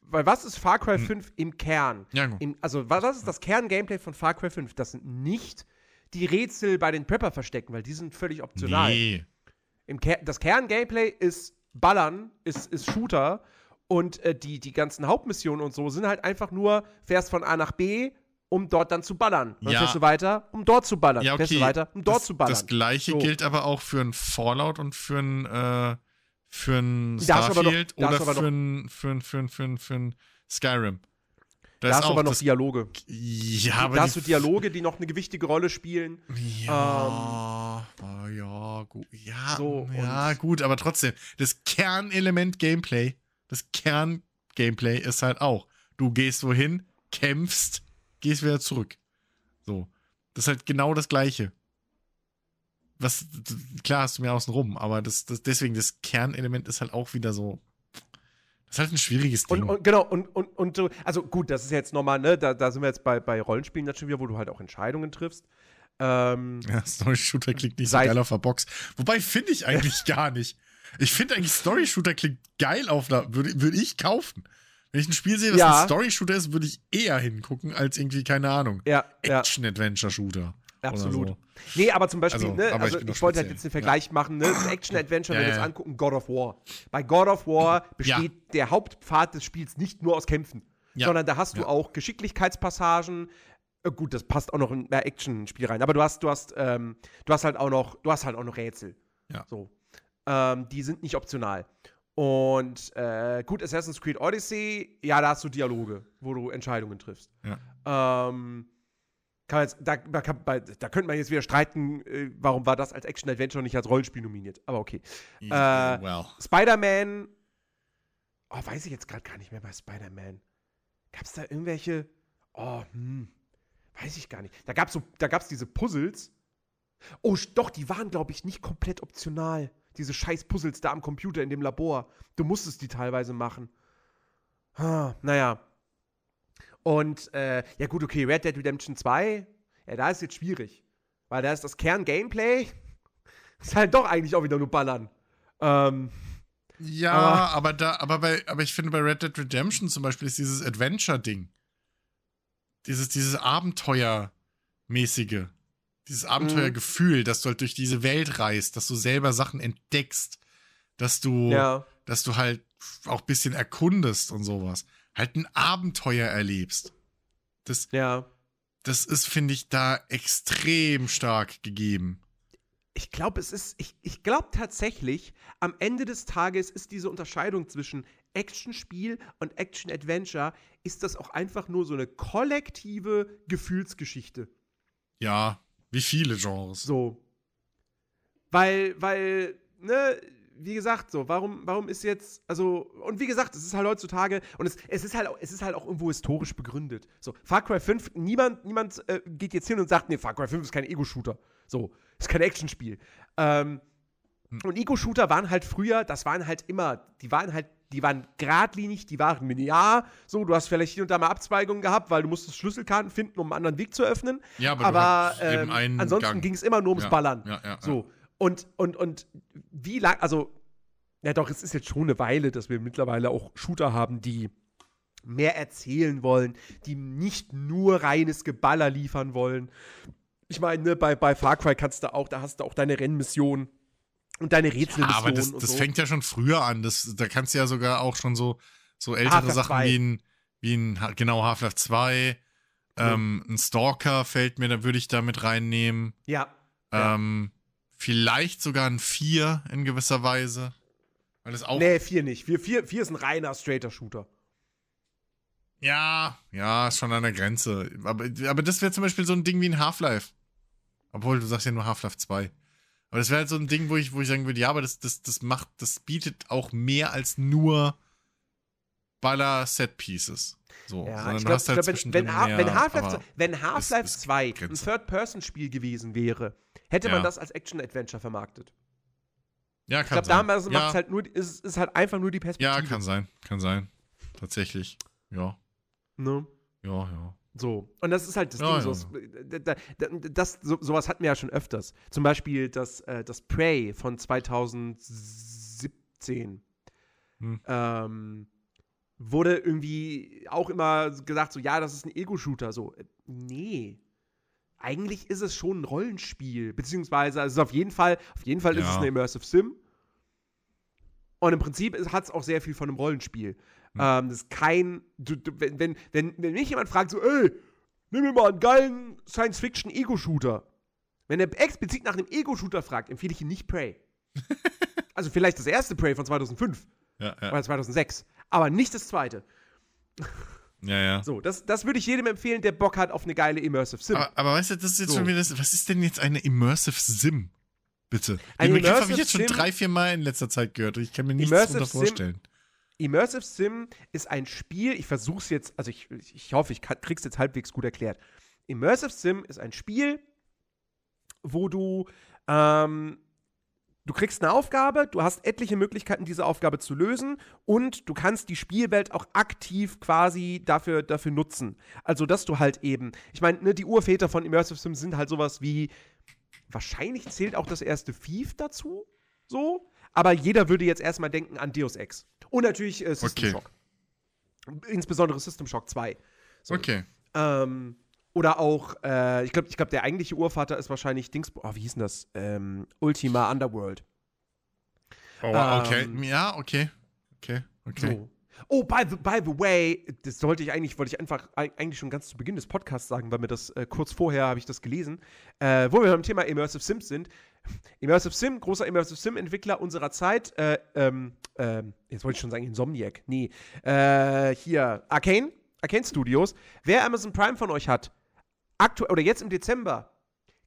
weil was ist Far Cry 5 hm. im Kern? Ja, Im, also, was ist das Kern-Gameplay von Far Cry 5? Das sind nicht die Rätsel bei den Prepper verstecken, weil die sind völlig optional. Nee. Ker das Kern-Gameplay ist Ballern, ist, ist Shooter und äh, die, die ganzen Hauptmissionen und so sind halt einfach nur, fährst von A nach B, um dort dann zu ballern. Dann ja. fährst du weiter, um dort zu ballern. Ja, okay. Fährst du weiter, um dort das, zu ballern. Das gleiche so. gilt aber auch für ein Fallout und für ein, äh, für ein Starfield noch, oder für ein, für ein, für ein, für ein, für ein Skyrim. Da, da hast du aber noch Dialoge. Ja, aber da hast du Dialoge, die noch eine gewichtige Rolle spielen. Ja, ähm, ja, gut. Ja, so, ja gut, aber trotzdem, das Kernelement Gameplay, das Kern-Gameplay ist halt auch, du gehst wohin, kämpfst, gehst wieder zurück. So. Das ist halt genau das Gleiche. Was, klar hast du mir außen rum, aber das, das, deswegen, das Kernelement ist halt auch wieder so das ist halt ein schwieriges Ding. Und, und genau, und, und, und so, also gut, das ist jetzt nochmal, ne, da, da sind wir jetzt bei, bei Rollenspielen natürlich wieder, wo du halt auch Entscheidungen triffst. Ähm, ja, Story-Shooter klingt nicht so geil auf der Box. Wobei finde ich eigentlich gar nicht. Ich finde eigentlich Story-Shooter klingt geil auf der, würde würd ich kaufen. Wenn ich ein Spiel sehe, was ja. ein Story-Shooter ist, würde ich eher hingucken, als irgendwie, keine Ahnung, ja, Action-Adventure-Shooter. Absolut. So. Nee, aber zum Beispiel, also, ne, also ich, ich wollte halt jetzt den Vergleich ja. machen, ne? Action-Adventure, ja, wenn wir ja. uns angucken, God of War. Bei God of War besteht der Hauptpfad des Spiels nicht nur aus Kämpfen, sondern da hast du auch Geschicklichkeitspassagen. Äh, gut, das passt auch noch in ein Action-Spiel rein, aber du hast, du hast, ähm, du hast halt auch noch, du hast halt auch noch Rätsel. Ja. So. Ähm, die sind nicht optional. Und äh, gut, Assassin's Creed Odyssey, ja, da hast du Dialoge, wo du Entscheidungen triffst. Ja. Ähm, kann jetzt, da, da, da, könnte man jetzt wieder streiten, äh, warum war das als Action-Adventure nicht als Rollenspiel nominiert. Aber okay. Yeah, äh, well. Spider-Man. Oh, weiß ich jetzt gerade gar nicht mehr bei Spider-Man. Gab es da irgendwelche. Oh, hm. Weiß ich gar nicht. Da gab es so, diese Puzzles. Oh, doch, die waren, glaube ich, nicht komplett optional. Diese scheiß Puzzles da am Computer in dem Labor. Du musstest die teilweise machen. Ah, naja. Und äh, ja gut, okay, Red Dead Redemption 2, ja, da ist jetzt schwierig. Weil da ist das Kern-Gameplay, ist halt doch eigentlich auch wieder nur Ballern. Ähm, ja, aber, aber, da, aber, bei, aber ich finde bei Red Dead Redemption zum Beispiel ist dieses Adventure-Ding. Dieses, dieses Abenteuermäßige. Dieses Abenteuergefühl, mhm. dass du halt durch diese Welt reist, dass du selber Sachen entdeckst, dass du, ja. dass du halt auch ein bisschen erkundest und sowas halt ein Abenteuer erlebst. Das, ja. das ist, finde ich, da extrem stark gegeben. Ich glaube, es ist, ich, ich glaube tatsächlich, am Ende des Tages ist diese Unterscheidung zwischen Action-Spiel und Action-Adventure, ist das auch einfach nur so eine kollektive Gefühlsgeschichte. Ja, wie viele Genres. So. Weil, weil, ne, wie gesagt, so, warum, warum ist jetzt, also, und wie gesagt, es ist halt heutzutage, und es, es, ist, halt, es ist halt auch irgendwo historisch begründet. So, Far Cry 5, niemand, niemand äh, geht jetzt hin und sagt, nee, Far Cry 5 ist kein Ego-Shooter. So, ist kein Actionspiel. Ähm, hm. Und Ego-Shooter waren halt früher, das waren halt immer, die waren halt, die waren geradlinig, die waren linear. So, du hast vielleicht hier und da mal Abzweigungen gehabt, weil du musstest Schlüsselkarten finden, um einen anderen Weg zu öffnen. Ja, aber, aber ähm, ansonsten ging es immer nur ums ja, Ballern. Ja, ja, so. Und, und, und wie lang, also, ja doch, es ist jetzt schon eine Weile, dass wir mittlerweile auch Shooter haben, die mehr erzählen wollen, die nicht nur reines Geballer liefern wollen. Ich meine, ne, bei, bei Far Cry kannst du auch, da hast du auch deine Rennmission und deine Rätselmission. Ja, aber das, das so. fängt ja schon früher an. Das, da kannst du ja sogar auch schon so, so ältere Sachen wie ein, wie ein, genau, Half-Life 2, ähm, ein Stalker fällt mir, da würde ich da mit reinnehmen. Ja. Ähm, Vielleicht sogar ein 4 in gewisser Weise. Weil es auch. Nee, 4 nicht. 4, 4, 4 ist ein reiner straighter Shooter. Ja, ja, ist schon an der Grenze. Aber, aber das wäre zum Beispiel so ein Ding wie ein Half-Life. Obwohl, du sagst ja nur Half-Life 2. Aber das wäre halt so ein Ding, wo ich, wo ich sagen würde, ja, aber das, das, das macht, das bietet auch mehr als nur Baller-Set-Pieces. So, ja, sondern glaub, du hast halt glaub, wenn, wenn, wenn Half-Life wenn Half 2 ein Third-Person-Spiel gewesen wäre, hätte ja. man das als Action-Adventure vermarktet. Ja, kann ich glaub, sein. Damals ja. macht's halt nur, ist, ist halt einfach nur die Perspektive. Ja, kann sein, kann sein. Tatsächlich. Ja. Ne? Ja, ja. So. Und das ist halt das ja, Ding. Ja. So, das, das, so, sowas hatten wir ja schon öfters. Zum Beispiel das, äh, das Prey von 2017. Hm. Ähm, wurde irgendwie auch immer gesagt, so, ja, das ist ein Ego-Shooter. So, äh, nee. Eigentlich ist es schon ein Rollenspiel. Beziehungsweise, also auf jeden Fall, auf jeden Fall ja. ist es eine Immersive Sim. Und im Prinzip hat es auch sehr viel von einem Rollenspiel. Hm. Ähm, das ist kein. Du, du, wenn, wenn, wenn, wenn mich jemand fragt, so, ey, nimm mir mal einen geilen Science-Fiction-Ego-Shooter. Wenn er explizit nach einem Ego-Shooter fragt, empfehle ich ihm nicht Prey. also vielleicht das erste Prey von 2005 ja, ja. oder 2006 aber nicht das zweite. Ja, ja. So, das, das würde ich jedem empfehlen, der Bock hat auf eine geile Immersive Sim. Aber, aber weißt du, das ist jetzt so. schon wieder, was ist denn jetzt eine Immersive Sim? Bitte. Den Begriff habe ich jetzt schon drei, vier Mal in letzter Zeit gehört und ich kann mir nichts darunter vorstellen. Sim, Immersive Sim ist ein Spiel, ich versuche es jetzt, also ich, ich hoffe, ich krieg's jetzt halbwegs gut erklärt. Immersive Sim ist ein Spiel, wo du ähm, Du kriegst eine Aufgabe, du hast etliche Möglichkeiten, diese Aufgabe zu lösen und du kannst die Spielwelt auch aktiv quasi dafür, dafür nutzen. Also, dass du halt eben, ich meine, ne, die Urväter von Immersive Sims sind halt sowas wie, wahrscheinlich zählt auch das erste Thief dazu, so, aber jeder würde jetzt erstmal denken an Deus Ex. Und natürlich äh, System okay. Shock. Insbesondere System Shock 2. So. Okay. Ähm, Oder auch, äh, ich glaube, ich glaub, der eigentliche Urvater ist wahrscheinlich Dings, oh, wie hieß denn das? Ähm, Ultima Underworld. Oh, okay. Ähm, ja, okay. Okay, okay. So. Oh, by the, by the way, das sollte ich eigentlich, wollte ich einfach eigentlich schon ganz zu Beginn des Podcasts sagen, weil mir das äh, kurz vorher habe ich das gelesen, äh, wo wir beim Thema Immersive Sims sind. Immersive Sim, großer Immersive Sim-Entwickler unserer Zeit, äh, ähm, ähm, jetzt wollte ich schon sagen Insomniac, nee, äh, hier, Arcane, Arcane Studios. Wer Amazon Prime von euch hat, aktuell oder jetzt im Dezember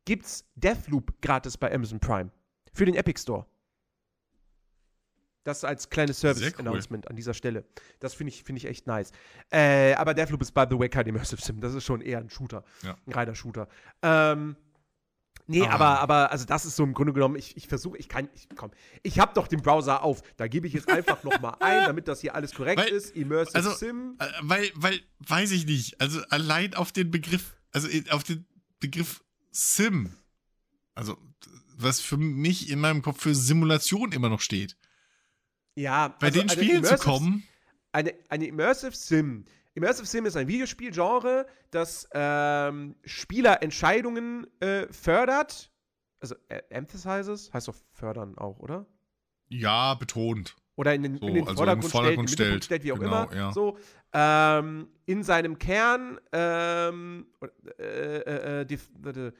gibt's Deathloop gratis bei Amazon Prime für den Epic Store. Das als kleines Service-Announcement cool. an dieser Stelle. Das finde ich, find ich echt nice. Äh, aber Deathloop ist, by the way, kein Immersive Sim. Das ist schon eher ein Shooter. Ja. Ein reiner Shooter. Ähm, nee, aber, aber, also das ist so im Grunde genommen, ich, ich versuche, ich kann, ich, komm, ich habe doch den Browser auf. Da gebe ich jetzt einfach noch mal ein, damit das hier alles korrekt weil, ist. Immersive also, Sim. Äh, weil, weil, weiß ich nicht. Also allein auf den Begriff, also auf den Begriff Sim, also was für mich in meinem Kopf für Simulation immer noch steht. Ja, bei also den Spielen zu kommen. Eine, eine Immersive Sim. Immersive Sim ist ein Videospielgenre, das ähm, Spielerentscheidungen äh, fördert. Also äh, emphasizes, heißt doch fördern auch, oder? Ja, betont. Oder in den, so, in den also Vordergrund, Vordergrund stellt, stellt, wie auch genau, immer. Ja. So, ähm, in seinem Kern ähm, äh, äh, äh die, die,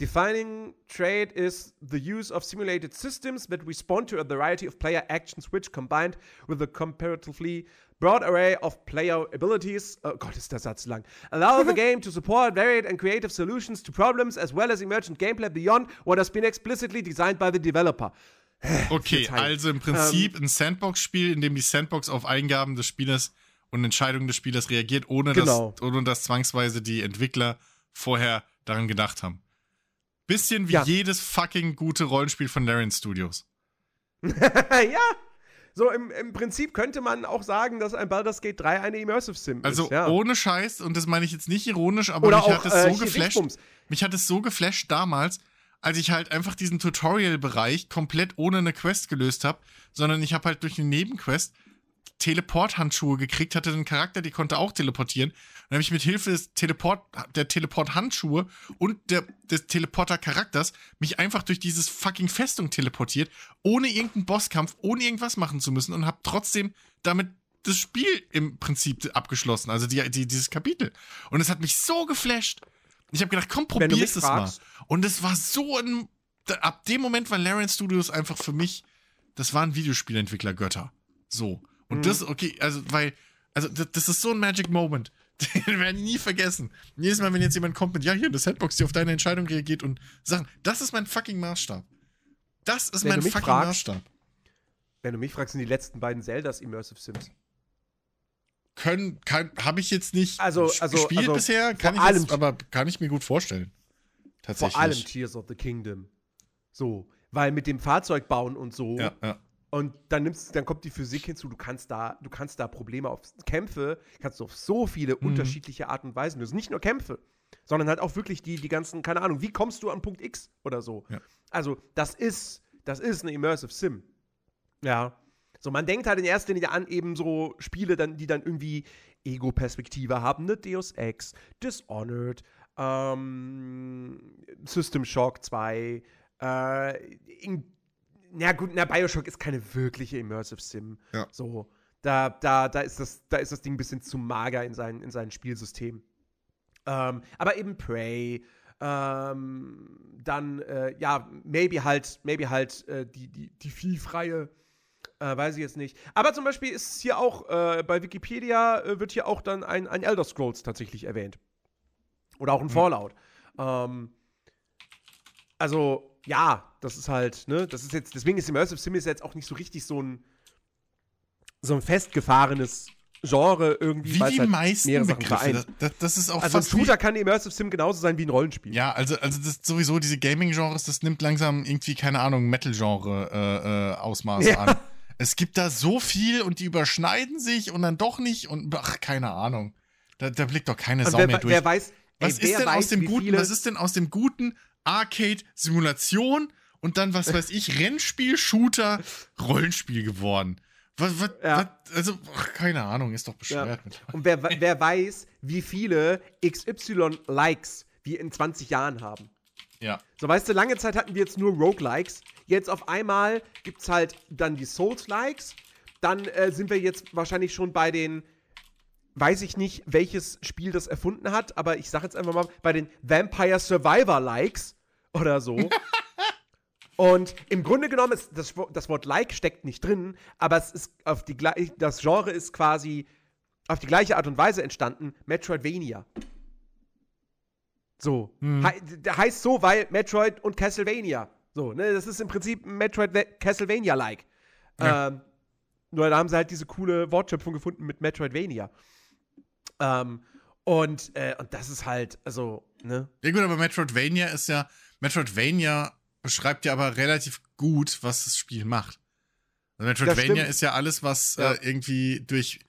Defining trait is the use of simulated systems that respond to a variety of player actions, which combined with a comparatively broad array of player abilities, oh Gott, ist der Satz lang, allow the game to support varied and creative solutions to problems as well as emergent gameplay beyond what has been explicitly designed by the developer. Okay, also im Prinzip ähm, ein Sandbox-Spiel, in dem die Sandbox auf Eingaben des Spielers und Entscheidungen des Spielers reagiert, ohne, genau. dass, ohne dass zwangsweise die Entwickler vorher daran gedacht haben. Bisschen wie ja. jedes fucking gute Rollenspiel von Larian Studios. ja. So, im, im Prinzip könnte man auch sagen, dass ein Baldur's Gate 3 eine Immersive Sim also ist. Also ja. ohne Scheiß, und das meine ich jetzt nicht ironisch, aber Oder mich auch, hat es so äh, geflasht. Mich hat es so geflasht damals, als ich halt einfach diesen Tutorial-Bereich komplett ohne eine Quest gelöst habe, sondern ich habe halt durch eine Nebenquest Teleporthandschuhe gekriegt, hatte einen Charakter, die konnte auch teleportieren. Dann habe ich mit Hilfe des Teleport, der Teleporthandschuhe und der, des Teleporter-Charakters mich einfach durch dieses fucking Festung teleportiert, ohne irgendeinen Bosskampf, ohne irgendwas machen zu müssen und habe trotzdem damit das Spiel im Prinzip abgeschlossen, also die, die, dieses Kapitel. Und es hat mich so geflasht. Ich habe gedacht, komm, probier's es mal. Und es war so ein. Ab dem Moment war Larian Studios einfach für mich, das waren Videospielentwickler-Götter. So. Und mhm. das, okay, also, weil, also, das, das, ist so ein Magic Moment. Den werde ich nie vergessen. Jedes Mal, wenn jetzt jemand kommt mit, ja, hier, eine Sandbox, die auf deine Entscheidung reagiert und Sachen, das ist mein fucking Maßstab. Das ist wenn mein fucking fragst, Maßstab. Wenn du mich fragst, sind die letzten beiden Zeldas Immersive Sims. Können, kann, habe ich jetzt nicht also, also, gespielt also bisher, kann ich jetzt, aber kann ich mir gut vorstellen. Tatsächlich. Vor allem Tears of the Kingdom. So, weil mit dem Fahrzeug bauen und so, ja, ja. Und dann nimmst, dann kommt die Physik hinzu, du kannst da, du kannst da Probleme auf Kämpfe, kannst du auf so viele mhm. unterschiedliche Arten und Weisen lösen. Nicht nur Kämpfe, sondern halt auch wirklich die, die ganzen, keine Ahnung, wie kommst du an Punkt X oder so. Ja. Also, das ist, das ist eine Immersive Sim. Ja. So, man denkt halt in erster Linie an eben so Spiele, dann, die dann irgendwie Ego-Perspektive haben, ne? Deus Ex, Dishonored, ähm, System Shock 2, äh, in na gut, na, Bioshock ist keine wirkliche Immersive Sim. Ja. So, da, da, da, ist das, da ist das Ding ein bisschen zu mager in, sein, in seinem Spielsystem. Ähm, aber eben Prey, ähm, dann, äh, ja, maybe halt, maybe halt äh, die, die, die Viehfreie, äh, weiß ich jetzt nicht. Aber zum Beispiel ist hier auch, äh, bei Wikipedia äh, wird hier auch dann ein, ein Elder Scrolls tatsächlich erwähnt. Oder auch ein mhm. Fallout. Ähm, also, ja, das ist halt, ne, das ist jetzt, deswegen ist Immersive Sim jetzt auch nicht so richtig so ein, so ein festgefahrenes Genre irgendwie. Wie die halt meisten Begriffe. Das, das, ist auch also ein Shooter kann Immersive Sim genauso sein wie ein Rollenspiel. Ja, also, also das sowieso diese Gaming-Genres, das nimmt langsam irgendwie, keine Ahnung, Metal-Genre-Ausmaße äh, äh, ja. an. Es gibt da so viel und die überschneiden sich und dann doch nicht und ach, keine Ahnung. Da, da blickt doch keine Sau wer, mehr durch. Wer weiß, was ey, ist denn weiß, aus dem Guten? Was ist denn aus dem Guten Arcade-Simulation und dann, was weiß ich, Rennspiel, Shooter, Rollenspiel geworden. Was, was, ja. was, also, ach, keine Ahnung, ist doch bescheuert. Ja. Und wer, wer weiß, wie viele XY-Likes wir in 20 Jahren haben. Ja. So, weißt du, lange Zeit hatten wir jetzt nur Roguelikes. Jetzt auf einmal gibt es halt dann die Souls-Likes. Dann äh, sind wir jetzt wahrscheinlich schon bei den, weiß ich nicht, welches Spiel das erfunden hat, aber ich sag jetzt einfach mal, bei den Vampire Survivor-Likes oder so. Und im Grunde genommen ist das, das Wort Like steckt nicht drin, aber es ist auf die das Genre ist quasi auf die gleiche Art und Weise entstanden, Metroidvania. So. Hm. He heißt so, weil Metroid und Castlevania. So, ne, das ist im Prinzip Metroid Castlevania-like. Ja. Ähm, nur da haben sie halt diese coole Wortschöpfung gefunden mit Metroidvania. Ähm, und, äh, und das ist halt, also, ne? Ja, gut, aber Metroidvania ist ja, Metroidvania beschreibt ja aber relativ gut, was das Spiel macht. Also Metroidvania ist ja alles, was ja. Äh, irgendwie durch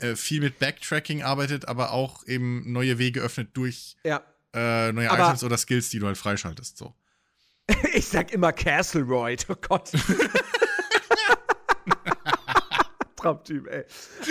äh, viel mit Backtracking arbeitet, aber auch eben neue Wege öffnet durch ja. Äh, neue aber Items oder Skills, die du halt freischaltest. So. ich sag immer Castle Royd, oh Gott. Traumtyp, ey.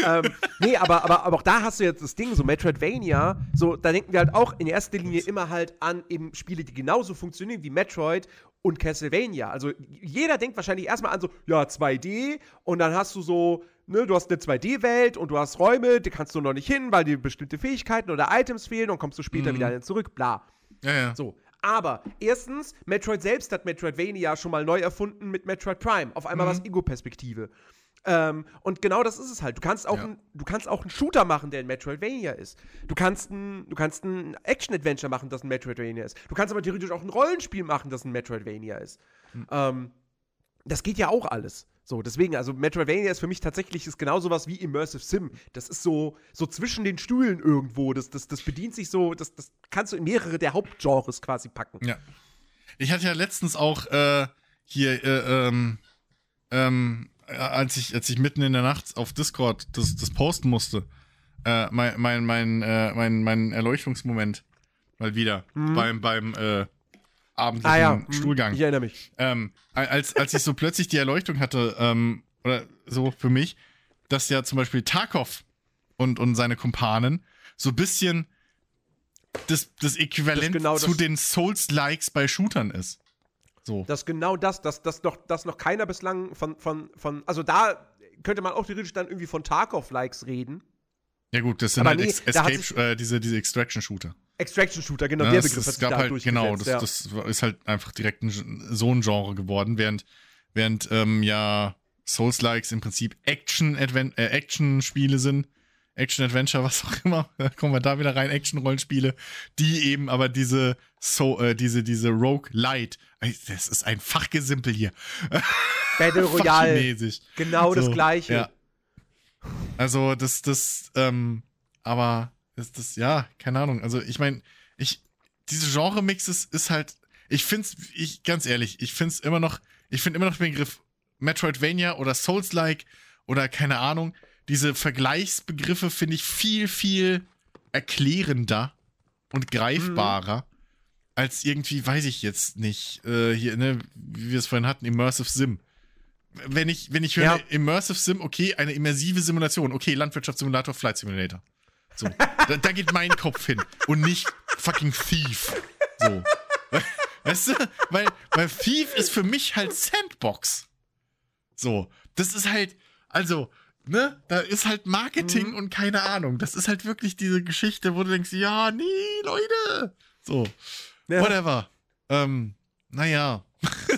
ähm, nee, aber, aber, aber auch da hast du jetzt das Ding, so Metroidvania, so, da denken wir halt auch in erster Linie immer halt an eben Spiele, die genauso funktionieren wie Metroid und Castlevania. Also jeder denkt wahrscheinlich erstmal an so, ja, 2D und dann hast du so, ne, du hast eine 2D-Welt und du hast Räume, die kannst du noch nicht hin, weil dir bestimmte Fähigkeiten oder Items fehlen und kommst du später mhm. wieder zurück, bla. Ja, ja. So. Aber erstens, Metroid selbst hat Metroidvania schon mal neu erfunden mit Metroid Prime. Auf einmal mhm. was Ego-Perspektive. Ähm, und genau das ist es halt. Du kannst auch, ja. ein, du kannst auch einen Shooter machen, der ein Metroidvania ist. Du kannst ein, du kannst ein Action-Adventure machen, das ein Metroidvania ist. Du kannst aber theoretisch auch ein Rollenspiel machen, das ein Metroidvania ist. Mhm. Ähm, das geht ja auch alles. So, deswegen, also Metroidvania ist für mich tatsächlich ist genau sowas wie Immersive Sim. Das ist so, so zwischen den Stühlen irgendwo. Das, das, das bedient sich so, das, das kannst du in mehrere der Hauptgenres quasi packen. Ja. Ich hatte ja letztens auch äh, hier, äh, ähm, ähm, äh, als ich, als ich mitten in der Nacht auf Discord das, das posten musste, äh, mein, mein, mein, äh, mein, mein Erleuchtungsmoment mal wieder mhm. beim, beim äh, abendlichen ah, ja. Mhm. Stuhlgang. Ich erinnere mich. Ähm, als, als ich so plötzlich die Erleuchtung hatte, ähm, oder so für mich, dass ja zum Beispiel Tarkov und, und seine Kumpanen so ein bisschen das, das Äquivalent das genau zu das den Souls-Likes bei Shootern ist. So. Dass genau das, dass, dass, noch, dass noch keiner bislang von, von, von, also da könnte man auch theoretisch dann irgendwie von Tarkov-Likes reden. Ja gut, das sind Aber halt nee, Escape, äh, diese, diese Extraction-Shooter. Extraction-Shooter, genau, ja, der Begriff hat sich gab halt, Genau, das, ja. das ist halt einfach direkt ein, so ein Genre geworden, während, während ähm, ja Souls-Likes im Prinzip Action-Spiele äh, Action sind Action-Adventure, was auch immer, da kommen wir da wieder rein, Action-Rollenspiele, die eben aber diese, so, äh, diese, diese Rogue Light, das ist ein Fachgesimpel hier. Battle Royale. Genau so, das gleiche. Ja. Also, das, das, ähm, aber, das, das, ja, keine Ahnung. Also, ich meine, ich, diese Genre-Mixes ist halt, ich find's, ich, ganz ehrlich, ich find's immer noch, ich finde immer noch den Begriff Metroidvania oder Souls-like oder keine Ahnung, diese Vergleichsbegriffe finde ich viel, viel erklärender und greifbarer. Mhm. Als irgendwie, weiß ich jetzt nicht, äh, hier, ne, wie wir es vorhin hatten, Immersive Sim. Wenn ich, wenn ich höre, ja. Immersive Sim, okay, eine immersive Simulation, okay, Landwirtschaftssimulator, Flight Simulator. So, da, da, geht mein Kopf hin und nicht fucking Thief. So. Weißt du? Weil, weil Thief ist für mich halt Sandbox. So. Das ist halt, also, ne, da ist halt Marketing mhm. und keine Ahnung. Das ist halt wirklich diese Geschichte, wo du denkst, ja, nee, Leute. So, ja. whatever. Ähm, naja.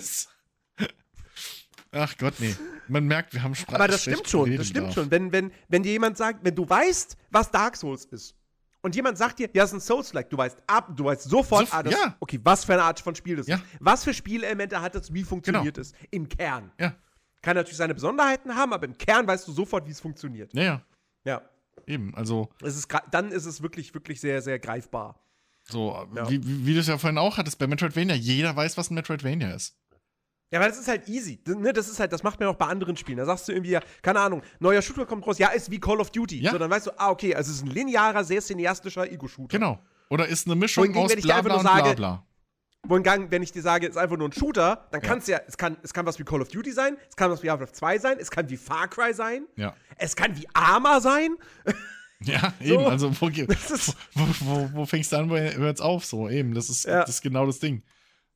Ach Gott, nee. Man merkt, wir haben Sprache. Aber das stimmt schon, das stimmt darf. schon. Wenn, wenn, wenn dir jemand sagt, wenn du weißt, was Dark Souls ist, und jemand sagt dir, ja, es ist ein Souls-like, du weißt ab, du weißt sofort, so, ah, das, ja. okay, was für eine Art von Spiel das ja. ist. Was für Spielelemente hat das, wie funktioniert genau. es im Kern. Ja. Kann natürlich seine Besonderheiten haben, aber im Kern weißt du sofort, wie es funktioniert. Ja, ja. Ja. Eben, also. Es ist, dann ist es wirklich, wirklich sehr, sehr greifbar. So, ja. wie, wie, wie du es ja vorhin auch hattest bei Metroidvania. Jeder weiß, was ein Metroidvania ist. Ja, weil das ist halt easy. Ne, das ist halt, das macht man auch bei anderen Spielen. Da sagst du irgendwie, ja, keine Ahnung, neuer Shooter kommt raus, ja, ist wie Call of Duty. Ja. So, dann weißt du, ah, okay, also es ist ein linearer, sehr cineastischer Ego-Shooter. Genau. Oder ist eine Mischung Wohingegen, aus bla bla, bla, bla, bla. Wohingegen, wenn ich dir sage, es ist einfach nur ein Shooter, dann kann es ja, es kann, es kann was wie Call of Duty sein, es kann was wie Half-Life 2 sein, es kann wie Far Cry sein, Ja. es kann wie Arma sein. Ja, So. eben. Also, wo, wo, wo, wo fängst du an, wo hört's auf? So, eben. Das ist, Ja. das ist genau das Ding.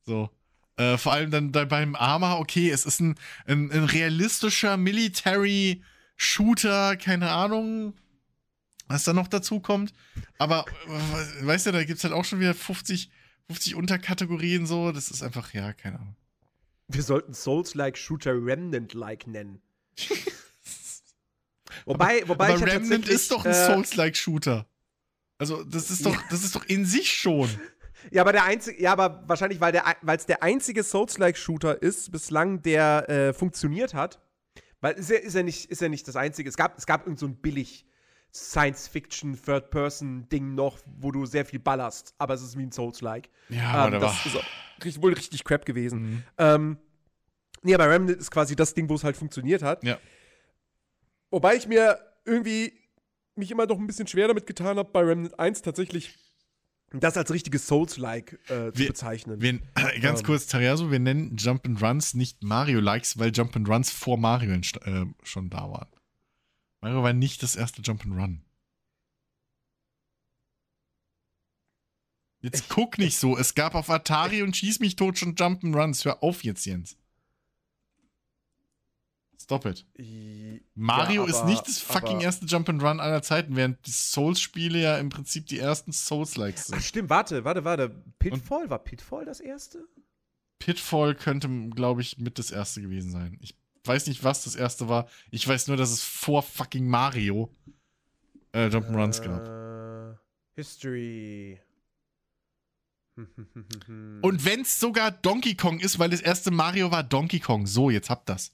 So. Äh, vor allem dann, dann beim Arma, okay, es ist ein, ein, ein realistischer Military Shooter, keine Ahnung, was da noch dazu kommt. Aber, äh, weißt du, da gibt's halt auch schon wieder 50, 50 Unterkategorien so. Das ist einfach, ja, keine Ahnung. Wir sollten Souls-like Shooter Remnant-like nennen. wobei, wobei Aber ich ja Remnant ist doch ein äh, Souls-like Shooter. Also, das ist doch, Ja. das ist doch in sich schon. Ja, aber der einzige, ja, aber wahrscheinlich, weil es der einzige Souls-like-Shooter ist bislang, der äh, funktioniert hat. Weil ist ja, ist ja nicht, ist ja nicht das einzige. Es gab, es gab irgend so ein billig Science-Fiction Third-Person-Ding noch, wo du sehr viel ballerst, aber es ist wie ein Souls-like. Ja, ähm, da das war- ist auch wohl richtig crap gewesen. Mhm. Ähm, nee, aber Remnant ist quasi das Ding, wo es halt funktioniert hat. Ja. Wobei ich mir irgendwie mich immer doch ein bisschen schwer damit getan habe, bei Remnant 1 tatsächlich das als richtiges Souls-like äh, zu Wir- bezeichnen. Wir, ganz Ähm. kurz, Tariaso, wir nennen Jump and Runs nicht Mario-Likes, weil Jump and Runs vor Mario äh, schon da waren. Mario war nicht das erste Jump and Run. Jetzt guck nicht so. Es gab auf Atari und Schieß mich tot schon Jump and Runs. Hör auf jetzt, Jens. Stop it. Mario ja, ist aber- nicht das fucking erste Jump and Run aller Zeiten, während die Souls-Spiele ja im Prinzip die ersten Souls-Likes Ach sind. stimmt, warte, warte, warte. Pitfall, war Pitfall das erste? Pitfall könnte, glaube ich, mit das erste gewesen sein. Ich weiß nicht, was das erste war. Ich weiß nur, dass es vor fucking Mario äh, Jump'n'Runs gab. Äh, History. Und wenn es sogar Donkey Kong ist, weil das erste Mario war Donkey Kong. So, jetzt habt das.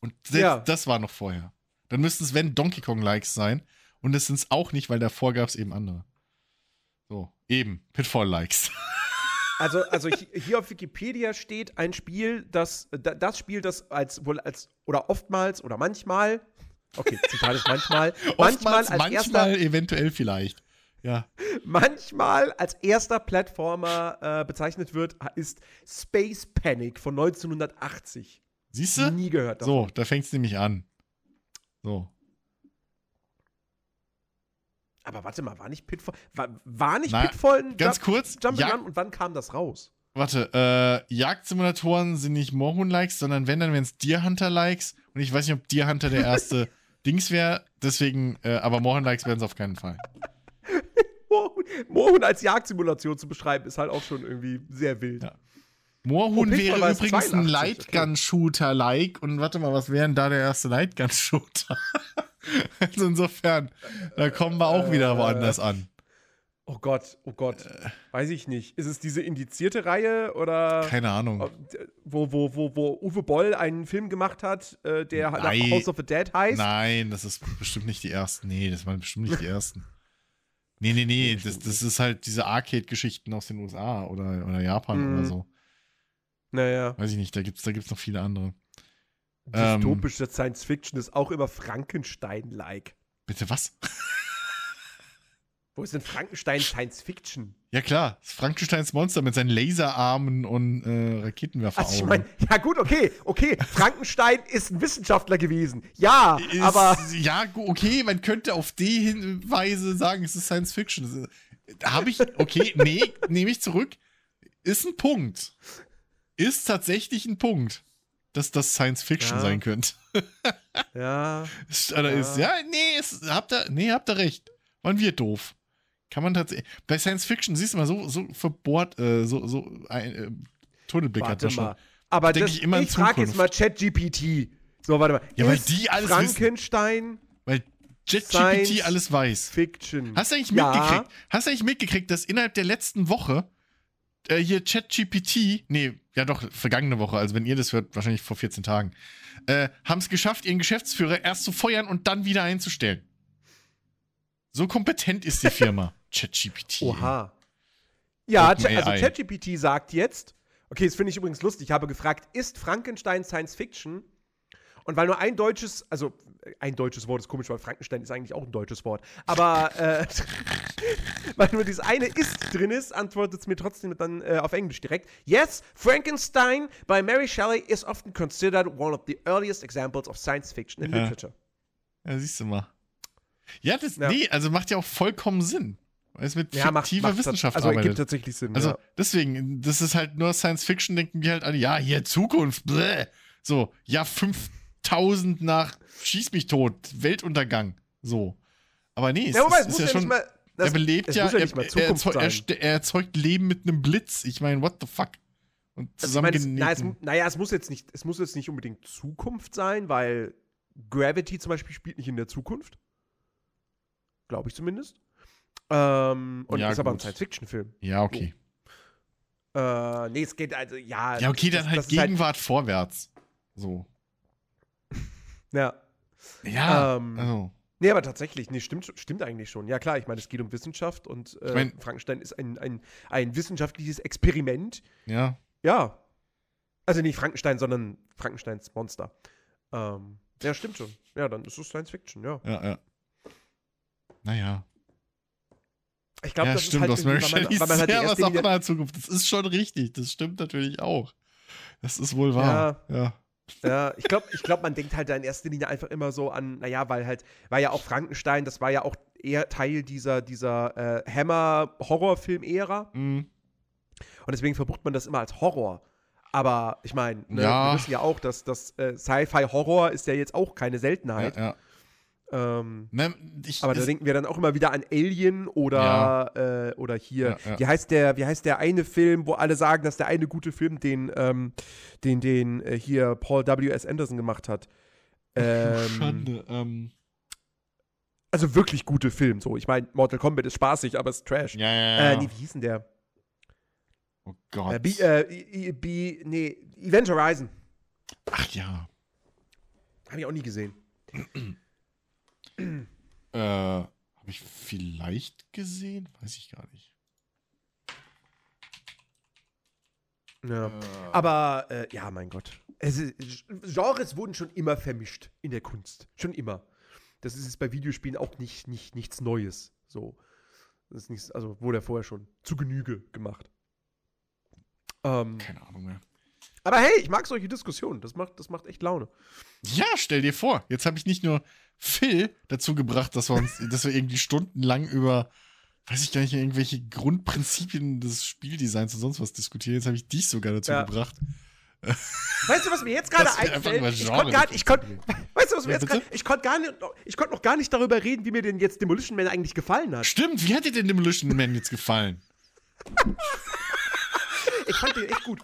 Und selbst Ja. das war noch vorher. Dann müssten es, wenn Donkey Kong-Likes sein. Und das sind es auch nicht, weil davor gab es eben andere. So, eben. Pitfall-Likes. Also, also hi- hier auf Wikipedia steht ein Spiel, das, da- das Spiel, das als wohl als oder oftmals oder manchmal, okay, Zitat ist manchmal, manchmal als manchmal, erster, eventuell vielleicht. Ja. manchmal als erster Plattformer äh, bezeichnet wird, ist Space Panic von 1980. Siehst du? Nie gehört davon. So, da fängt es nämlich an. So. Aber warte mal, war nicht Pitfall, war, war nicht Na, Pitfall ein Ganz Jump, kurz. Jump Ja- und wann kam das raus? Warte, äh, Jagdsimulatoren sind nicht Mohun-Likes, sondern wenn, dann wären es Deer Hunter-Likes. Und ich weiß nicht, ob Deer Hunter der erste Dings wäre. Deswegen, äh, aber Mohun-Likes wären es auf keinen Fall. Mohun, Mohun als Jagdsimulation zu beschreiben, ist halt auch schon irgendwie sehr wild. Ja. Moorhuhn Oh, wäre übrigens ein 82, Lightgun-Shooter-like. Und warte mal, was wäre denn da der erste Lightgun-Shooter? also insofern, da kommen wir auch wieder Äh, woanders an. Oh Gott, oh Gott. Äh. Weiß ich nicht. Ist es diese indizierte Reihe oder Keine Ahnung. wo, wo, wo, wo Uwe Boll einen Film gemacht hat, äh, der halt nach Nein. House of the Dead heißt? Nein, das ist bestimmt nicht die ersten. Nee, das waren bestimmt nicht die ersten. Nee, nee, nee, das, das ist halt diese Arcade-Geschichten aus den USA oder, oder Japan Mhm. oder so. Naja. Weiß ich nicht, da gibt's, da gibt's noch viele andere. Ähm. Dystopische Science Fiction ist auch immer Frankenstein-like. Bitte was? Wo ist denn Frankenstein Science Fiction? Ja klar, Frankensteins Monster mit seinen Laserarmen und äh, Raketenwerferaugen. Also ich meine, ja gut, okay, okay. Frankenstein ist ein Wissenschaftler gewesen. Ja, Ist- aber Ja, okay, man könnte auf die Hinweise sagen, es ist Science Fiction. Habe ich, okay, nee, nehme ich zurück. Ist ein Punkt. Ist tatsächlich ein Punkt, dass das Science Fiction Ja. sein könnte. ja, Ist, oder Ja. ist, ja, nee, ist, habt ihr, nee, habt ihr recht. Waren wir doof. Kann man tatsächlich. Bei Science Fiction siehst du mal so, so verbohrt, äh, so, so ein äh, Tunnelblick hat warte das schon. mal. Aber Denk das, ich immer ich frage jetzt mal ChatGPT. So, warte mal. Ja, weil die alles wissen. Frankenstein Weil JetGPT Science alles weiß. Fiction. Hast du eigentlich Ja. mitgekriegt? Hast du eigentlich mitgekriegt, dass innerhalb der letzten Woche äh, hier ChatGPT, nee, ja doch, vergangene Woche, also wenn ihr das hört, wahrscheinlich vor 14 Tagen, äh, haben es geschafft, ihren Geschäftsführer erst zu feuern und dann wieder einzustellen. So kompetent ist die Firma. ChatGPT. Oha. Ja, also. ChatGPT sagt jetzt, okay, das finde ich übrigens lustig, ich habe gefragt, ist Frankenstein Science Fiction? Und weil nur ein deutsches, also ein deutsches Wort ist komisch, weil Frankenstein ist eigentlich auch ein deutsches Wort. Aber äh, weil nur dieses eine ist drin ist, antwortet es mir trotzdem dann äh, auf Englisch direkt. Yes, Frankenstein by Mary Shelley is often considered one of the earliest examples of science fiction in ja. literature. Ja, siehst du mal. Ja, das, ja. nee, also macht ja auch vollkommen Sinn. Weil es mit ja, fiktiver macht, macht Wissenschaft das, also arbeitet. Also ergibt tatsächlich Sinn. Also ja. deswegen, das ist halt nur Science Fiction, denken wir halt an, ja, hier Zukunft, bläh. So, ja, 5 1000 nach Schieß mich tot, Weltuntergang. So. Aber nee, es, ja, wobei, ist, es ist ja, ja schon. Mal, das, er belebt ja, ja er, erzeug, er, er, erzeugt Leben mit einem Blitz. Ich meine, what the fuck? Und zusammen also ich mein, es, na, es, Naja, es muss jetzt nicht, es muss jetzt nicht unbedingt Zukunft sein, weil Gravity zum Beispiel spielt nicht in der Zukunft. Glaube ich zumindest. Ähm, und ja, ist gut. aber ein Science-Fiction-Film. Ja, okay. Oh. Äh, nee, es geht also, ja. Ja, okay, dann das, halt das halt Gegenwart halt vorwärts. So ja. Ja. Ähm, also. Nee, aber tatsächlich, nee, stimmt, stimmt eigentlich schon. Ja, klar, ich meine, es geht um Wissenschaft und äh, ich mein, Frankenstein ist ein, ein, ein wissenschaftliches Experiment. Ja. Ja. Also nicht Frankenstein, sondern Frankensteins Monster. Ähm, ja, stimmt schon. Ja, dann ist es Science Fiction, ja. Ja, ja. Naja. Ich glaube, ja, das stimmt, ist halt, weil man, weil man halt ja, was auch in der Zukunft. Das ist schon richtig. Das stimmt natürlich auch. Das ist wohl wahr. Ja. ja. Ja, ich glaube, ich glaub, man denkt halt da in erster Linie einfach immer so an, naja, weil halt, war ja auch Frankenstein, das war ja auch eher Teil dieser, dieser äh, Hammer-Horrorfilm-Ära. Mhm. Und deswegen verbucht man das immer als Horror. Aber ich meine, ne, ja. wir wissen ja auch, dass das äh, Sci-Fi-Horror ist ja jetzt auch keine Seltenheit. Ja, ja. Ähm, ne, ich, aber da denken wir dann auch immer wieder an Alien oder, ja. äh, oder hier, ja, ja. Wie, heißt der, wie heißt der eine Film, wo alle sagen, dass der eine gute Film, den, ähm, den, den äh, hier Paul W.S. Anderson gemacht hat. Ähm, Schande. Ähm. Also wirklich gute Film. So, ich meine, Mortal Kombat ist spaßig, aber ist Trash. Ja, ja, ja. Äh, nee, wie hieß denn der? Oh Gott. Äh, B, äh, B, nee, Event Horizon. Ach ja. Habe ich auch nie gesehen. äh, habe ich vielleicht gesehen? Weiß ich gar nicht. Ja. Äh. Aber äh, ja, mein Gott. Es Genres wurden schon immer vermischt in der Kunst. Schon immer. Das ist bei Videospielen auch nicht, nicht, nichts Neues. So. Das ist nichts, also wurde ja vorher schon zu Genüge gemacht. Ähm, Keine Ahnung mehr. Aber hey, ich mag solche Diskussionen. Das macht, das macht echt Laune. Ja, stell dir vor. Jetzt habe ich nicht nur Phil dazu gebracht, dass wir uns, dass wir irgendwie stundenlang über, weiß ich gar nicht, irgendwelche Grundprinzipien des Spieldesigns und sonst was diskutieren. Jetzt habe ich dich sogar dazu ja. gebracht. Weißt du, was mir jetzt gerade einfällt? Ich konnte gar, ich konnt, weißt du, was mir ja, jetzt gerade, ich konnte gar nicht, ich konnte noch gar nicht darüber reden, wie mir denn jetzt Demolition Man eigentlich gefallen hat. Stimmt, wie hat dir denn Demolition Man jetzt gefallen? ich fand den echt gut.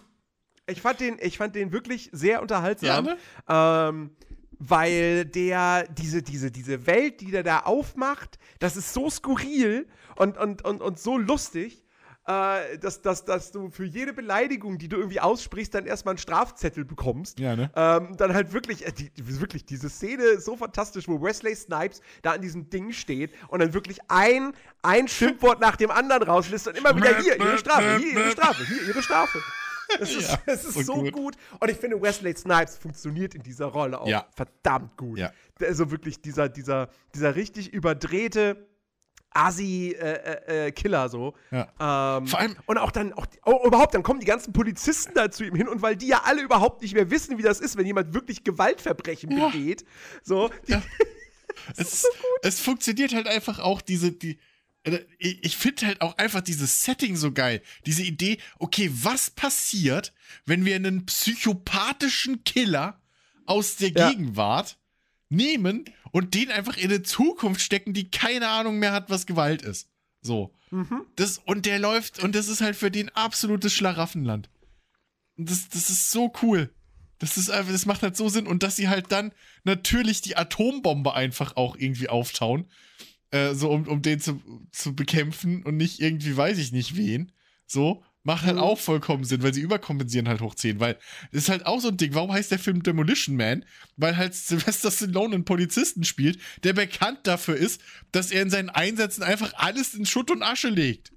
Ich fand den, ich fand den wirklich sehr unterhaltsam. Ja, ne? ähm, weil der, diese, diese, diese Welt, die der da aufmacht, das ist so skurril und, und, und, und so lustig, äh, dass, dass, dass du für jede Beleidigung, die du irgendwie aussprichst, dann erstmal einen Strafzettel bekommst. Ja, ne? Ähm, dann halt wirklich, äh, die, wirklich, diese Szene ist so fantastisch, wo Wesley Snipes da an diesem Ding steht und dann wirklich ein, ein Schimpfwort nach dem anderen rauslässt und immer wieder hier, ihre Strafe, hier, ihre Strafe, hier, ihre Strafe. Es ist, ja, es ist so, gut. gut. Und ich finde, Wesley Snipes funktioniert in dieser Rolle auch ja. verdammt gut. Ja. Also wirklich dieser, dieser, dieser richtig überdrehte Asi-Killer äh, äh, so. Ja. Ähm, Vor allem. Und auch dann, auch, oh, überhaupt, dann kommen die ganzen Polizisten da zu ihm hin und weil die ja alle überhaupt nicht mehr wissen, wie das ist, wenn jemand wirklich Gewaltverbrechen begeht. So. es, so es funktioniert halt einfach auch diese, die, äh, ich finde halt auch einfach dieses Setting so geil. Diese Idee, okay, was passiert, wenn wir einen psychopathischen Killer aus der ja. Gegenwart nehmen und den einfach in eine Zukunft stecken, die keine Ahnung mehr hat, was Gewalt ist. So. Mhm. Das, und der läuft, und das ist halt für den absolutes Schlaraffenland. Und das, das ist so cool. Das ist einfach, das macht halt so Sinn. Und dass sie halt dann natürlich die Atombombe einfach auch irgendwie auftauen äh, so um, um den zu, zu bekämpfen und nicht irgendwie weiß ich nicht wen. So, macht halt mhm. auch vollkommen Sinn, weil sie überkompensieren halt hoch 10, weil das ist halt auch so ein Ding. Warum heißt der Film Demolition Man? Weil halt Sylvester Stallone einen Polizisten spielt, der bekannt dafür ist, dass er in seinen Einsätzen einfach alles in Schutt und Asche legt.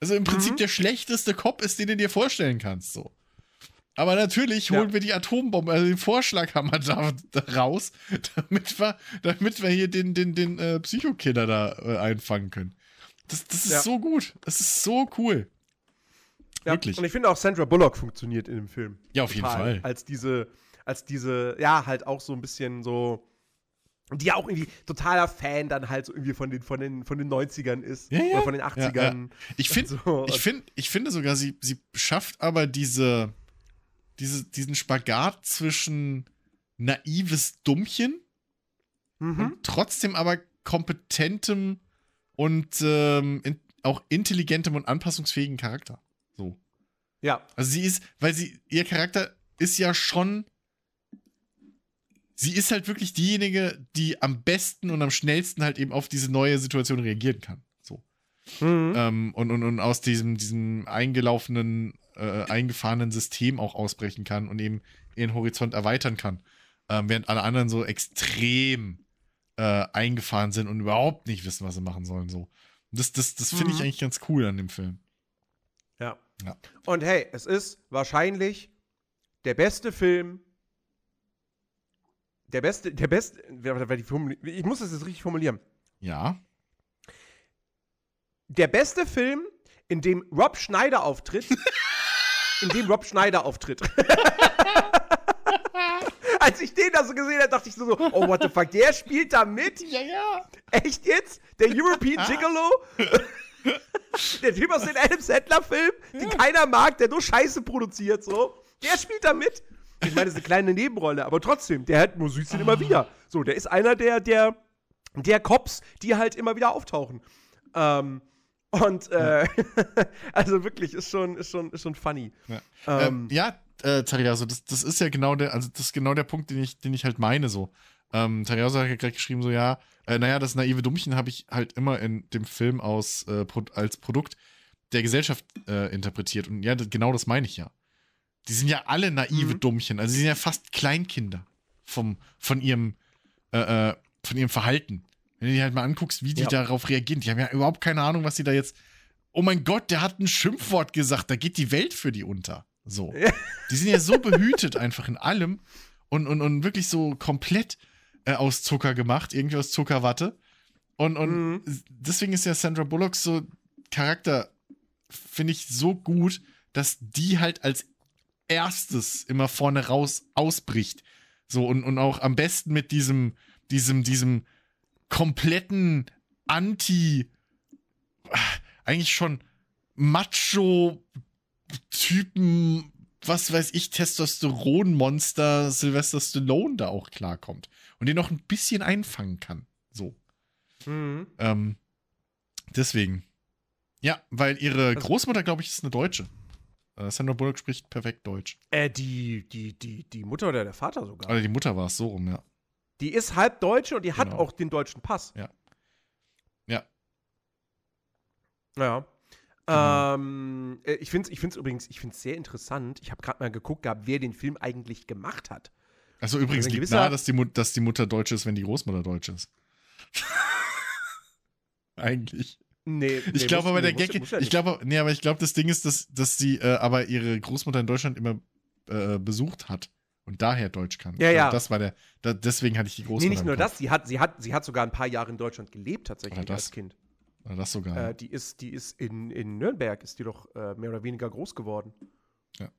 Also im Prinzip mhm. der schlechteste Cop ist, den du dir vorstellen kannst, so. Aber natürlich holen ja. wir die Atombombe, also den Vorschlaghammer da, da, raus, damit wir, damit wir hier den, den, den äh, Psychokiller da äh, einfangen können. Das, das ist ja. so gut. Das ist so cool. Ja, Wirklich. Und ich finde auch Sandra Bullock funktioniert in dem Film. Ja, auf Total. jeden Fall. Als diese, als diese, ja, halt auch so ein bisschen so die ja auch irgendwie totaler Fan dann halt so irgendwie von den, von den, von den 90ern ist. Ja, ja. Oder von den 80ern. Ja, ich, find, so. ich, find, ich finde sogar, sie, sie schafft aber diese, diese, diesen Spagat zwischen naives Dummchen mhm. und trotzdem aber kompetentem und ähm, in, auch intelligentem und anpassungsfähigen Charakter. So. Ja. Also sie ist, weil sie, ihr Charakter ist ja schon sie ist halt wirklich diejenige, die am besten und am schnellsten halt eben auf diese neue Situation reagieren kann. So. Mhm. Ähm, und, und, und aus diesem, diesem eingelaufenen, äh, eingefahrenen System auch ausbrechen kann und eben ihren Horizont erweitern kann. Ähm, während alle anderen so extrem äh, eingefahren sind und überhaupt nicht wissen, was sie machen sollen. So. Und das, das, das finde mhm. ich eigentlich ganz cool an dem Film. Ja. ja. Und hey, es ist wahrscheinlich der beste Film der beste, der beste, ich muss das jetzt richtig formulieren. Ja. Der beste Film, in dem Rob Schneider auftritt, in dem Rob Schneider auftritt. Als ich den da so gesehen habe, dachte ich so, oh, what the fuck, der spielt da mit? Ja, ja. Echt jetzt? Der European Gigolo? der Typ aus dem Adam Sandler-Film, den ja. keiner mag, der nur Scheiße produziert, so. Der spielt da mit. Ich meine, das ist eine kleine Nebenrolle, aber trotzdem, der hat muss ihn immer wieder. So, der ist einer der, der, der Cops, die halt immer wieder auftauchen. Ähm, und äh, also wirklich, ist schon, ist schon, ist schon funny. Ja, ähm, ähm, ja äh, Tariaso, das, das ist ja genau der, also das ist genau der Punkt, den ich, den ich halt meine, so. Ähm, Tariaso hat ja gerade geschrieben, so ja, äh, naja, das naive Dummchen habe ich halt immer in dem Film aus, äh, als Produkt der Gesellschaft äh, interpretiert. Und ja, das, genau das meine ich ja. Die sind ja alle naive mhm. Dummchen. Also, sie sind ja fast Kleinkinder vom, von, ihrem, äh, äh, von ihrem Verhalten. Wenn du dir halt mal anguckst, wie die ja. darauf reagieren, die haben ja überhaupt keine Ahnung, was sie da jetzt. Oh mein Gott, der hat ein Schimpfwort gesagt, da geht die Welt für die unter. So. Die sind ja so behütet einfach in allem und, und, und wirklich so komplett äh, aus Zucker gemacht, irgendwie aus Zuckerwatte. Und, und mhm. deswegen ist ja Sandra Bullock so Charakter, finde ich, so gut, dass die halt als erstes immer vorne raus ausbricht. So, und, und auch am besten mit diesem, diesem, diesem kompletten Anti, eigentlich schon Macho-Typen, was weiß ich, Testosteronmonster Sylvester Stallone da auch klarkommt. Und den noch ein bisschen einfangen kann. So. Mhm. Ähm, deswegen. Ja, weil ihre also, Großmutter, glaube ich, ist eine Deutsche. Äh, Sandra Bullock spricht perfekt Deutsch. Äh, die, die, die, die Mutter oder der Vater sogar. Oder die Mutter war es so rum, ja. Die ist halb Deutsche und die genau. hat auch den deutschen Pass. Ja. Ja. Ja. Genau. Ähm, äh, ich finde es ich find's übrigens ich find's sehr interessant. Ich habe gerade mal geguckt gehabt, wer den Film eigentlich gemacht hat. Achso, übrigens also liegt nahe, dass die, dass die Mutter deutsch ist, wenn die Großmutter deutsch ist. eigentlich. Nee, ich nee, glaube aber der Gag, ich glaube, nee, aber ich glaube, das Ding ist, dass, dass sie äh, aber ihre Großmutter in Deutschland immer äh, besucht hat und daher Deutsch kann. Ja, ja. Das war der, da, deswegen hatte ich die Großmutter. Nee, nicht nur das, sie hat, sie, hat, sie hat sogar ein paar Jahre in Deutschland gelebt, tatsächlich als Kind. Oder das sogar. Äh, die ist, die ist in, in Nürnberg, ist die doch äh, mehr oder weniger groß geworden. Ja.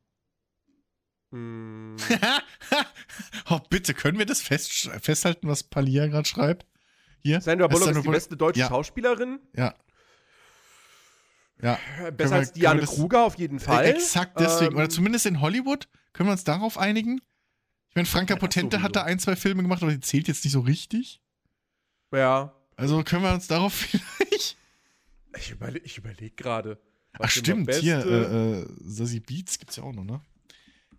Mm. oh, bitte, können wir das fest, festhalten, was Palia gerade schreibt? Hier? Sandra Bullock ist die beste deutsche ja. Schauspielerin. Ja. Ja. Besser als Diane Kruger auf jeden Fall. Exakt deswegen. Ähm, Oder zumindest in Hollywood. Können wir uns darauf einigen? Ich meine, Franka ja, Potente hat da ein, zwei Filme gemacht, aber die zählt jetzt nicht so richtig. Ja. Also können wir uns darauf vielleicht. Ich, überle ich überlege gerade. Ach, stimmt. Hier, äh, äh, Sassy Beats gibt's ja auch noch, ne?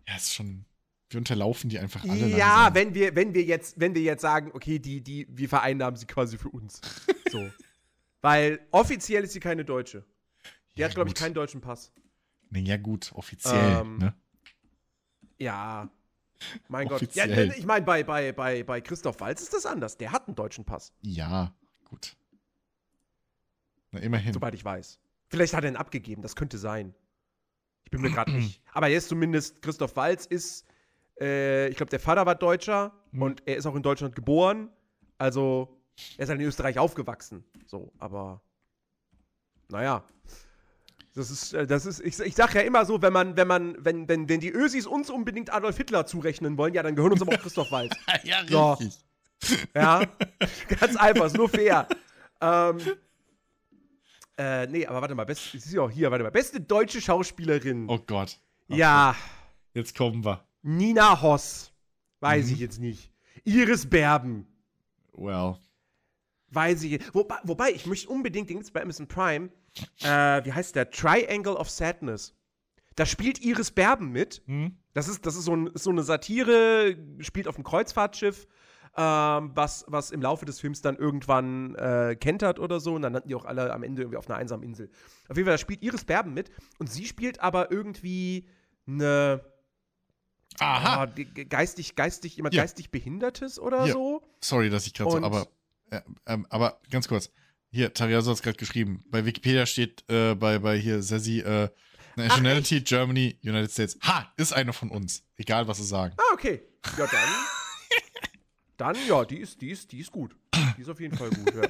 Ja, ist schon. Wir unterlaufen die einfach alle. Ja, wenn wir, wenn wir jetzt, wenn wir jetzt sagen, okay, die, die, wir vereinnahmen sie quasi für uns. so. Weil offiziell ist sie keine Deutsche. Die ja, hat, glaube ich, keinen deutschen Pass. Nee, ja, gut, offiziell. Ähm, ne? Ja. Mein offiziell. Gott. Ja, ich meine, bei, bei, bei, bei Christoph Walz ist das anders. Der hat einen deutschen Pass. Ja, gut. Na, immerhin. Soweit ich weiß. Vielleicht hat er ihn abgegeben, das könnte sein. Ich bin mir gerade nicht. Aber jetzt zumindest, Christoph Walz ist, äh, ich glaube, der Vater war Deutscher mhm. und er ist auch in Deutschland geboren. Also, er ist halt in Österreich aufgewachsen. So, aber naja. Das ist, äh, das ist, ich, ich sag ja immer so, wenn man, wenn man, wenn, wenn, wenn die Ösis uns unbedingt Adolf Hitler zurechnen wollen, ja, dann gehören uns aber auch Christoph Walz. ja, richtig. So. Ja, ganz einfach, ist nur fair. ähm, äh, nee, aber warte mal, best, ist ja auch hier, warte mal, beste deutsche Schauspielerin. Oh Gott. Okay. Ja. Jetzt kommen wir. Nina Hoss. Weiß mhm. ich jetzt nicht. Iris Berben. Well. Weiß ich. Wobei, wobei ich möchte unbedingt, den gibt's bei Amazon Prime, äh, wie heißt der? Triangle of Sadness. Da spielt Iris Berben mit. Mhm. Das, ist, das ist so, ein, so, eine Satire, spielt auf einem Kreuzfahrtschiff, ähm, was, was im Laufe des Films dann irgendwann äh, kentert oder so. Und dann landen die auch alle am Ende irgendwie auf einer einsamen Insel. Auf jeden Fall, da spielt Iris Berben mit. Und sie spielt aber irgendwie eine. Aha. Oh, geistig, geistig, jemand ja. geistig Behindertes oder ja. so. Sorry, dass ich gerade so, aber äh, ähm, aber ganz kurz. Hier, Tariaso hat es gerade geschrieben. Bei Wikipedia steht äh, bei, bei hier Sassy äh, Nationality Ach, Germany, United States. Ha, ist eine von uns. Egal, was sie sagen. Ah, okay. Ja, dann. dann, ja, die ist, die ist, die ist gut. Die ist auf jeden Fall gut, ja.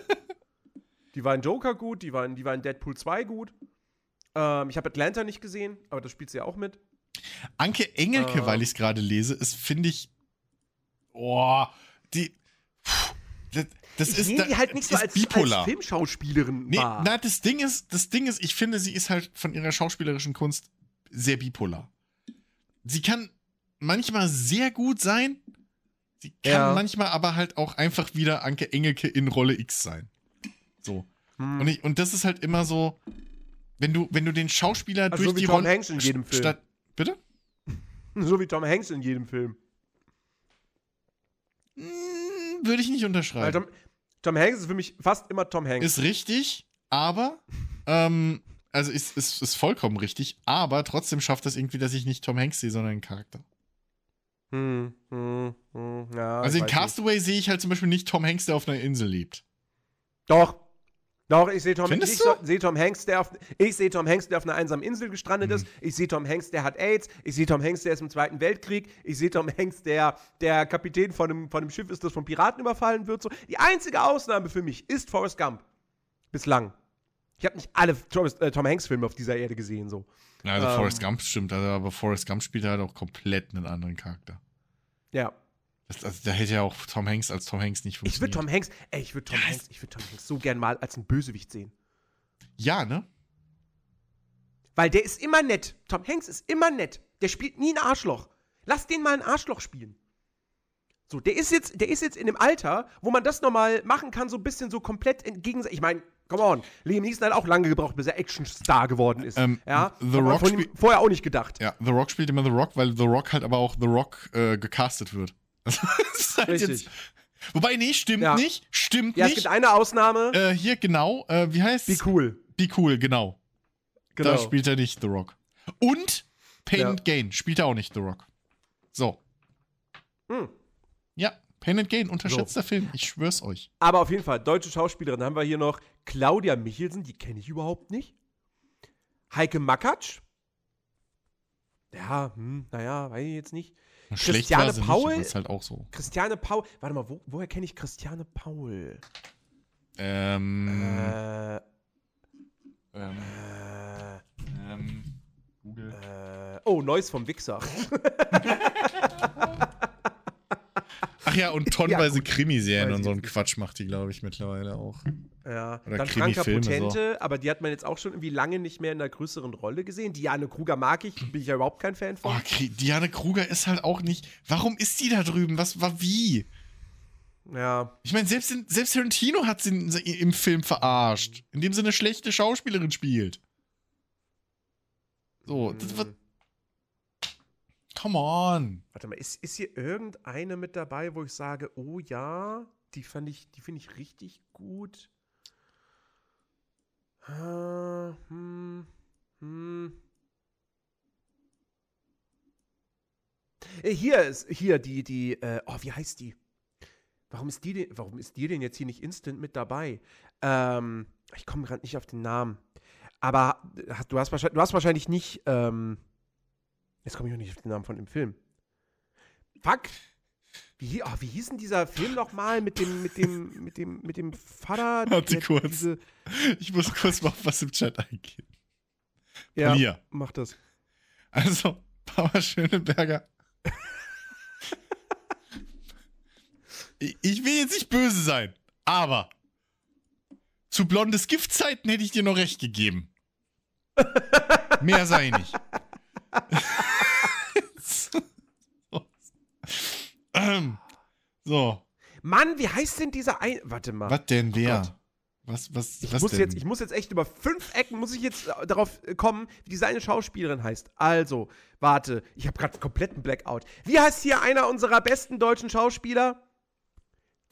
Die war in Joker gut, die war in, die war in Deadpool 2 gut. Ähm, ich habe Atlanta nicht gesehen, aber das spielt sie ja auch mit. Anke Engelke, ähm, weil ich es gerade lese, ist, finde ich. Boah, die. Pff, das ich ist nehme die halt nicht so als, als, Filmschauspielerin nee, wahr. Na, das Ding ist, das Ding ist, ich finde, sie ist halt von ihrer schauspielerischen Kunst sehr bipolar. Sie kann manchmal sehr gut sein, sie kann ja. manchmal aber halt auch einfach wieder Anke Engelke in Rolle X sein. So. Hm. Und, ich, und das ist halt immer so, wenn du, wenn du den Schauspieler also durch so wie die Tom Rolle Hanks in jedem Film. Statt, bitte? so wie Tom Hanks in jedem Film. Hm, würde ich nicht unterschreiben. Tom, Tom, Hanks ist für mich fast immer Tom Hanks. Ist richtig, aber, ähm, also ist, ist, ist vollkommen richtig, aber trotzdem schafft das irgendwie, dass ich nicht Tom Hanks sehe, sondern einen Charakter. Hm, hm, hm, ja, also in Castaway sehe ich halt zum Beispiel nicht Tom Hanks, der auf einer Insel lebt. Doch, doch, ich sehe Tom, ich seh Tom Hanks, der auf, ich sehe Tom Hanks, der auf einer einsamen Insel gestrandet mhm. ist. Ich sehe Tom Hanks, der hat AIDS. Ich sehe Tom Hanks, der ist im Zweiten Weltkrieg. Ich sehe Tom Hanks, der der Kapitän von einem, von einem Schiff ist, das von Piraten überfallen wird. So. Die einzige Ausnahme für mich ist Forrest Gump. Bislang. Ich habe nicht alle Tom, äh, Tom Hanks-Filme auf dieser Erde gesehen. So. Also ähm, Forrest Gump stimmt, also, aber Forrest Gump spielt halt auch komplett einen anderen Charakter. Ja. Das, also, da hätte ja auch Tom Hanks als Tom Hanks nicht funktioniert. Ich würde Tom Hanks, ey, ich würde Tom ja, Hanks, ich würde Tom Hanks so gern mal als einen Bösewicht sehen. Ja, ne? Weil der ist immer nett. Tom Hanks ist immer nett. Der spielt nie ein Arschloch. Lass den mal ein Arschloch spielen. So, der ist jetzt, der ist jetzt in dem Alter, wo man das nochmal machen kann, so ein bisschen so komplett entgegen. Ich meine, come on, Liam Neeson hat auch lange gebraucht, bis er Actionstar geworden ist. Ähm, ja, The Rock vorher auch nicht gedacht. Ja, The Rock spielt immer The Rock, weil The Rock halt aber auch The Rock äh, gecastet wird. halt. Jetzt, wobei, nee, stimmt ja. nicht. Stimmt ja, nicht. Ja, es gibt eine Ausnahme. Äh, hier, genau. Äh, wie heißt Be Cool. Be Cool, genau. genau. Da spielt er nicht The Rock. Und Pain ja. and Gain spielt er auch nicht The Rock. So. Hm. Ja, Pain and Gain, unterschätzter so. Film, ich schwör's euch. Aber auf jeden Fall, deutsche Schauspielerin haben wir hier noch Claudia Michelsen, die kenne ich überhaupt nicht. Heike Makatsch. Ja, hm, naja, weiß ich jetzt nicht. Schlecht Christiane Paul. Nicht, ist halt auch so. Christiane Paul. Warte mal, wo, woher kenne ich Christiane Paul? Ähm. Äh. Ähm. Äh, ähm Google. Äh, oh, Neues vom Wichser. Ach ja, und tonnenweise ja, Krimiserien und so einen Quatsch macht die, glaube ich, mittlerweile auch. Ja, Oder dann Franka Potente, so. aber die hat man jetzt auch schon irgendwie lange nicht mehr in einer größeren Rolle gesehen. Diane Kruger mag ich, bin ich ja überhaupt kein Fan von. Oh, Diane Kruger ist halt auch nicht. Warum ist die da drüben? Was war wie? Ja. Ich meine, selbst, selbst Tarantino hat sie im Film verarscht, indem sie eine schlechte Schauspielerin spielt. So, hm. das wird. Come on. Warte mal, ist, ist hier irgendeine mit dabei, wo ich sage, oh ja, die fand ich, die finde ich richtig gut. Äh, hm, hm. Äh, hier ist, hier, die, die, äh, oh, wie heißt die? Warum ist die denn, warum ist die denn jetzt hier nicht instant mit dabei? Ähm, ich komme gerade nicht auf den Namen. Aber du hast wahrscheinlich, du hast wahrscheinlich nicht, ähm, jetzt komme ich auch nicht auf den Namen von dem Film. Fuck! Wie, oh, wie hieß denn dieser Film nochmal mit dem, mit dem, mit dem, mit dem Vater? Warte kurz. Diese... Ich muss kurz mal was im Chat eingeben. Ja, Polia. mach das. Also, Papa Schöneberger. ich will jetzt nicht böse sein, aber zu blondes Giftzeiten hätte ich dir noch recht gegeben. Mehr sei nicht. so. Mann, wie heißt denn dieser ein. Warte mal. Was denn oh wer? Oh was, was, ich was muss denn? Jetzt, ich muss jetzt echt über fünf Ecken, muss ich jetzt äh, darauf äh, kommen, wie diese eine Schauspielerin heißt. Also, warte, ich habe gerade einen kompletten Blackout. Wie heißt hier einer unserer besten deutschen Schauspieler,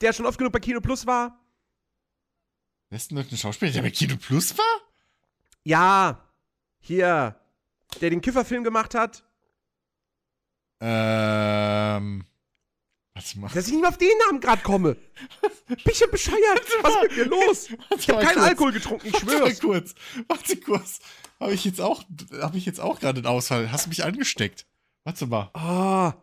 der schon oft genug bei Kino Plus war? Besten deutschen Schauspieler, der bei Kino Plus war? Ja, hier, der den Kifferfilm gemacht hat. Ähm. Was macht Dass ich nicht mehr auf den Namen gerade komme. Bin ich ja bescheuert? Was ist mit mir los? Ich habe keinen kurz. Alkohol getrunken, ich schwöre. Warte kurz. Warte kurz. Habe ich jetzt auch, habe ich jetzt auch gerade einen Ausfall? Hast du mich angesteckt? Warte mal. Ah.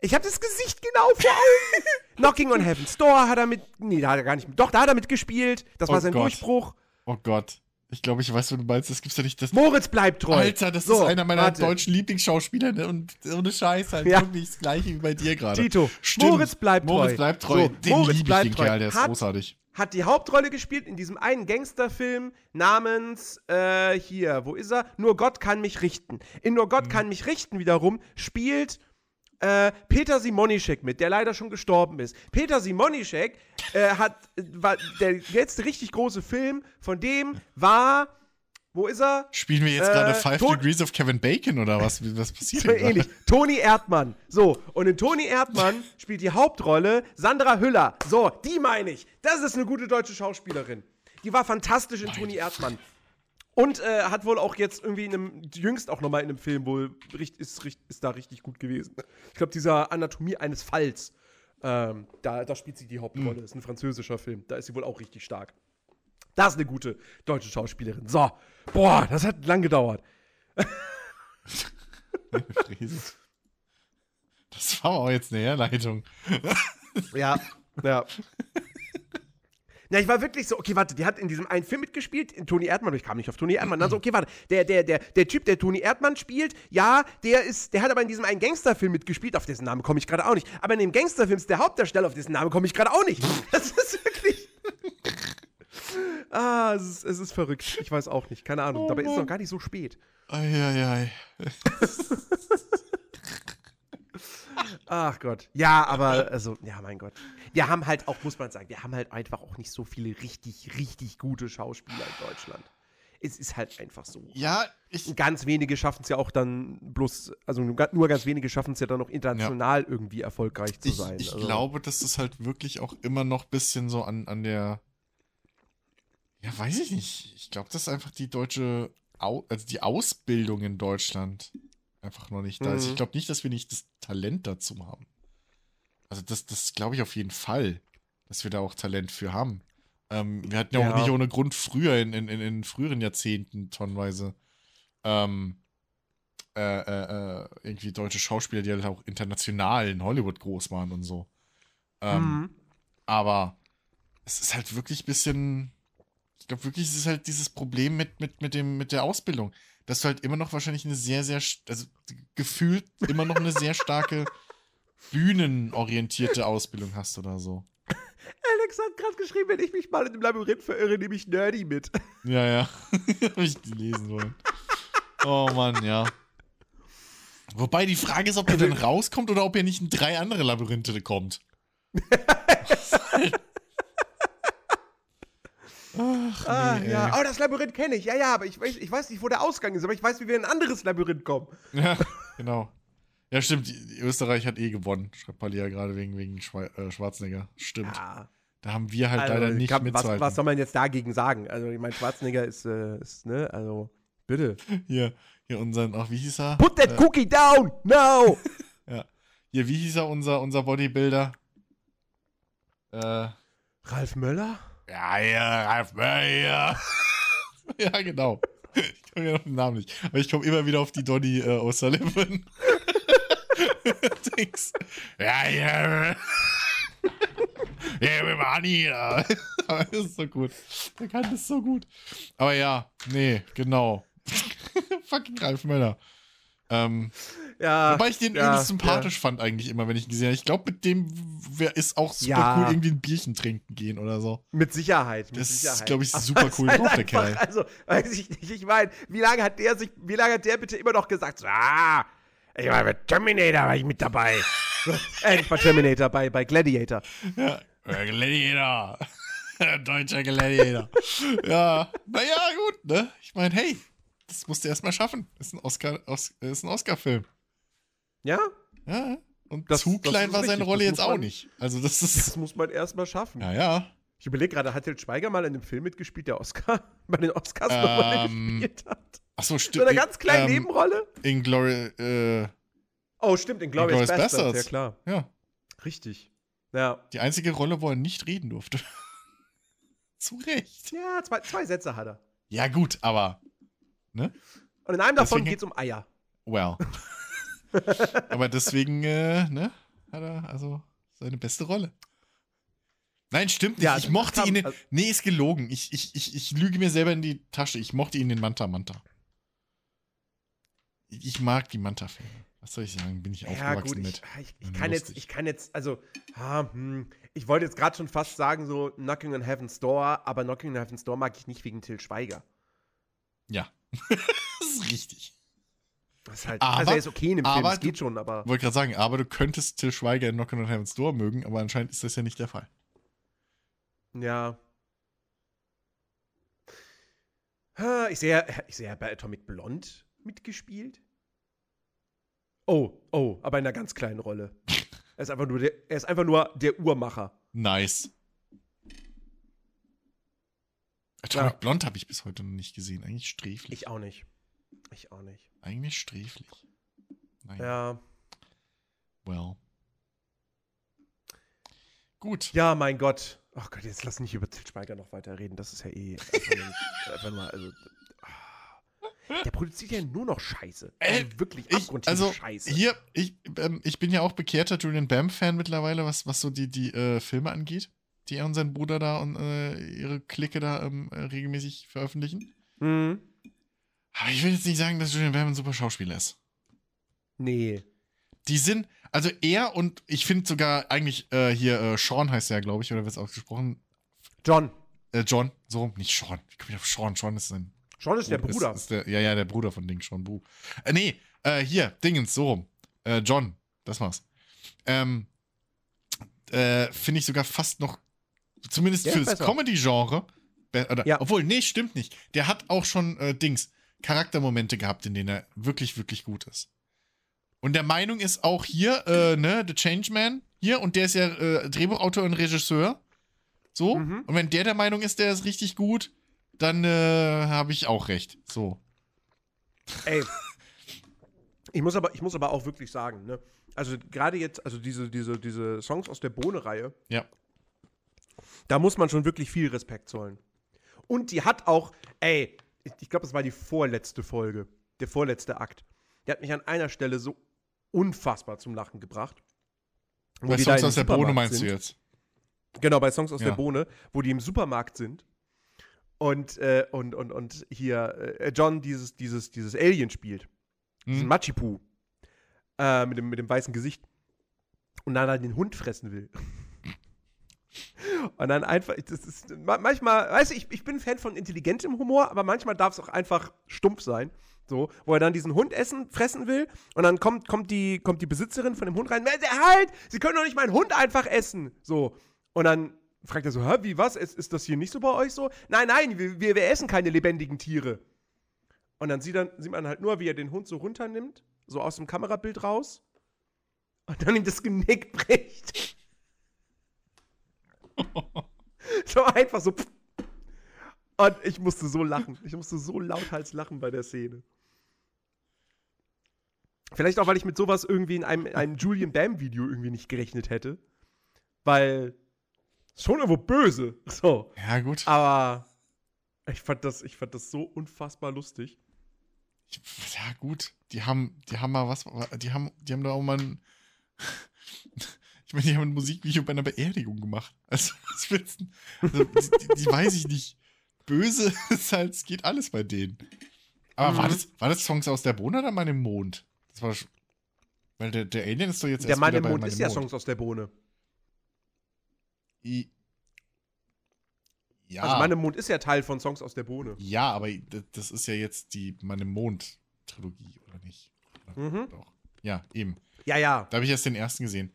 Ich habe das Gesicht genau vor Augen. Knocking on Heaven's Door hat er mit. Nee, da hat er gar nicht. Doch, da hat er mitgespielt. Das war oh sein Gott. Durchbruch. Oh Gott. Ich glaube, ich weiß, was du meinst. Das gibt's ja nicht. Das Moritz bleibt treu. Alter, das so, ist einer meiner warte. deutschen Lieblingsschauspieler. Ne? Und ohne Scheiß halt ja. wirklich das gleiche wie bei dir gerade. Tito, Stimmt. Moritz bleibt treu. Moritz bleibt treu. So, den Moritz bleibt ich, den treu. Kerl, der ist hat, großartig. Hat die Hauptrolle gespielt in diesem einen Gangsterfilm namens, äh, hier, wo ist er? Nur Gott kann mich richten. In Nur Gott hm. kann mich richten wiederum spielt äh, Peter Simonischek mit, der leider schon gestorben ist. Peter Simonischek äh, hat, war der letzte richtig große Film, von dem war, wo ist er? Spielen wir jetzt äh, gerade Five Degrees of Kevin Bacon oder was? Was passiert so ähnlich. Toni Erdmann. So, und in Toni Erdmann spielt die Hauptrolle Sandra Hüller. So, die meine ich. Das ist eine gute deutsche Schauspielerin. Die war fantastisch in Toni Erdmann. Und äh, hat wohl auch jetzt irgendwie in einem, jüngst auch nochmal in einem Film wohl, ist, ist da richtig gut gewesen. Ich glaube, dieser Anatomie eines Falls, ähm, da, da spielt sie die Hauptrolle. Mhm. Das ist ein französischer Film. Da ist sie wohl auch richtig stark. Das ist eine gute deutsche Schauspielerin. So. Boah, das hat lang gedauert. das war auch jetzt eine Herleitung. ja, ja. Ja, ich war wirklich so, okay, warte, die hat in diesem einen Film mitgespielt, in Toni Erdmann, ich kam nicht auf Toni Erdmann, also okay, warte, der, der, der, der Typ, der Toni Erdmann spielt, ja, der ist, der hat aber in diesem einen Gangsterfilm mitgespielt, auf dessen Namen komme ich gerade auch nicht, aber in dem Gangsterfilm ist der Hauptdarsteller, auf dessen Namen komme ich gerade auch nicht. Das ist wirklich. ah, es ist, es ist verrückt. Ich weiß auch nicht, keine Ahnung. Oh, Dabei ist es noch gar nicht so spät. Eieiei. Ach Gott. Ja, aber, also, ja, mein Gott. Wir haben halt auch, muss man sagen, wir haben halt einfach auch nicht so viele richtig, richtig gute Schauspieler in Deutschland. Es ist halt einfach so. Ja, ich. Ganz wenige schaffen es ja auch dann bloß, also nur ganz wenige schaffen es ja dann noch international ja. irgendwie erfolgreich zu ich, sein. Ich also. glaube, dass das halt wirklich auch immer noch ein bisschen so an, an der. Ja, weiß ich nicht. Ich glaube, das ist einfach die deutsche, Au also die Ausbildung in Deutschland einfach noch nicht da ist. Ich mhm. glaube nicht, dass wir nicht das Talent dazu haben. Also das, das glaube ich auf jeden Fall, dass wir da auch Talent für haben. Ähm, wir hatten ja, ja, auch nicht ohne Grund früher, in, in, in früheren Jahrzehnten tonnenweise, ähm, äh, äh, äh, irgendwie deutsche Schauspieler, die halt auch international in Hollywood groß waren und so. Ähm, mhm. Aber es ist halt wirklich ein bisschen. Ich glaube wirklich, es ist halt dieses Problem mit, mit, mit, dem, mit der Ausbildung dass du halt immer noch wahrscheinlich eine sehr, sehr, also gefühlt immer noch eine sehr starke bühnenorientierte Ausbildung hast oder so. Alex hat gerade geschrieben, wenn ich mich mal in dem Labyrinth verirre, nehme ich Nerdy mit. Ja, ja. Hab ich lesen wollen. Oh Mann, ja. Wobei die Frage ist, ob er denn rauskommt oder ob er nicht in drei andere Labyrinthe kommt. Ach, ah, nee, ja. Oh, das Labyrinth kenne ich. Ja, ja, aber ich weiß, ich weiß nicht, wo der Ausgang ist, aber ich weiß, wie wir in ein anderes Labyrinth kommen. Ja, genau. Ja, stimmt. Österreich hat eh gewonnen. Schreibt Palia gerade wegen, wegen äh, Schwarzenegger. Stimmt. Ja. Da haben wir halt also, leider nicht kann, was, was, soll man jetzt dagegen sagen? Also, ich meine, Schwarzenegger ist, äh, ist, ne, also, bitte. Hier, hier unseren, ach, wie hieß er? Put that äh, cookie down! No! ja. Hier, wie hieß er, unser, unser Bodybuilder? Äh. Ralf Möller? Ja, ja, Ralf Möller, ja. genau. ich komme ja auf den Namen nicht. Aber ich komme immer wieder auf die Donny äh, O'Sullivan. Dings. Ja, ja. Ja, wir waren hier. das ist so gut. Der kann das so gut. Aber ja, nee, genau. Fucking Ralf Möller. Ähm, ja, Wobei ich den ja, irgendwie sympathisch ja. fand, eigentlich immer, wenn ich ihn gesehen habe. Ich glaube, mit dem wär, ist auch super ja. cool, irgendwie ein Bierchen trinken gehen oder so. Mit Sicherheit. Mit das Sicherheit. ist, glaube ich, super cool drauf, der Kerl. Also, weiß ich nicht. Ich meine, wie lange hat der sich, wie lange hat der bitte immer noch gesagt, so, ah, ich war bei Terminator, war ich mit dabei. äh, nicht bei Terminator, bei, bei Gladiator. Ja, Gladiator. Deutscher Gladiator. ja, naja, gut, ne? Ich meine, hey, das musst du erstmal schaffen. Ist ein Oscar, Os, ist ein Oscar-Film. Ja? Ja. Und das, zu klein war seine Rolle jetzt man, auch nicht. Also das ist. Das muss man erstmal schaffen. Ja, ja. Ich überlege gerade, hat Til Schweiger mal in einem Film mitgespielt, der Oscar bei den Oscars ähm, nochmal gespielt hat? Achso, stimmt. So eine ganz kleine ähm, Nebenrolle? In Glory, äh, Oh, stimmt, in Glorious, Glorious Bastards. Bastards. Ja, klar. Ja. Richtig. Ja. Die einzige Rolle, wo er nicht reden durfte. Zu Recht. Ja, zwei, zwei Sätze hat er. Ja, gut, aber. Ne? Und in einem davon geht es um Eier. Well. aber deswegen, äh, ne? Hat er also seine beste Rolle. Nein, stimmt nicht. Ja, ich mochte ihn. In, also nee, ist gelogen. Ich, ich, ich, ich lüge mir selber in die Tasche. Ich mochte ihn in Manta Manta. Ich mag die Manta-Filme. Was soll ich sagen? Bin ich ja, aufgewachsen gut, mit. Ich, ich, ich kann jetzt, ich kann jetzt, also, ah, hm, ich wollte jetzt gerade schon fast sagen, so Knocking on Heaven's Door, aber Knocking on Heaven's Door mag ich nicht wegen Till Schweiger. Ja. das ist richtig. Das ist halt, aber, also er ist okay in dem Film, es geht schon, aber. Wollte gerade sagen, aber du könntest Till Schweiger in Knocking on Heaven's Door mögen, aber anscheinend ist das ja nicht der Fall. Ja. Ich sehe, ich sehe bei Atomic Blonde mitgespielt. Oh, oh, aber in einer ganz kleinen Rolle. Er ist einfach nur der, er ist einfach nur der Uhrmacher. Nice. Atomic ja. Blond habe ich bis heute noch nicht gesehen. Eigentlich sträflich. Ich auch nicht. Ich auch nicht. Eigentlich sträflich. Naja. Ja. Well. Gut. Ja, mein Gott. Ach Gott, jetzt lass nicht über Til Schweiger noch weiter reden. Das ist ja eh einfach, mal, also der produziert ja nur noch Scheiße. Also äh, wirklich ich, also Scheiße. Hier, ich, ähm, ich bin ja auch bekehrter Julian Bam-Fan mittlerweile, was, was so die, die äh, Filme angeht, die er und sein Bruder da und äh, ihre Clique da ähm, äh, regelmäßig veröffentlichen. Mhm. Aber ich will jetzt nicht sagen, dass Julian Bam ein super Schauspieler ist. Nee. Die sind, also er und ich finde sogar eigentlich äh, hier äh, Sean heißt er, glaube ich, oder wird es ausgesprochen? John. John, so, nicht Sean. Wie komme ich auf Sean? Sean ist sein Sean ist der Bruder. Ist, ist der, ja, ja, der Bruder von Ding, Sean Bu. Äh, nee, äh, hier, Dingens, so rum. Äh, John, das war's. Ähm, äh, finde ich sogar fast noch, zumindest der für das Comedy-Genre, ja. obwohl, nee, stimmt nicht. Der hat auch schon äh, Dings, Charaktermomente gehabt, in denen er wirklich, wirklich gut ist. Und der Meinung ist auch hier, äh, ne, The Changeman, hier, und der ist ja äh, Drehbuchautor und Regisseur. So. Mhm. Und wenn der der Meinung ist, der ist richtig gut, dann äh, habe ich auch recht. So. Ey. ich muss aber, ich muss aber auch wirklich sagen, ne? Also gerade jetzt, also diese, diese, diese Songs aus der Bohne-Reihe. Ja. Da muss man schon wirklich viel Respekt zollen. Und die hat auch, ey, ich glaube, das war die vorletzte Folge, der vorletzte Akt. Der hat mich an einer Stelle so unfassbar zum Lachen gebracht. Bei Songs aus der Bohne meinst sind. du jetzt? Genau, bei Songs aus ja. der Bohne, wo die im Supermarkt sind und, äh, und, und, und hier äh, John dieses, dieses, dieses Alien spielt. Mhm. Diesen Machipu. Äh, mit, dem, mit dem weißen Gesicht. Und dann halt den Hund fressen will. Und dann einfach, das ist manchmal, weißt du, ich, ich bin Fan von intelligentem Humor, aber manchmal darf es auch einfach stumpf sein. So, wo er dann diesen Hund essen, fressen will und dann kommt, kommt, die, kommt die Besitzerin von dem Hund rein, halt, sie können doch nicht meinen Hund einfach essen. So. Und dann fragt er so, Hä, wie was? Ist, ist das hier nicht so bei euch so? Nein, nein, wir, wir, wir essen keine lebendigen Tiere. Und dann sieht, dann sieht man halt nur, wie er den Hund so runternimmt, so aus dem Kamerabild raus. Und dann ihm das Genick bricht. so einfach so. Und ich musste so lachen. Ich musste so lauthals lachen bei der Szene. Vielleicht auch, weil ich mit sowas irgendwie in einem, einem Julian Bam-Video irgendwie nicht gerechnet hätte. Weil schon irgendwo böse. So. Ja, gut. Aber Ich fand das, ich fand das so unfassbar lustig. Ich, ja, gut. Die haben, die haben mal was, die haben, die haben da auch mal ein, ich meine, die haben ein Musikvideo bei einer Beerdigung gemacht. Also, was willst du? Also, die, die, weiß ich nicht. Böse ist halt, es geht alles bei denen. Aber mhm. war, das, war das Songs aus der Bohne oder Mann im Mond? Das war, weil der, der Alien ist doch jetzt der erst Mann im Mond ist ja Songs aus der Bohne. I ja. Also Mann im Mond ist ja Teil von Songs aus der Bohne. Ja, aber das ist ja jetzt die Mann im Mond Trilogie, oder nicht? Mhm. Doch. Ja, eben. Ja, ja. Da habe ich erst den ersten gesehen.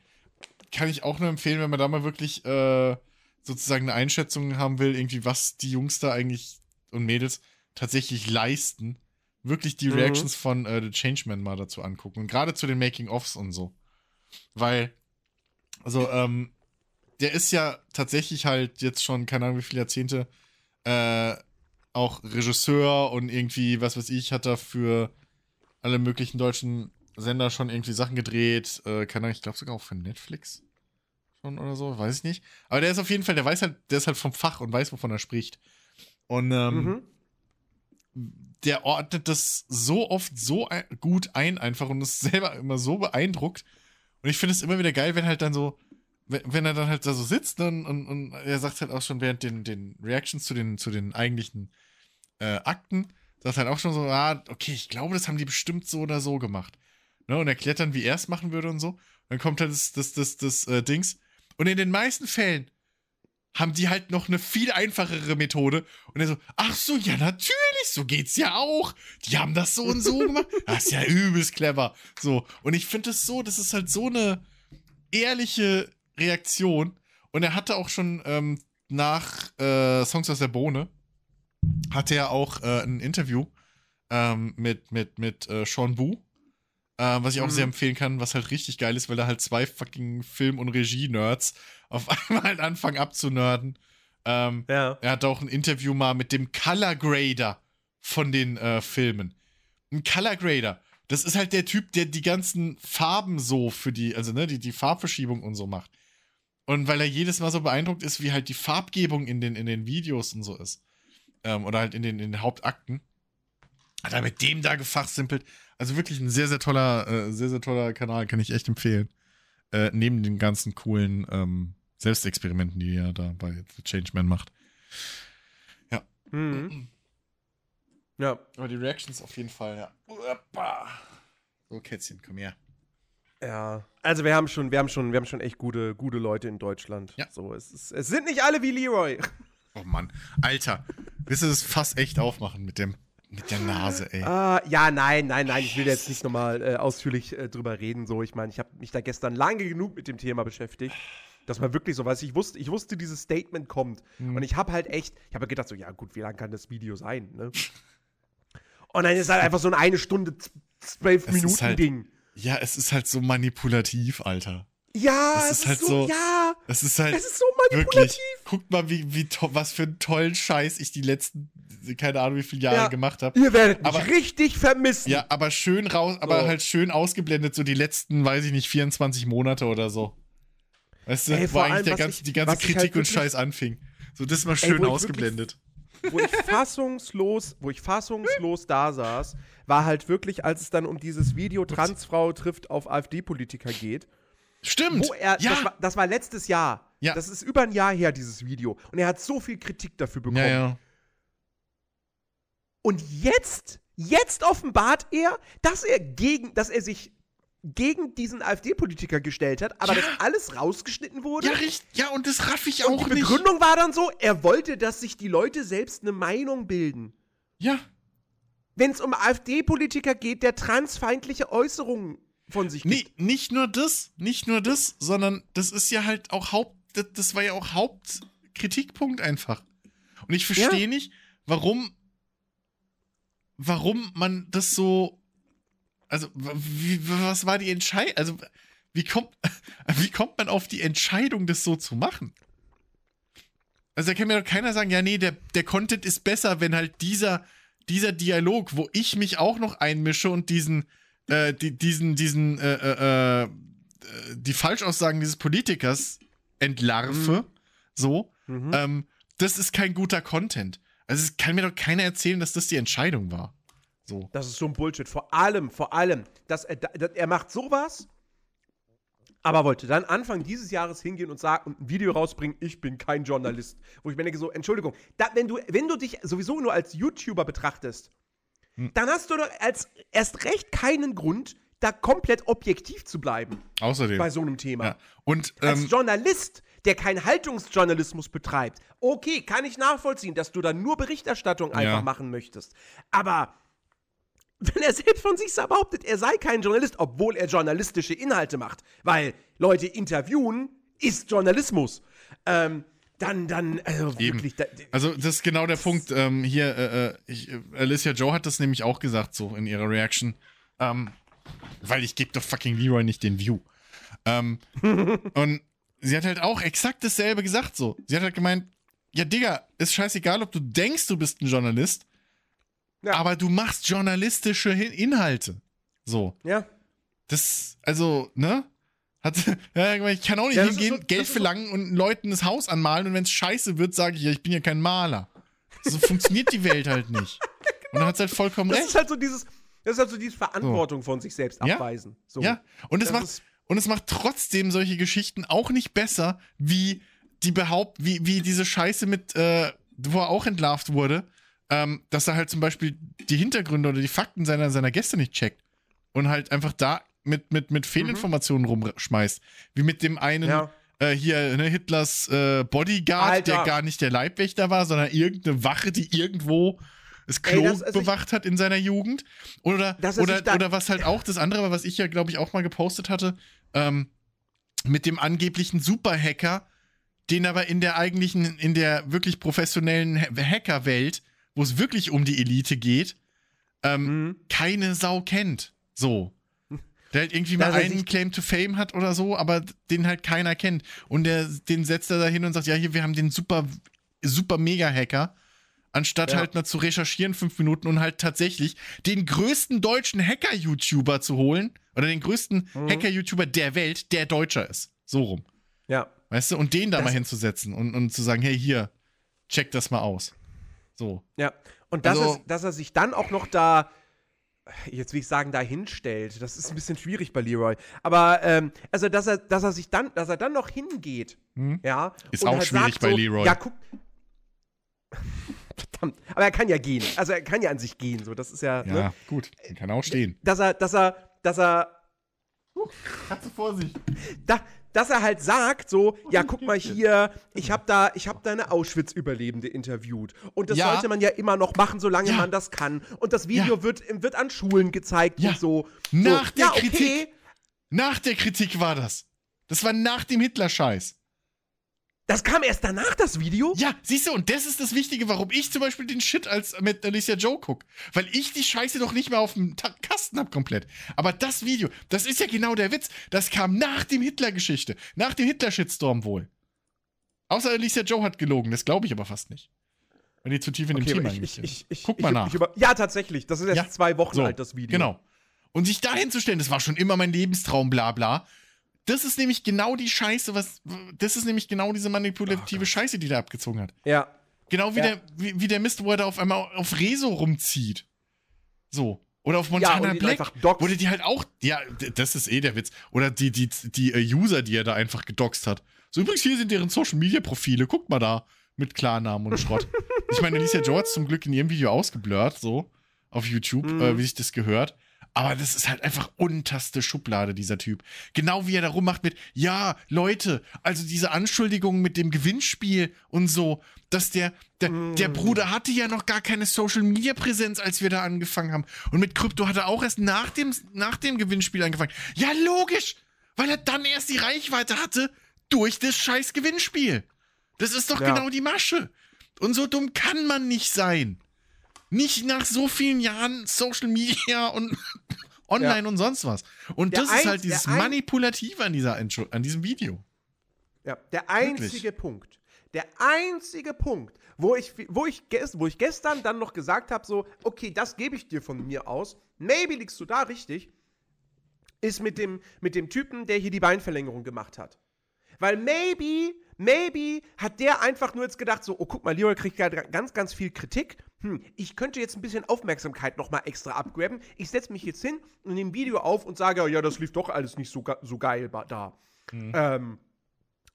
Kann ich auch nur empfehlen, wenn man da mal wirklich äh, sozusagen eine Einschätzung haben will, irgendwie, was die Jungs da eigentlich und Mädels tatsächlich leisten. Wirklich die mhm. Reactions von äh, The Changeman mal dazu angucken. Und gerade zu den Making-ofs und so. Weil, also, ähm, der ist ja tatsächlich halt jetzt schon, keine Ahnung wie viele Jahrzehnte, äh, auch Regisseur und irgendwie, was weiß ich, hat er für alle möglichen deutschen Sender schon irgendwie Sachen gedreht. Äh, keine Ahnung, ich glaube sogar auch für Netflix schon oder so, weiß ich nicht. Aber der ist auf jeden Fall, der weiß halt, der ist halt vom Fach und weiß, wovon er spricht. Und ähm, mhm. der ordnet das so oft so ein, gut ein einfach und ist selber immer so beeindruckt. Und ich finde es immer wieder geil, wenn halt dann so, wenn, er dann halt da so sitzt und, und, und, er sagt halt auch schon während den, den Reactions zu den, zu den eigentlichen äh, Akten, sagt halt auch schon so, ah, okay, ich glaube, das haben die bestimmt so oder so gemacht. Ne, und erklärt dann, wie er es machen würde und so. Dann kommt halt das, das, das, das äh, Dings. Und in den meisten Fällen haben die halt noch eine viel einfachere Methode. Und er so, ach so, ja, natürlich, so geht's ja auch. Die haben das so und so gemacht. Das ist ja übelst clever. So. Und ich finde es so, das ist halt so eine ehrliche Reaktion. Und er hatte auch schon ähm, nach äh, Songs aus der Bohne, hatte er auch äh, ein Interview ähm, mit, mit, mit äh, Sean Wu. Äh, was ich auch mhm. sehr empfehlen kann, was halt richtig geil ist, weil da halt zwei fucking Film- und Regie-Nerds auf einmal halt anfangen abzunörden. Ähm, ja. Er hat auch ein Interview mal mit dem Color Grader von den äh, Filmen. Ein Color Grader. Das ist halt der Typ, der die ganzen Farben so für die, also ne, die, die Farbverschiebung und so macht. Und weil er jedes Mal so beeindruckt ist, wie halt die Farbgebung in den, in den Videos und so ist. Ähm, oder halt in den, in den Hauptakten. Hat er mit dem da gefachsimpelt. Also wirklich ein sehr, sehr toller, äh, sehr, sehr toller Kanal, kann ich echt empfehlen. Äh, neben den ganzen coolen ähm, Selbstexperimenten, die er da bei The Changeman macht. Ja. Mhm. Ja. Aber die Reactions auf jeden Fall, ja. So, Kätzchen, komm her. Ja, also wir haben schon, wir haben schon, wir haben schon echt gute, gute Leute in Deutschland. Ja. So, es, ist, es sind nicht alle wie Leroy. Oh Mann, Alter, willst du das fast echt aufmachen mit dem, mit der Nase, ey? Ah, ja, nein, nein, nein, ich will jetzt nicht nochmal äh, ausführlich äh, drüber reden. So, ich meine, ich habe mich da gestern lange genug mit dem Thema beschäftigt, dass man wirklich so weiß. Ich wusste, ich wusste, dieses Statement kommt mhm. und ich habe halt echt, ich habe gedacht so, ja gut, wie lang kann das Video sein? Ne? und dann ist halt einfach so ein eine Stunde zwölf Minuten halt, Ding. Ja, es ist halt so manipulativ, Alter. Ja, es, ist halt so, so, ja. Es ist halt es ist so manipulativ. Wirklich, guckt mal, wie, wie was für einen tollen Scheiß ich die letzten, keine Ahnung, wie viele Jahre ja. gemacht habe. Ihr werdet mich aber, richtig vermissen. Ja, aber schön raus, aber so. halt schön ausgeblendet, so die letzten, weiß ich nicht, 24 Monate oder so. Weißt du, Ey, wo eigentlich der ganze, ich, die ganze Kritik halt und Scheiß anfing. So, das mal schön Ey, ausgeblendet. Wirklich, wo ich fassungslos, wo ich fassungslos da saß, war halt wirklich, als es dann um dieses Video Transfrau trifft auf AfD-Politiker geht. Stimmt. Er, ja. das, war, das war letztes Jahr. Ja. Das ist über ein Jahr her, dieses Video. Und er hat so viel Kritik dafür bekommen. Ja, ja. Und jetzt, jetzt offenbart er, dass er gegen, dass er sich gegen diesen AfD-Politiker gestellt hat, aber ja. das alles rausgeschnitten wurde. Ja, richtig. Ja, und das raff ich und auch die Begründung war dann so, er wollte, dass sich die Leute selbst eine Meinung bilden. Ja. Wenn es um AfD-Politiker geht, der transfeindliche Äußerungen von sich gibt. Nee, nicht nur das, nicht nur das, sondern das ist ja halt auch Haupt, das, war ja auch Hauptkritikpunkt einfach. Und ich verstehe ja. nicht, warum, warum man das so, also, wie, was war die Entscheidung, also, wie kommt, wie kommt man auf die Entscheidung, das so zu machen? Also, da kann mir doch keiner sagen, ja, nee, der, der Content ist besser, wenn halt dieser, dieser Dialog, wo ich mich auch noch einmische und diesen, äh, die, diesen, diesen, äh, äh, äh, die Falschaussagen dieses Politikers entlarve, mhm. so, mhm. Ähm, das ist kein guter Content. Also es kann mir doch keiner erzählen, dass das die Entscheidung war. So. Das ist so ein Bullshit. Vor allem, vor allem, dass er, dass er macht sowas, aber wollte dann Anfang dieses Jahres hingehen und sagen und ein Video rausbringen, ich bin kein Journalist. Wo ich mir denke, so, Entschuldigung, da, wenn, du, wenn du dich sowieso nur als YouTuber betrachtest, hm. dann hast du doch als erst recht keinen Grund, da komplett objektiv zu bleiben. Außerdem. Bei so einem Thema. Ja. Und, ähm, als Journalist, der keinen Haltungsjournalismus betreibt, okay, kann ich nachvollziehen, dass du da nur Berichterstattung einfach ja. machen möchtest. Aber wenn er selbst von sich behauptet, er sei kein Journalist, obwohl er journalistische Inhalte macht, weil Leute interviewen ist Journalismus. Ähm, dann, dann, also wirklich. Da, also, das ist genau der Punkt. Ähm, hier, äh, äh, ich, Alicia Joe hat das nämlich auch gesagt, so in ihrer Reaction. Ähm, weil ich gebe doch fucking Leroy nicht den View. Ähm, und sie hat halt auch exakt dasselbe gesagt, so. Sie hat halt gemeint, ja, Digga, ist scheißegal, ob du denkst, du bist ein Journalist, ja. aber du machst journalistische Inhalte. So. Ja. Das, also, ne? Hat, ja, ich kann auch nicht ja, hingehen, so, Geld verlangen so. und Leuten das Haus anmalen und wenn es scheiße wird, sage ich ja, ich bin ja kein Maler. So funktioniert die Welt halt nicht. genau. Und dann hat es halt vollkommen das recht. Das ist halt so dieses, das ist halt so diese Verantwortung so. von sich selbst abweisen. Ja, so. ja. und es macht, und es macht trotzdem solche Geschichten auch nicht besser, wie die behaupt, wie, wie diese Scheiße mit, äh, wo er auch entlarvt wurde, ähm, dass er halt zum Beispiel die Hintergründe oder die Fakten seiner, seiner Gäste nicht checkt und halt einfach da mit, mit, mit Fehlinformationen mhm. rumschmeißt. Wie mit dem einen ja. äh, hier, ne, Hitlers äh, Bodyguard, Alter. der gar nicht der Leibwächter war, sondern irgendeine Wache, die irgendwo das Klo Ey, das, also bewacht ich, hat in seiner Jugend. Oder, oder, oder was halt auch das andere war, was ich ja, glaube ich, auch mal gepostet hatte, ähm, mit dem angeblichen Superhacker, den aber in der eigentlichen, in der wirklich professionellen Hackerwelt, wo es wirklich um die Elite geht, ähm, mhm. keine Sau kennt. So. Der halt irgendwie mal einen Claim to Fame hat oder so, aber den halt keiner kennt. Und der, den setzt er da hin und sagt, ja, hier, wir haben den super, super Mega-Hacker. Anstatt ja. halt mal zu recherchieren, fünf Minuten und halt tatsächlich den größten deutschen Hacker-YouTuber zu holen. Oder den größten mhm. Hacker-YouTuber der Welt, der Deutscher ist. So rum. Ja. Weißt du, und den da das mal hinzusetzen und, und zu sagen, hey, hier, check das mal aus. So. Ja. Und dass, also, es, dass er sich dann auch noch da jetzt will ich sagen, da hinstellt. Das ist ein bisschen schwierig bei Leroy. Aber ähm, also, dass er, dass er sich dann, dass er dann noch hingeht, hm? ja. Ist auch halt schwierig bei so, Leroy. Ja, guck. Verdammt. Aber er kann ja gehen. Also er kann ja an sich gehen. So, das ist ja. Ja, ne? gut. Er kann auch stehen. Dass er, dass er, dass er. Uh, Katze Vorsicht. Da, dass er halt sagt, so, ja, guck mal hier, ich habe da, ich habe da eine Auschwitz-Überlebende interviewt. Und das ja. sollte man ja immer noch machen, solange ja. man das kann. Und das Video ja. wird, wird an Schulen gezeigt und so. Nach so, der Kritik. Okay. Nach der Kritik war das. Das war nach dem Hitler-Scheiß. Das kam erst danach, das Video? Ja, siehst du, und das ist das Wichtige, warum ich zum Beispiel den Shit als mit Alicia Joe gucke. Weil ich die Scheiße doch nicht mehr auf dem Kasten hab komplett. Aber das Video, das ist ja genau der Witz. Das kam nach dem Hitler-Geschichte. Nach dem Hitler-Shitstorm wohl. Außer Alicia Joe hat gelogen, das glaube ich aber fast nicht. Wenn die zu tief in okay, dem Thema ich, ich, ich, Guck mal nach. ja, tatsächlich. Das ist jetzt ja? zwei Wochen so, alt, das Video. Genau. Und sich da hinzustellen, das war schon immer mein Lebenstraum, bla bla das ist nämlich genau die Scheiße, was. Das ist nämlich genau diese manipulative oh Scheiße, die der abgezogen hat. Ja. Genau wie, ja. Der, wie, wie, der Mist, wo er da auf einmal auf Rezo rumzieht. So. Oder auf Montana ja, Black. Wurde die halt auch. Ja, das ist eh der Witz. Oder die, die, die uh, User, die er da einfach gedoxt hat. So, übrigens, hier sind deren Social Media Profile. Guckt mal da. Mit Klarnamen und Schrott. ich meine, Alicia Joe hat zum Glück in ihrem Video ausgeblurrt, so. Auf YouTube, mhm. äh, wie sich das gehört. Aber das ist halt einfach unterste Schublade, dieser Typ. Genau wie er da rummacht mit, ja, Leute, also diese Anschuldigungen mit dem Gewinnspiel und so, dass der, der, mm. der Bruder hatte ja noch gar keine Social Media Präsenz, als wir da angefangen haben. Und mit Krypto hat er auch erst nach dem, nach dem Gewinnspiel angefangen. Ja, logisch! Weil er dann erst die Reichweite hatte durch das scheiß Gewinnspiel. Das ist doch ja. genau die Masche. Und so dumm kann man nicht sein. Nicht nach so vielen Jahren Social Media und online ja. und sonst was. Und der das ist halt dieses Manipulative an, dieser, an diesem Video. Ja, der einzige Wirklich. Punkt, der einzige Punkt, wo ich, wo ich, wo ich gestern dann noch gesagt habe, so, okay, das gebe ich dir von mir aus, maybe liegst du da richtig, ist mit dem, mit dem Typen, der hier die Beinverlängerung gemacht hat. Weil maybe, maybe hat der einfach nur jetzt gedacht, so, oh, guck mal, Leroy kriegt gerade ganz, ganz viel Kritik. Hm, ich könnte jetzt ein bisschen Aufmerksamkeit nochmal extra abgraben. Ich setze mich jetzt hin und nehme ein Video auf und sage, ja, das lief doch alles nicht so, so geil da. Mhm. Ähm,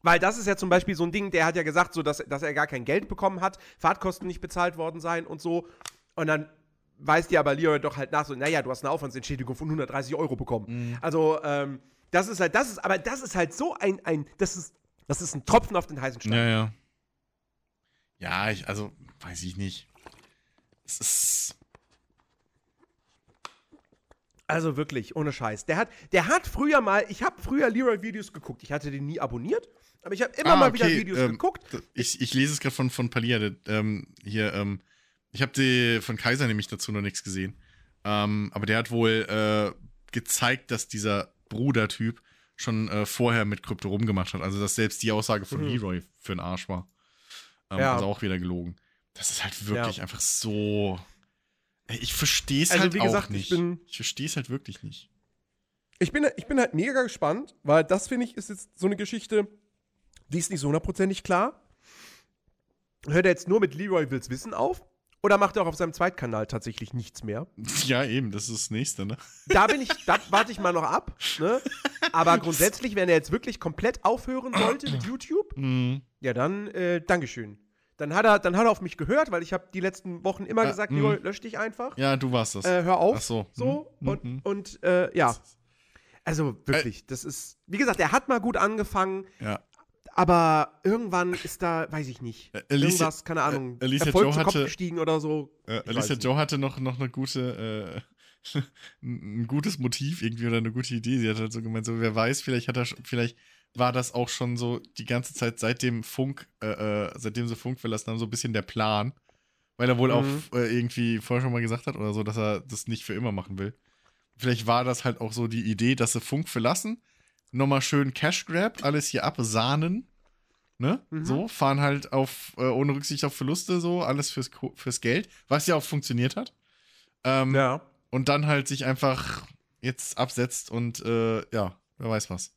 weil das ist ja zum Beispiel so ein Ding, der hat ja gesagt, so, dass, dass er gar kein Geld bekommen hat, Fahrtkosten nicht bezahlt worden seien und so. Und dann weist dir aber Leroy doch halt nach, so, naja, du hast eine Aufwandsentschädigung von 130 Euro bekommen. Mhm. Also, ähm, das ist halt, das ist, aber das ist halt so ein, ein, das ist, das ist ein Tropfen auf den heißen Stein. Ja, ja. Ja, ich, also, weiß ich nicht. Es ist. Also wirklich, ohne Scheiß. Der hat, der hat früher mal, ich habe früher Leroy-Videos geguckt. Ich hatte den nie abonniert, aber ich habe immer ah, mal okay. wieder Videos ähm, geguckt. Ich, ich lese es gerade von, von Palia. Ähm, hier, ähm, ich habe von Kaiser nämlich dazu noch nichts gesehen. Ähm, aber der hat wohl äh, gezeigt, dass dieser Bruder-Typ schon äh, vorher mit Krypto rumgemacht hat. Also, dass selbst die Aussage von mhm. Leroy für den Arsch war. Ähm, ja. Also auch wieder gelogen. Das ist halt wirklich ja. einfach so. Ich verstehe es also, halt gesagt, auch nicht. Ich, ich verstehe es halt wirklich nicht. Ich bin, ich bin halt mega gespannt, weil das, finde ich, ist jetzt so eine Geschichte, die ist nicht so hundertprozentig klar. Hört er jetzt nur mit Leroy Wills Wissen auf? Oder macht er auch auf seinem Zweitkanal tatsächlich nichts mehr? Ja, eben, das ist das nächste, ne? Da bin ich, da warte ich mal noch ab, ne? Aber grundsätzlich, wenn er jetzt wirklich komplett aufhören sollte mit YouTube, mhm. ja dann, äh, Dankeschön. Dann hat, er, dann hat er auf mich gehört, weil ich habe die letzten Wochen immer ja, gesagt, Leroy, lösch dich einfach. Ja, du warst das. Äh, hör auf. Ach so. So. Mhm. Und, mhm. und äh, ja. Also wirklich, das ist, wie gesagt, er hat mal gut angefangen. Ja. Aber irgendwann ist da, weiß ich nicht, äh, Alicia, irgendwas, keine Ahnung, äh, Alicia Erfolg Joe zu Kopf gestiegen oder so. Äh, Alicia Joe hatte noch, noch eine gute, äh, ein gutes Motiv irgendwie oder eine gute Idee. Sie hat halt so gemeint, so wer weiß, vielleicht hat er, vielleicht war das auch schon so die ganze Zeit seit dem Funk, äh, äh, seitdem sie Funk verlassen haben, so ein bisschen der Plan. Weil er wohl mhm. auch äh, irgendwie vorher schon mal gesagt hat oder so, dass er das nicht für immer machen will. Vielleicht war das halt auch so die Idee, dass sie Funk verlassen, nochmal schön Cash Grab, alles hier absahnen. Ne? Mhm. So, fahren halt auf, äh, ohne Rücksicht auf Verluste, so, alles fürs, fürs Geld, was ja auch funktioniert hat. Ähm, ja. Und dann halt sich einfach jetzt absetzt und, äh, ja, wer weiß was.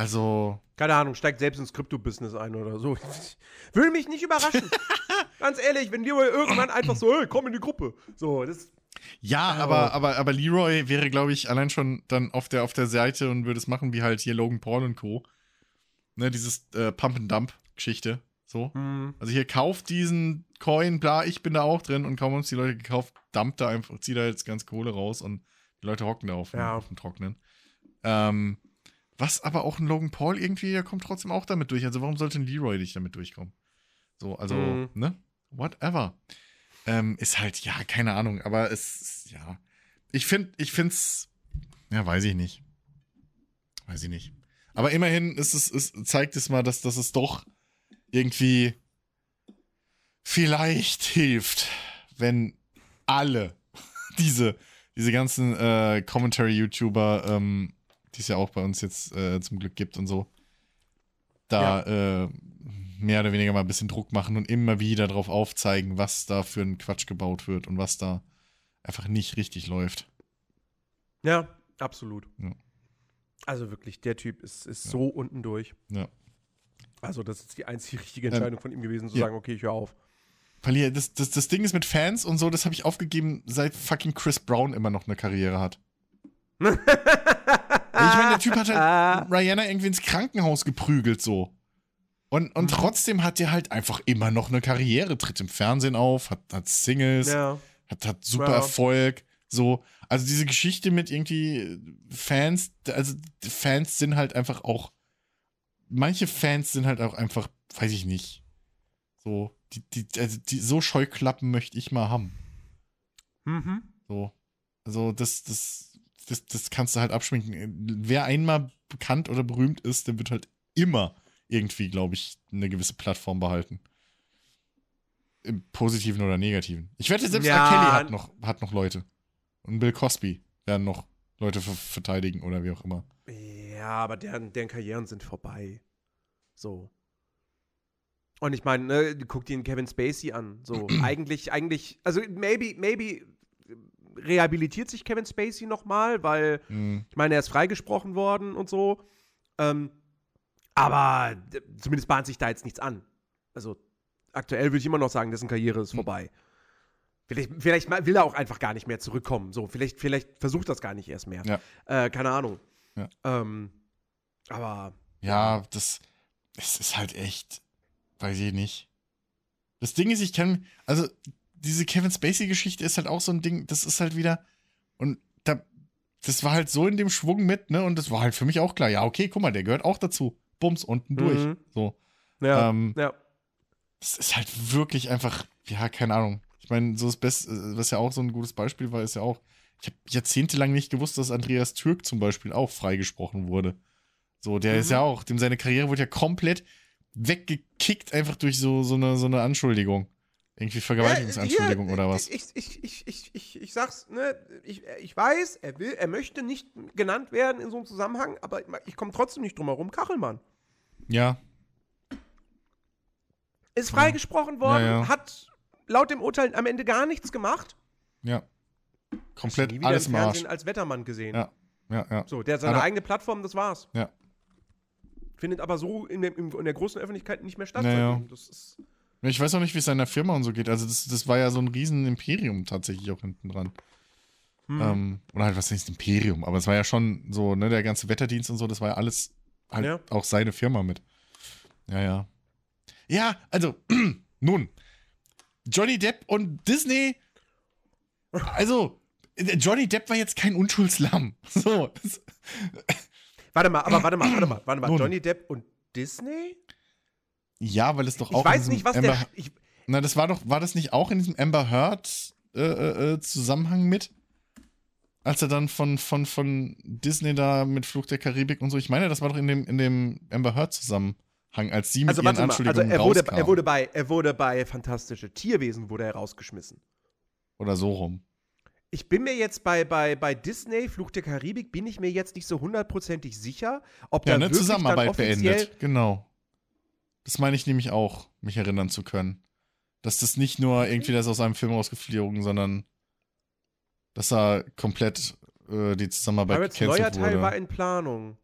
Also. Keine Ahnung, steigt selbst ins Krypto-Business ein oder so. Würde mich nicht überraschen. Ganz ehrlich, wenn Leroy irgendwann einfach so, hey, komm in die Gruppe. So, das. Ja, äh, aber, aber, aber Leroy wäre, glaube ich, allein schon dann auf der, auf der Seite und würde es machen wie halt hier Logan Paul und Co. Ne, dieses äh, Pump-and-Dump-Geschichte. So. Mhm. Also hier kauft diesen Coin, bla, ich bin da auch drin und kaum haben es die Leute gekauft, dumpt da einfach, zieht da jetzt ganz Kohle raus und die Leute hocken da auf, ja. auf dem Trocknen. Ähm, was aber auch ein Logan Paul irgendwie, der kommt trotzdem auch damit durch. Also warum sollte ein Leroy nicht damit durchkommen? So, also, mhm. ne? Whatever. Ähm, ist halt, ja, keine Ahnung, aber es, ja. Ich finde, ich find's, ja, weiß ich nicht. Weiß ich nicht. Aber immerhin ist es, es zeigt es mal, dass, dass es doch irgendwie vielleicht hilft, wenn alle diese, diese ganzen äh, Commentary-YouTuber, ähm, die es ja auch bei uns jetzt äh, zum Glück gibt und so, da ja. äh, mehr oder weniger mal ein bisschen Druck machen und immer wieder darauf aufzeigen, was da für ein Quatsch gebaut wird und was da einfach nicht richtig läuft. Ja, absolut. Ja. Also wirklich, der Typ ist, ist ja. so unten durch. Ja. Also, das ist die einzige richtige Entscheidung ähm, von ihm gewesen, zu sagen, okay, ich höre auf. Verlier, das, das, das Ding ist mit Fans und so, das habe ich aufgegeben, seit fucking Chris Brown immer noch eine Karriere hat. meine, der Typ hat halt. Rihanna irgendwie ins Krankenhaus geprügelt, so. Und, und mhm. trotzdem hat der halt einfach immer noch eine Karriere, tritt im Fernsehen auf, hat, hat Singles, ja. hat, hat super ja. Erfolg. So, also diese Geschichte mit irgendwie Fans, also Fans sind halt einfach auch, manche Fans sind halt auch einfach, weiß ich nicht, so, die, die, also die, so Scheuklappen möchte ich mal haben. Mhm. So, also das, das, das, das kannst du halt abschminken. Wer einmal bekannt oder berühmt ist, der wird halt immer irgendwie, glaube ich, eine gewisse Plattform behalten. Im Positiven oder Negativen. Ich wette, selbst ja. R. Kelly hat noch, hat noch Leute. Und Bill Cosby werden noch Leute verteidigen oder wie auch immer. Ja, aber deren, deren Karrieren sind vorbei. So. Und ich meine, ne, guck dir den Kevin Spacey an. So, eigentlich, eigentlich, also maybe, maybe rehabilitiert sich Kevin Spacey nochmal, weil, mhm. ich meine, er ist freigesprochen worden und so. Ähm, Aber zumindest bahnt sich da jetzt nichts an. Also aktuell würde ich immer noch sagen, dessen Karriere ist hm. vorbei. Vielleicht, vielleicht will er auch einfach gar nicht mehr zurückkommen. So, vielleicht, vielleicht versucht das gar nicht erst mehr. Ja. Äh, keine Ahnung. Ja. Ähm, aber. Ja, das. Es ist halt echt. Weiß ich nicht. Das Ding ist, ich kann. Also, diese Kevin Spacey-Geschichte ist halt auch so ein Ding, das ist halt wieder. Und da. Das war halt so in dem Schwung mit, ne? Und das war halt für mich auch klar. Ja, okay, guck mal, der gehört auch dazu. Bums, unten durch. Mhm. So. Ja. Ähm, ja. Das ist halt wirklich einfach. Ja, keine Ahnung. Ich meine, so das Beste, was ja auch so ein gutes Beispiel war, ist ja auch. Ich habe jahrzehntelang nicht gewusst, dass Andreas Türk zum Beispiel auch freigesprochen wurde. So, der mhm. ist ja auch, dem seine Karriere wurde ja komplett weggekickt, einfach durch so, so, eine, so eine Anschuldigung. Irgendwie Vergewaltigungsanschuldigung ja, oder was? Ich, ich, ich, ich, ich, ich sag's, ne, ich, ich weiß, er will, er möchte nicht genannt werden in so einem Zusammenhang, aber ich komme trotzdem nicht drum herum. Kachelmann. Ja. Ist freigesprochen worden, ja, ja. hat laut dem Urteil am Ende gar nichts gemacht. Ja. Komplett nie alles im Fernsehen als Wettermann gesehen. Ja. Ja, ja. So, der hat seine aber, eigene Plattform, das war's. Ja findet aber so in der, in der großen Öffentlichkeit nicht mehr statt. Naja. Ich weiß auch nicht, wie es seiner Firma und so geht. Also, das, das war ja so ein Riesenimperium tatsächlich auch hinten dran. Hm. Ähm, oder halt, was heißt Imperium? Aber es war ja schon so, ne, der ganze Wetterdienst und so, das war ja alles halt ja. auch seine Firma mit. Ja, ja. Ja, also, nun, Johnny Depp und Disney. Also, Johnny Depp war jetzt kein Unschuldslamm. So. Warte mal, aber warte mal, warte mal, warte mal. Johnny Depp und Disney? Ja, weil es doch auch. Ich weiß nicht, was Amber, der. Ich, na, das war doch, war das nicht auch in diesem Amber Heard äh, äh, äh, Zusammenhang mit? Als er dann von, von, von Disney da mit Fluch der Karibik und so, ich meine, das war doch in dem, in dem Amber Heard Zusammenhang, als sie mit also, ihren mal, Anschuldigungen also er wurde, er wurde bei, er wurde bei Fantastische Tierwesen wurde er rausgeschmissen. Oder so rum ich bin mir jetzt bei, bei, bei Disney, Fluch der Karibik, bin ich mir jetzt nicht so hundertprozentig sicher, ob ja, da eine Zusammenarbeit beendet. Genau. Das meine ich nämlich auch, mich erinnern zu können. Dass das nicht nur irgendwie das aus einem Film rausgeflogen, sondern dass da komplett äh, die Zusammenarbeit Aber jetzt neuer Teil war in Planung.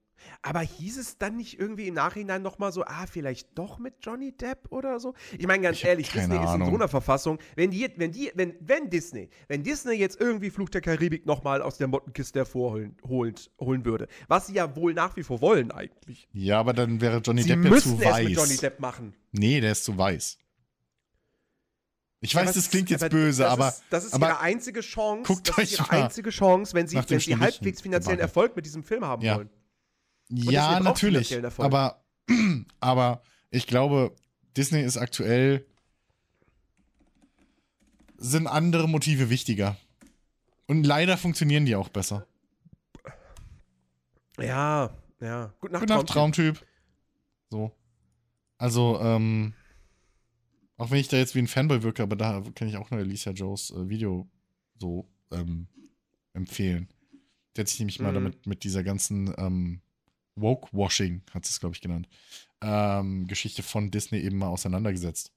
Aber hieß es dann nicht irgendwie im Nachhinein nochmal so, ah, vielleicht doch mit Johnny Depp oder so? Ich meine, ganz ich ehrlich, Disney Ahnung. ist in so einer Verfassung, wenn die, wenn die, wenn, wenn Disney, wenn Disney jetzt irgendwie Fluch der Karibik nochmal aus der Mottenkiste hervorholen holen, holen würde, was sie ja wohl nach wie vor wollen eigentlich. Ja, aber dann wäre Johnny sie Depp ja zu weiß. Es mit Johnny Depp machen. Nee, der ist zu weiß. Ich weiß, das klingt jetzt aber böse, das aber. Ist, das ist aber ihre einzige Chance. Guckt das ist ihre einzige Chance, wenn sie, wenn sie halbwegs finanziellen Erfolg mit diesem Film haben ja. wollen. Ja, natürlich. Aber, aber ich glaube, Disney ist aktuell. Sind andere Motive wichtiger. Und leider funktionieren die auch besser. Ja, ja. Gut Nacht, Gute Nacht Traumtyp. So. Also, ähm, auch wenn ich da jetzt wie ein Fanboy wirke, aber da kann ich auch nur Alicia Joes äh, Video so ähm, empfehlen. Der hat sich nämlich mhm. mal damit mit dieser ganzen ähm, Woke-Washing, hat es, glaube ich, genannt, ähm, Geschichte von Disney eben mal auseinandergesetzt.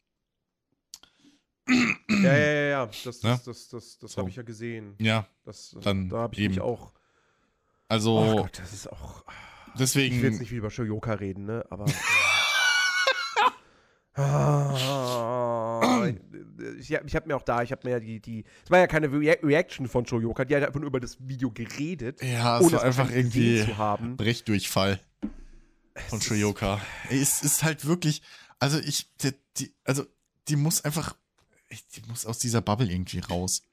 Ja, ja, ja, ja. Das, ne? das, das, das, das so. habe ich ja gesehen. Ja. Das, dann da habe ich eben. mich auch. Also. Oh Gott, das ist auch. Deswegen. Ich will jetzt nicht wie über Shoyoka reden, ne? Aber. ah, ich, ich habe mir auch da, ich habe mir ja die, die, es war ja keine Re Reaction von Shoyoka, die hat einfach nur über das Video geredet. Ja, es war einfach irgendwie zu haben. Brechdurchfall von Shoyoka. Es ist halt wirklich, also ich, die, die, also die muss einfach, die muss aus dieser Bubble irgendwie raus.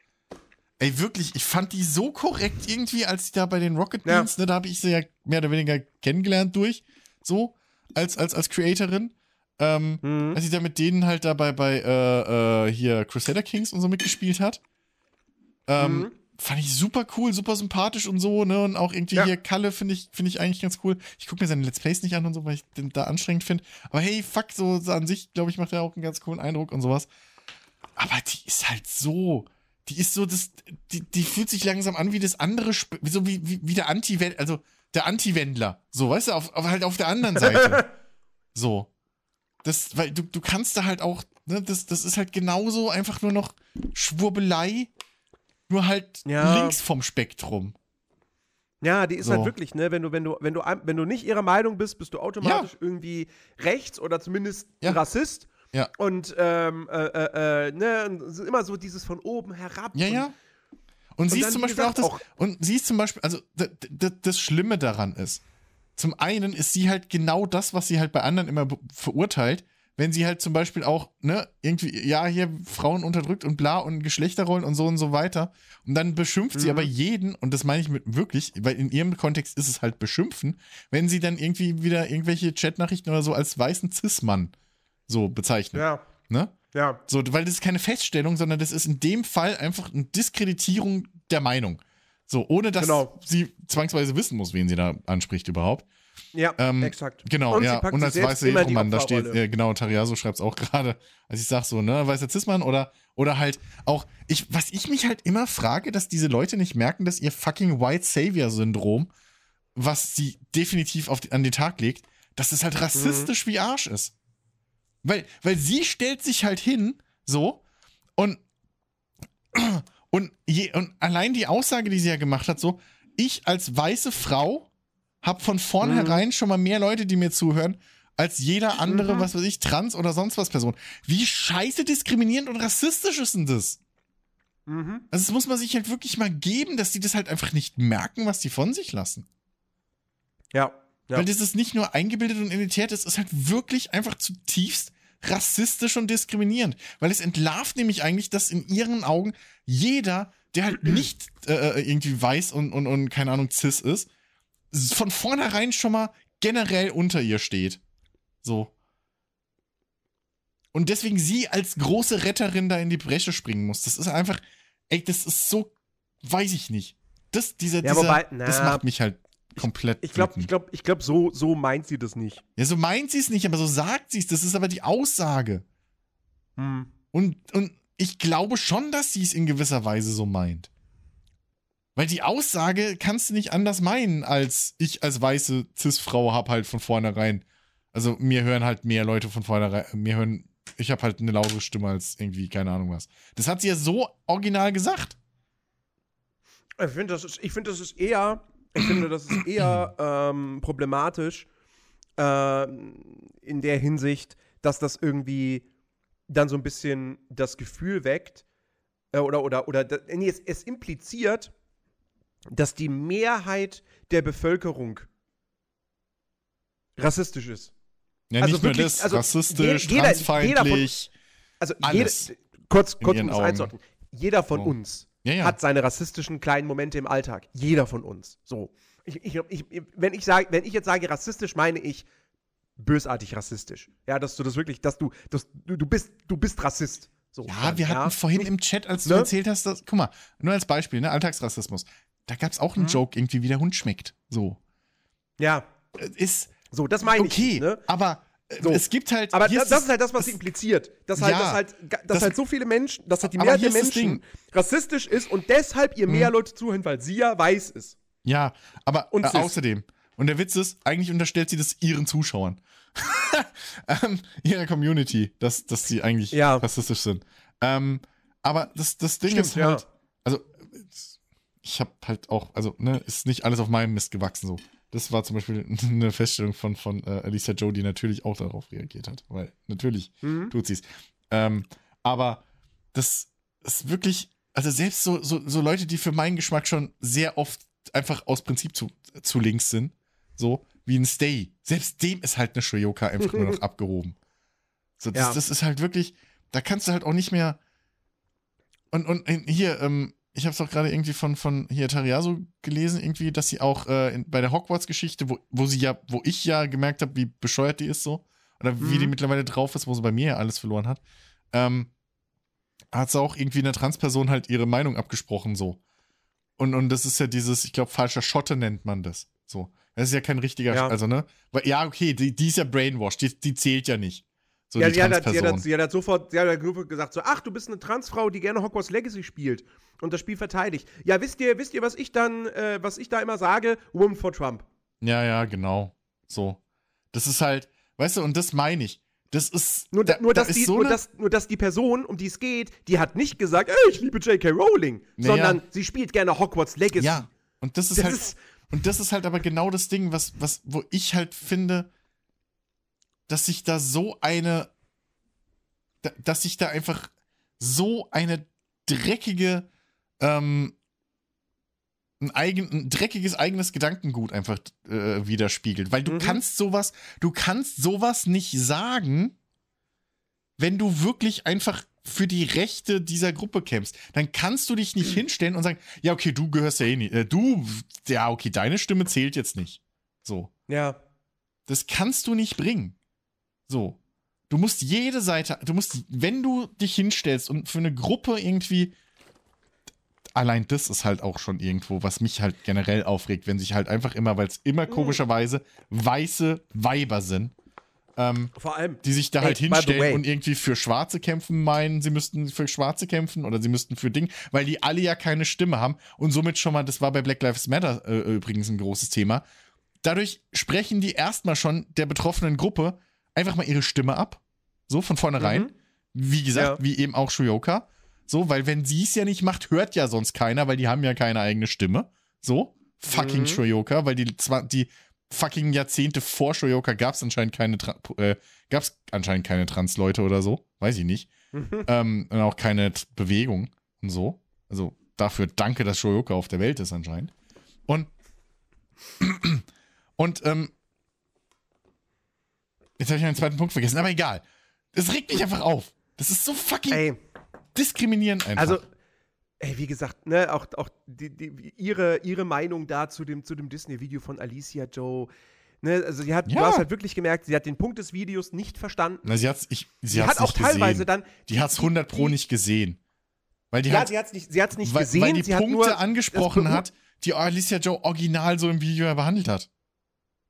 Ey, wirklich, ich fand die so korrekt irgendwie, als sie da bei den Rocket Beans, ja. ne, da habe ich sie ja mehr oder weniger kennengelernt durch, so, als, als, als Creatorin. Ähm, mhm. Als sie da mit denen halt dabei bei äh, äh, hier Crusader Kings und so mitgespielt hat. Ähm, mhm. Fand ich super cool, super sympathisch und so, ne? Und auch irgendwie ja. hier Kalle finde ich, finde ich eigentlich ganz cool. Ich gucke mir seine Let's Plays nicht an und so, weil ich den da anstrengend finde. Aber hey, fuck, so, so an sich, glaube ich, macht er auch einen ganz coolen Eindruck und sowas. Aber die ist halt so. Die ist so, das, die, die fühlt sich langsam an wie das andere, so wie, wie, wie der Anti-Wendler, also der Anti-Wendler. So, weißt du, auf, auf, halt auf der anderen Seite. so. Das, weil du, du kannst da halt auch, ne, das, das ist halt genauso einfach nur noch Schwurbelei, nur halt ja. links vom Spektrum. Ja, die ist halt so. halt wirklich, ne, wenn du, wenn du, wenn du, wenn du nicht ihrer Meinung bist, bist du automatisch ja. irgendwie rechts oder zumindest ja. Rassist. Ja. Und ähm, äh, äh, äh ne, immer so dieses von oben herab. Ja, ja. Und, sie ist zum Beispiel auch das, und sie ist zum Beispiel, also das Schlimme daran ist, zum einen ist sie halt genau das, was sie halt bei anderen immer verurteilt, wenn sie halt zum Beispiel auch, ne, irgendwie, ja, hier Frauen unterdrückt und bla und Geschlechterrollen und so und so weiter. Und dann beschimpft mhm. sie aber jeden, und das meine ich mit wirklich, weil in ihrem Kontext ist es halt beschimpfen, wenn sie dann irgendwie wieder irgendwelche Chatnachrichten oder so als weißen Cis-Mann so bezeichnet. Ja. Ne? Ja. So, weil das ist keine Feststellung, sondern das ist in dem Fall einfach eine Diskreditierung der Meinung. So, ohne dass genau. sie zwangsweise wissen muss, wen sie da anspricht überhaupt. Ja, ähm, exakt. Genau, und ja. Und als weißer Heteromann, da steht, äh, genau, Tariaso schreibt es auch gerade, als ich sag so, ne, weißer Cis-Mann oder, oder halt auch, ich, was ich mich halt immer frage, dass diese Leute nicht merken, dass ihr fucking White Savior-Syndrom, was sie definitiv auf, an den Tag legt, dass es halt rassistisch mhm. wie Arsch ist. Weil, weil sie stellt sich halt hin, so, und, und, je, und allein die Aussage, die sie ja gemacht hat, so, ich als weiße Frau hab von vornherein mhm. schon mal mehr Leute, die mir zuhören, als jeder andere, mhm. was weiß ich, trans oder sonst was Person. Wie scheiße diskriminierend und rassistisch ist denn das? Mhm. Also, das muss man sich halt wirklich mal geben, dass die das halt einfach nicht merken, was die von sich lassen. Ja. ja. Weil das ist nicht nur eingebildet und elitär, das ist halt wirklich einfach zutiefst rassistisch und diskriminierend. Weil es entlarvt nämlich eigentlich, dass in ihren Augen jeder, der halt nicht äh, äh, irgendwie weiß und, und, und keine Ahnung, cis ist, von vornherein schon mal generell unter ihr steht. So. Und deswegen sie als große Retterin da in die Bresche springen muss. Das ist einfach, ey, das ist so, weiß ich nicht. Das, dieser, ja, dieser, wobei, na, das macht mich halt komplett. Ich glaube, ich glaube, ich glaube, so, so meint sie das nicht. Ja, so meint sie es nicht, aber so sagt sie es. Das ist aber die Aussage. Hm. Und, und ich glaube schon, dass sie es in gewisser Weise so meint. Weil die Aussage kannst du nicht anders meinen, als ich als weiße Cis-Frau hab halt von vornherein. Also mir hören halt mehr Leute von vornherein, mir hören, ich hab halt eine laute Stimme als irgendwie, keine Ahnung was. Das hat sie ja so original gesagt. Ich finde, das ist, ich finde, das ist eher, ich finde, das ist eher ähm, problematisch äh, in der Hinsicht, dass das irgendwie dann so ein bisschen das Gefühl weckt, äh, oder, oder, oder, nee, es, es impliziert, dass die Mehrheit der Bevölkerung rassistisch ist. Ja, also nicht wirklich, nur das, also rassistisch, jeder, transfeindlich, jeder von, also alles. Jeder, kurz, kurz um es einzuordnen. Jeder von oh. uns ja, ja. hat seine rassistischen kleinen Momente im Alltag. Jeder von uns. So. Ich, ich, ich, wenn, ich sag, wenn ich jetzt sage rassistisch, meine ich bösartig rassistisch. Ja, dass du das wirklich, dass du, dass du, du bist, du bist Rassist. So, ja, dann, wir hatten vorhin im Chat, als du ne? erzählt hast, dass, guck mal, nur als Beispiel, ne, Alltagsrassismus. Da gab es auch einen hm. Joke irgendwie, wie der Hund schmeckt. So. Ja. Äh, ist. So, das meine okay, ich. Okay, ne? aber so. es gibt halt. Aber das, das, ist halt das, was sie impliziert. Dass halt, ja, dass halt, dass das, halt so viele Menschen, dass halt die Mehrheit der Menschen rassistisch ist und deshalb ihr mehr hm. Leute zuhören, weil sie ja weiß ist. Ja, aber und äh, außerdem. Und der Witz ist, eigentlich unterstellt sie das ihren Zuschauern. ähm, ihrer Community, dass, dass sie eigentlich ja. rassistisch sind. Ähm, aber das, das Ding Stimmt, ist halt, ja. also ich habe halt auch, also, ne, ist nicht alles auf meinem Mist gewachsen so. Das war zum Beispiel eine Feststellung von, von äh, Alicia Joe, die natürlich auch darauf reagiert hat, weil natürlich mhm. tut sie es. Ähm, aber das ist wirklich, also selbst so, so, so Leute, die für meinen Geschmack schon sehr oft einfach aus Prinzip zu, zu links sind, so wie ein Stay, selbst dem ist halt eine Shoyoka einfach nur noch abgehoben. So, das, ja. das ist halt wirklich, da kannst du halt auch nicht mehr. Und, und hier, ähm, ich habe es auch gerade irgendwie von, von hier Tariaso gelesen, irgendwie, dass sie auch äh, in, bei der Hogwarts-Geschichte, wo, wo sie ja, wo ich ja gemerkt habe, wie bescheuert die ist so, oder mhm. wie die mittlerweile drauf ist, wo sie bei mir ja alles verloren hat, ähm, hat sie auch irgendwie einer Transperson halt ihre Meinung abgesprochen, so. Und, und das ist ja dieses, ich glaube, falscher Schotte nennt man das. So. Das ist ja kein richtiger, ja. also, ne? Weil, ja, okay, die, die ist ja brainwashed, die, die zählt ja nicht. So ja, die, hat, die, hat, die hat sofort, die hat gesagt so, ach, du bist eine Transfrau, die gerne Hogwarts Legacy spielt und das Spiel verteidigt. Ja, wisst ihr, wisst ihr, was ich dann, äh, was ich da immer sage? Woman for Trump. Ja, ja, genau. So. Das ist halt, weißt du, und das meine ich. Das ist. Nur, da, nur, da dass die, so nur, dass, nur, dass die Person, um die es geht, die hat nicht gesagt, ey, ich liebe J.K. Rowling, naja. sondern sie spielt gerne Hogwarts Legacy. Ja. Und das ist das halt. Ist, Und das ist halt aber genau das Ding, was, was, wo ich halt finde, dass sich da so eine, dass sich da einfach so eine dreckige, ähm, ein, eigen, ein dreckiges eigenes Gedankengut einfach äh, widerspiegelt. Weil du mhm. kannst sowas, du kannst sowas nicht sagen, wenn du wirklich einfach für die Rechte dieser Gruppe kämpfst, dann kannst du dich nicht hinstellen und sagen, ja, okay, du gehörst ja eh nicht. Äh, du, ja, okay, deine Stimme zählt jetzt nicht. So. Ja. Das kannst du nicht bringen. So. Du musst jede Seite, du musst, wenn du dich hinstellst und für eine Gruppe irgendwie, allein das ist halt auch schon irgendwo, was mich halt generell aufregt, wenn sich halt einfach immer, weil es immer mhm. komischerweise weiße Weiber sind, ähm, Vor allem. Die sich da halt ey, hinstellen und irgendwie für Schwarze kämpfen meinen, sie müssten für Schwarze kämpfen oder sie müssten für Ding, weil die alle ja keine Stimme haben und somit schon mal, das war bei Black Lives Matter äh, übrigens ein großes Thema. Dadurch sprechen die erstmal schon der betroffenen Gruppe einfach mal ihre Stimme ab. So von vornherein. Mhm. Wie gesagt, ja. wie eben auch Shuyoka. So, weil wenn sie es ja nicht macht, hört ja sonst keiner, weil die haben ja keine eigene Stimme. So, fucking mhm. Shuyoka, weil die, die fucking Jahrzehnte vor Shoyoka gab es anscheinend keine äh, gab's anscheinend keine Trans-Leute oder so. Weiß ich nicht. ähm, und auch keine Bewegung und so. Also dafür danke, dass Shoyoka auf der Welt ist anscheinend. Und und ähm, jetzt habe ich meinen zweiten Punkt vergessen, aber egal. Es regt mich einfach auf. Das ist so fucking Ey. diskriminierend einfach. Also Ey, wie gesagt, ne, auch, auch die, die, ihre, ihre Meinung da zu dem, zu dem Disney-Video von Alicia Joe. Ne, also sie hat, ja. du hast halt wirklich gemerkt, sie hat den Punkt des Videos nicht verstanden. Na, sie, hat's, ich, sie, sie hat auch teilweise gesehen. dann. Die hat es 100 Pro nicht gesehen. Weil die ja, hat, sie hat es nicht, sie hat's nicht weil, gesehen. Weil die sie Punkte angesprochen hat, die Alicia Joe original so im Video behandelt hat.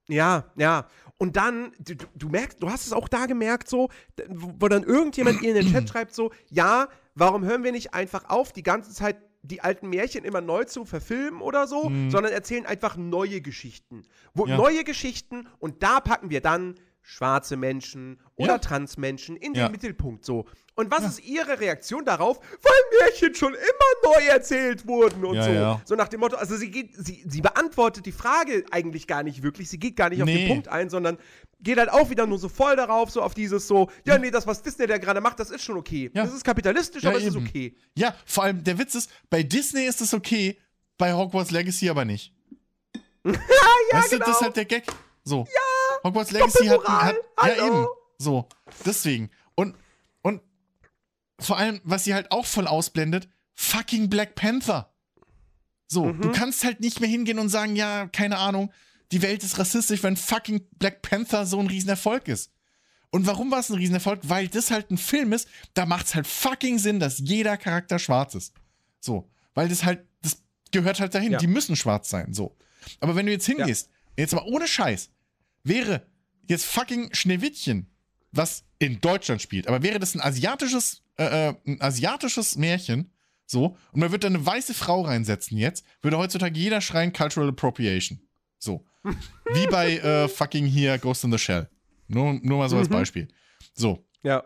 Ja, ja. Und dann, du, du, merkst, du hast es auch da gemerkt, so, wo dann irgendjemand in den Chat schreibt, so, ja, warum hören wir nicht einfach auf, die ganze Zeit die alten Märchen immer neu zu verfilmen oder so, mhm. sondern erzählen einfach neue Geschichten. Wo, ja. Neue Geschichten und da packen wir dann schwarze Menschen oder ja. Transmenschen in den Mittelpunkt so. Und was ja. ist ihre Reaktion darauf? Weil Märchen schon immer neu erzählt wurden und so. Ja. So nach dem Motto, also sie geht, sie, sie beantwortet die Frage eigentlich gar nicht wirklich. Sie geht gar nicht nee. auf den Punkt ein, sondern geht halt auch wieder nur so voll darauf, so auf dieses so, ja, nee, das, was Disney da gerade macht, das ist schon okay. Das ist kapitalistisch, aber es ist okay. Ja, vor allem der Witz ist, bei Disney ist es okay, bei Hogwarts Legacy aber nicht. ja, weißt genau. du, das ist halt der Gag. So. Ja. Hogwarts Legacy hat, hat ja eben. So. Deswegen. Und vor allem, was sie halt auch voll ausblendet, fucking Black Panther. So, mhm. du kannst halt nicht mehr hingehen und sagen, ja, keine Ahnung, die Welt ist rassistisch, wenn fucking Black Panther so ein Riesenerfolg ist. Und warum war es ein Riesenerfolg? Weil das halt ein Film ist, da macht es halt fucking Sinn, dass jeder Charakter schwarz ist. So, weil das halt, das gehört halt dahin, ja. die müssen schwarz sein, so. Aber wenn du jetzt hingehst, ja. jetzt mal ohne Scheiß, wäre jetzt fucking Schneewittchen, was in Deutschland spielt, aber wäre das ein asiatisches äh, äh, ein asiatisches Märchen, so, und man würde da eine weiße Frau reinsetzen jetzt, würde heutzutage jeder schreien Cultural Appropriation. So. Wie bei äh, fucking hier Ghost in the Shell. Nur, nur mal so als mhm. Beispiel. So. Ja.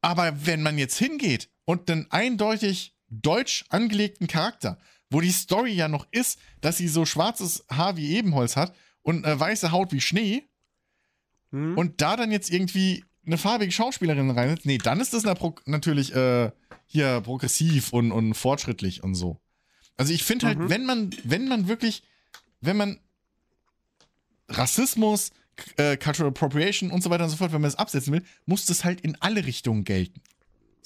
Aber wenn man jetzt hingeht und einen eindeutig deutsch angelegten Charakter, wo die Story ja noch ist, dass sie so schwarzes Haar wie Ebenholz hat und äh, weiße Haut wie Schnee, mhm. und da dann jetzt irgendwie eine farbige Schauspielerin reinsetzt, nee, dann ist das natürlich äh, hier progressiv und, und fortschrittlich und so. Also ich finde halt, mhm. wenn man, wenn man wirklich, wenn man Rassismus, äh, Cultural Appropriation und so weiter und so fort, wenn man das absetzen will, muss das halt in alle Richtungen gelten.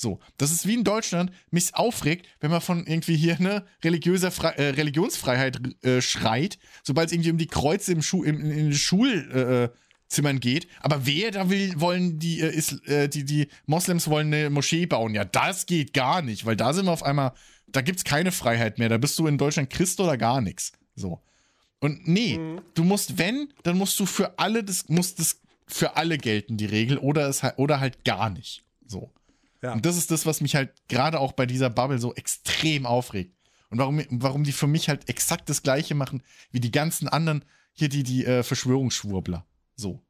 So, das ist wie in Deutschland, mich aufregt, wenn man von irgendwie hier eine religiöse Fre äh, Religionsfreiheit äh, schreit, sobald es irgendwie um die Kreuze im Schu im, in, in Schul äh, äh geht. Aber wer da will, wollen die, äh, ist, äh, die, die Moslems wollen eine Moschee bauen. Ja, das geht gar nicht, weil da sind wir auf einmal, da gibt es keine Freiheit mehr. Da bist du in Deutschland Christ oder gar nichts. So. Und nee, mhm. du musst, wenn, dann musst du für alle, das muss das für alle gelten, die Regel, oder, es, oder halt gar nicht. So. Ja. Und das ist das, was mich halt gerade auch bei dieser Bubble so extrem aufregt. Und warum, warum die für mich halt exakt das Gleiche machen wie die ganzen anderen, hier die, die äh, Verschwörungsschwurbler. So.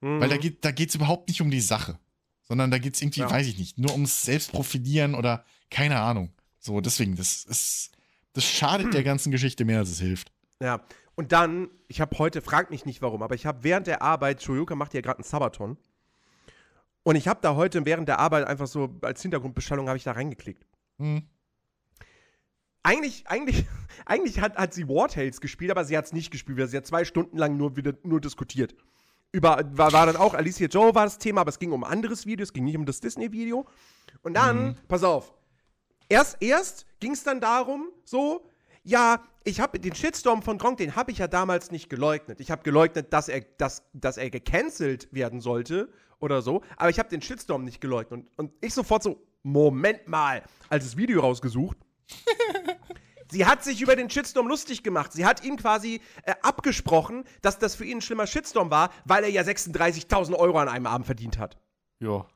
Mhm. Weil da geht da geht's überhaupt nicht um die Sache, sondern da geht es irgendwie, ja. weiß ich nicht, nur ums Selbstprofilieren oder keine Ahnung. So, deswegen, das ist, das schadet hm. der ganzen Geschichte mehr, als es hilft. Ja. Und dann, ich habe heute, frag mich nicht warum, aber ich habe während der Arbeit, Shoyuka macht ja gerade einen Sabaton. Und ich habe da heute während der Arbeit einfach so als Hintergrundbeschallung habe ich da reingeklickt. Mhm. Eigentlich, eigentlich, eigentlich hat, hat sie War Tales gespielt, aber sie hat es nicht gespielt, sie hat zwei Stunden lang nur wieder nur diskutiert. Über, war, war dann auch Alicia Joe war das Thema, aber es ging um ein anderes Video, es ging nicht um das Disney-Video. Und dann, mhm. pass auf, erst, erst ging es dann darum, so, ja, ich habe den Shitstorm von Gronk, den habe ich ja damals nicht geleugnet. Ich habe geleugnet, dass er, dass, dass er gecancelt werden sollte oder so, aber ich habe den Shitstorm nicht geleugnet. Und, und ich sofort so, Moment mal, als das Video rausgesucht. Sie hat sich über den Shitstorm lustig gemacht. Sie hat ihm quasi äh, abgesprochen, dass das für ihn ein schlimmer Shitstorm war, weil er ja 36.000 Euro an einem Abend verdient hat. Ja.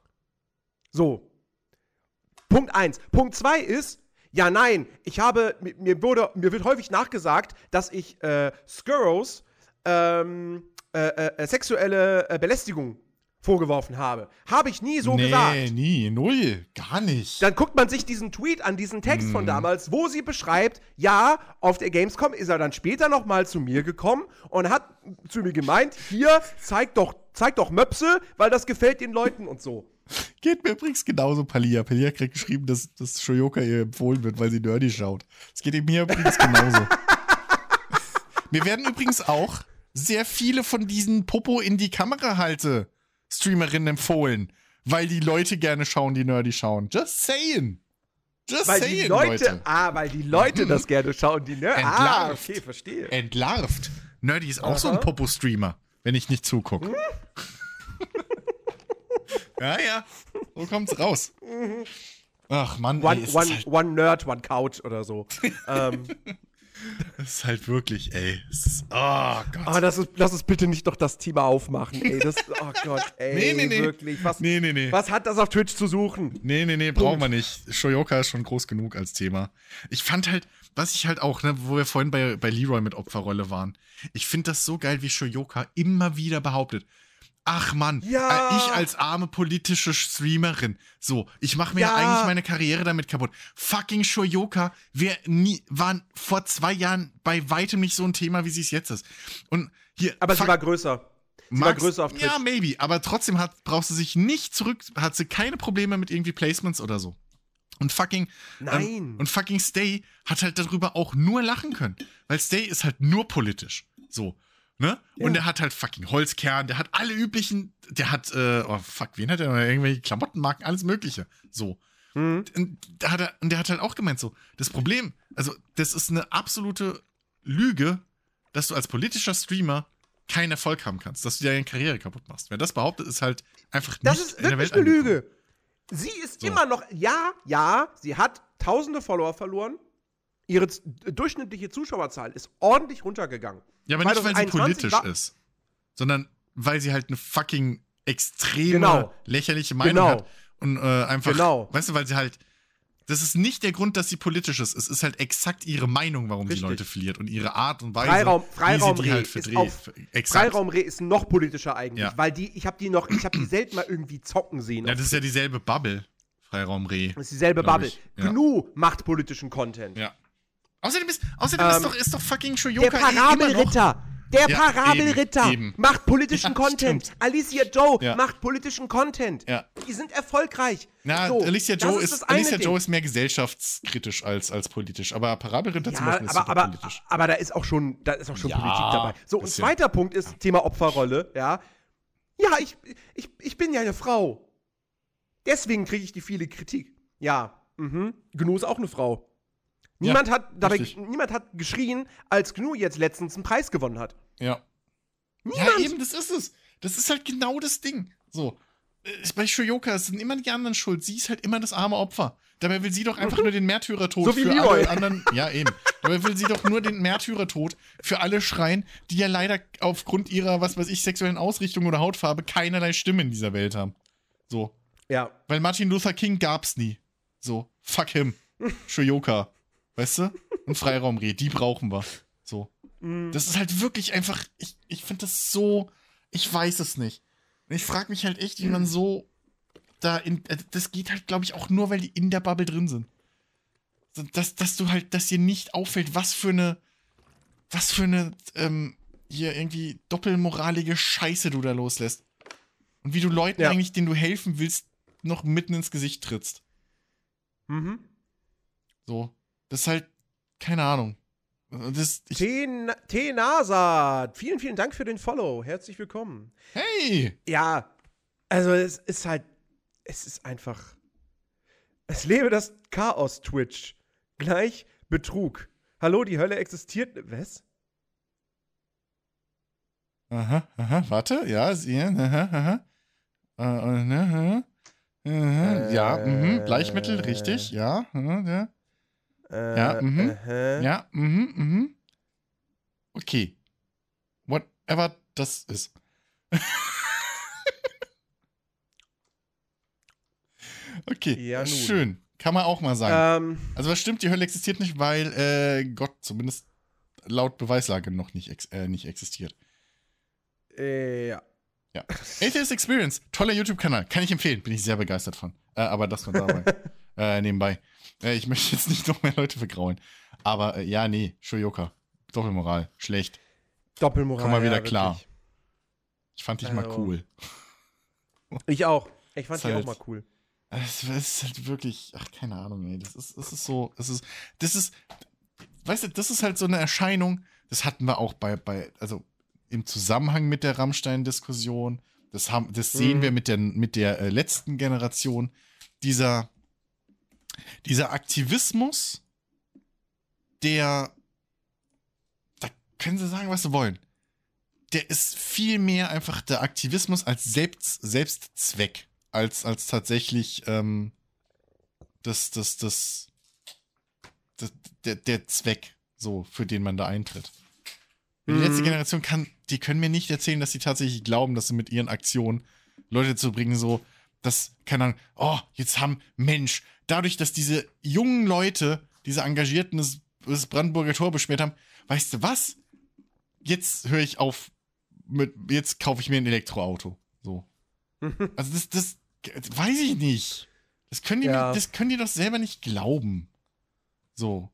So. Punkt 1. Punkt 2 ist, ja, nein, ich habe, mir, wurde, mir wird häufig nachgesagt, dass ich äh, Skurrows ähm, äh, äh, sexuelle äh, Belästigung vorgeworfen habe. Habe ich nie so nee, gesagt. Nee, nie, null, gar nicht. Dann guckt man sich diesen Tweet an, diesen Text mm. von damals, wo sie beschreibt, ja, auf der Gamescom ist er dann später noch mal zu mir gekommen und hat zu mir gemeint, hier, zeig doch, zeig doch Möpse, weil das gefällt den Leuten und so. Geht mir übrigens genauso, Palia. Palia kriegt geschrieben, dass, dass Shoyoka ihr empfohlen wird, weil sie nerdy schaut. Es geht mir übrigens genauso. mir werden übrigens auch sehr viele von diesen Popo in die Kamera halte Streamerinnen empfohlen, weil die Leute gerne schauen, die nerdy schauen. Just saying. Just weil saying, die Leute, Leute. Ah, weil die Leute das gerne schauen, die nerdy. Ah, okay, verstehe. Entlarvt. Nerdy ist auch Aha. so ein Popo-Streamer, wenn ich nicht zugucke. Hm? ja, ja. So kommt's raus. Ach Mann, one, ey, one, halt one Nerd, One Couch oder so. ähm, Das ist halt wirklich, ey. Ist, oh Gott. Aber das ist, lass uns bitte nicht doch das Thema aufmachen, ey. Das, oh Gott, ey. Nee, nee, nee. Wirklich. Was, nee, nee, nee. Was hat das auf Twitch zu suchen? Nee, nee, nee, brauchen wir nicht. Shoyoka ist schon groß genug als Thema. Ich fand halt, was ich halt auch, ne, wo wir vorhin bei, bei Leroy mit Opferrolle waren. Ich finde das so geil, wie Shoyoka immer wieder behauptet. Ach Mann, ja. Äh, ich als arme politische Streamerin. So, ich mache mir ja. eigentlich meine Karriere damit kaputt. Fucking Shoyoka wir nie, waren vor zwei Jahren bei weitem nicht so ein Thema, wie sie es jetzt ist. Und hier. Aber sie war größer. Sie Max, war größer auf Twitch. Ja, maybe. Aber trotzdem hat, brauchst du sich nicht zurück, hat sie keine Probleme mit irgendwie Placements oder so. Und fucking. Ähm, Nein. Ähm, und fucking Stay hat halt darüber auch nur lachen können. Weil Stay ist halt nur politisch. So. Ne? Ja. Und der hat halt fucking Holzkern, der hat alle üblichen, der hat, äh, oh fuck, wen hat der? Irgendwelche Klamottenmarken, alles Mögliche. So. Mhm. Und, da hat er, und der hat halt auch gemeint, so, das Problem, also, das ist eine absolute Lüge, dass du als politischer Streamer keinen Erfolg haben kannst, dass du deine Karriere kaputt machst. Wer das behauptet, ist halt einfach das nicht ist in der Welt eine Lüge. Sie ist so. immer noch, ja, ja, sie hat tausende Follower verloren. Ihre durchschnittliche Zuschauerzahl ist ordentlich runtergegangen. Ja, aber nicht, weil sie politisch ist, sondern weil sie halt eine fucking extreme, genau. lächerliche Meinung genau. hat. Und äh, einfach, genau. weißt du, weil sie halt, das ist nicht der Grund, dass sie politisch ist. Es ist halt exakt ihre Meinung, warum Richtig. sie Leute verliert und ihre Art und Weise, Freiraum, Freiraum wie sie die halt verdreht. Auf, Freiraum ist noch politischer eigentlich, ja. weil die, ich habe die noch, ich habe die selten mal irgendwie zocken sehen. Ja, das ist ja dieselbe Bubble. Freiraum Reh. Das ist dieselbe Bubble. Ja. GNU macht politischen Content. Ja. Außerdem ist, außerdem ähm, ist, doch, ist doch fucking Shoyoka Der eh Parabelritter. Der ja, Parabelritter eben, eben. macht politischen ja, Content. Stimmt. Alicia Joe ja. macht politischen Content. Die sind erfolgreich. Na, so, Alicia, Joe ist, ist Alicia Joe ist mehr gesellschaftskritisch als, als politisch. Aber Parabelritter zum Beispiel ist aber, aber, politisch. Aber da ist auch schon, da ist auch schon Politik dabei. So, und zweiter Punkt ist Thema Opferrolle. Ja, ja ich, ich, ich bin ja eine Frau. Deswegen kriege ich die viele Kritik. Ja, mhm. Gnu ist auch eine Frau. Niemand, ja, hat dabei, niemand hat geschrien, als GNU jetzt letztens einen Preis gewonnen hat. Ja. Niemand. Ja, eben, das ist es. Das ist halt genau das Ding. So. Äh, bei Shoyoka sind immer die anderen schuld. Sie ist halt immer das arme Opfer. Dabei will sie doch einfach mhm. nur den Märtyrertod so für alle anderen. Ja, eben. Dabei will sie doch nur den Märtyrertod für alle schreien, die ja leider aufgrund ihrer, was weiß ich, sexuellen Ausrichtung oder Hautfarbe keinerlei Stimme in dieser Welt haben. So. Ja. Weil Martin Luther King gab's nie. So. Fuck him. Shoyoka. Weißt du? Ein Freiraumreh, die brauchen wir. So. Mm. Das ist halt wirklich einfach, ich, ich finde das so, ich weiß es nicht. Ich frage mich halt echt, wie man so da in, äh, das geht halt, glaube ich, auch nur, weil die in der Bubble drin sind. Dass, dass du halt, dass dir nicht auffällt, was für eine, was für eine, ähm, hier irgendwie doppelmoralige Scheiße du da loslässt. Und wie du Leuten ja. eigentlich, denen du helfen willst, noch mitten ins Gesicht trittst. Mhm. So. Das ist halt, keine Ahnung. Das, T-Nasa, vielen, vielen Dank für den Follow. Herzlich willkommen. Hey! Ja, also es ist halt, es ist einfach, es lebe das Chaos-Twitch. Gleich Betrug. Hallo, die Hölle existiert. Was? Aha, aha, warte, ja, sie, aha, aha. Äh, aha, aha, ja, mhm, Bleichmittel, richtig, ja, ja. Äh, ja, mhm. Äh, ja, mhm, mhm. Okay. Whatever das ist. okay, ja, schön. Kann man auch mal sagen. Ähm, also was stimmt, die Hölle existiert nicht, weil äh, Gott zumindest laut Beweislage noch nicht, ex äh, nicht existiert. Äh, ja. Ja. Atheist Experience, toller YouTube-Kanal, kann ich empfehlen, bin ich sehr begeistert von. Äh, aber das nur dabei. äh, nebenbei. Äh, ich möchte jetzt nicht noch mehr Leute vergrauen. Aber äh, ja, nee, Shoyoka. Doppelmoral, schlecht. Doppelmoral. Komm mal wieder ja, klar. Ich fand dich also, mal cool. Ich auch. Ich fand dich halt, auch mal cool. Es ist halt wirklich, ach, keine Ahnung, ey. Das ist, das ist so, das ist, das ist, weißt du, das ist halt so eine Erscheinung, das hatten wir auch bei, bei, also im Zusammenhang mit der Rammstein-Diskussion, das haben, das sehen mhm. wir mit der, mit der äh, letzten Generation, dieser, dieser Aktivismus, der, da können sie sagen, was sie wollen. Der ist viel mehr einfach der Aktivismus als Selbst, Selbstzweck, als, als tatsächlich ähm, das, das, das, das, der, der Zweck, so, für den man da eintritt. Die letzte mhm. Generation kann, die können mir nicht erzählen, dass sie tatsächlich glauben, dass sie mit ihren Aktionen Leute zu bringen, so, dass, keine Ahnung, oh, jetzt haben Mensch, dadurch, dass diese jungen Leute, diese Engagierten das, das Brandenburger Tor beschwert haben, weißt du was? Jetzt höre ich auf mit, jetzt kaufe ich mir ein Elektroauto. So. also das, das, weiß ich nicht. Das können die, ja. das können die doch selber nicht glauben. So.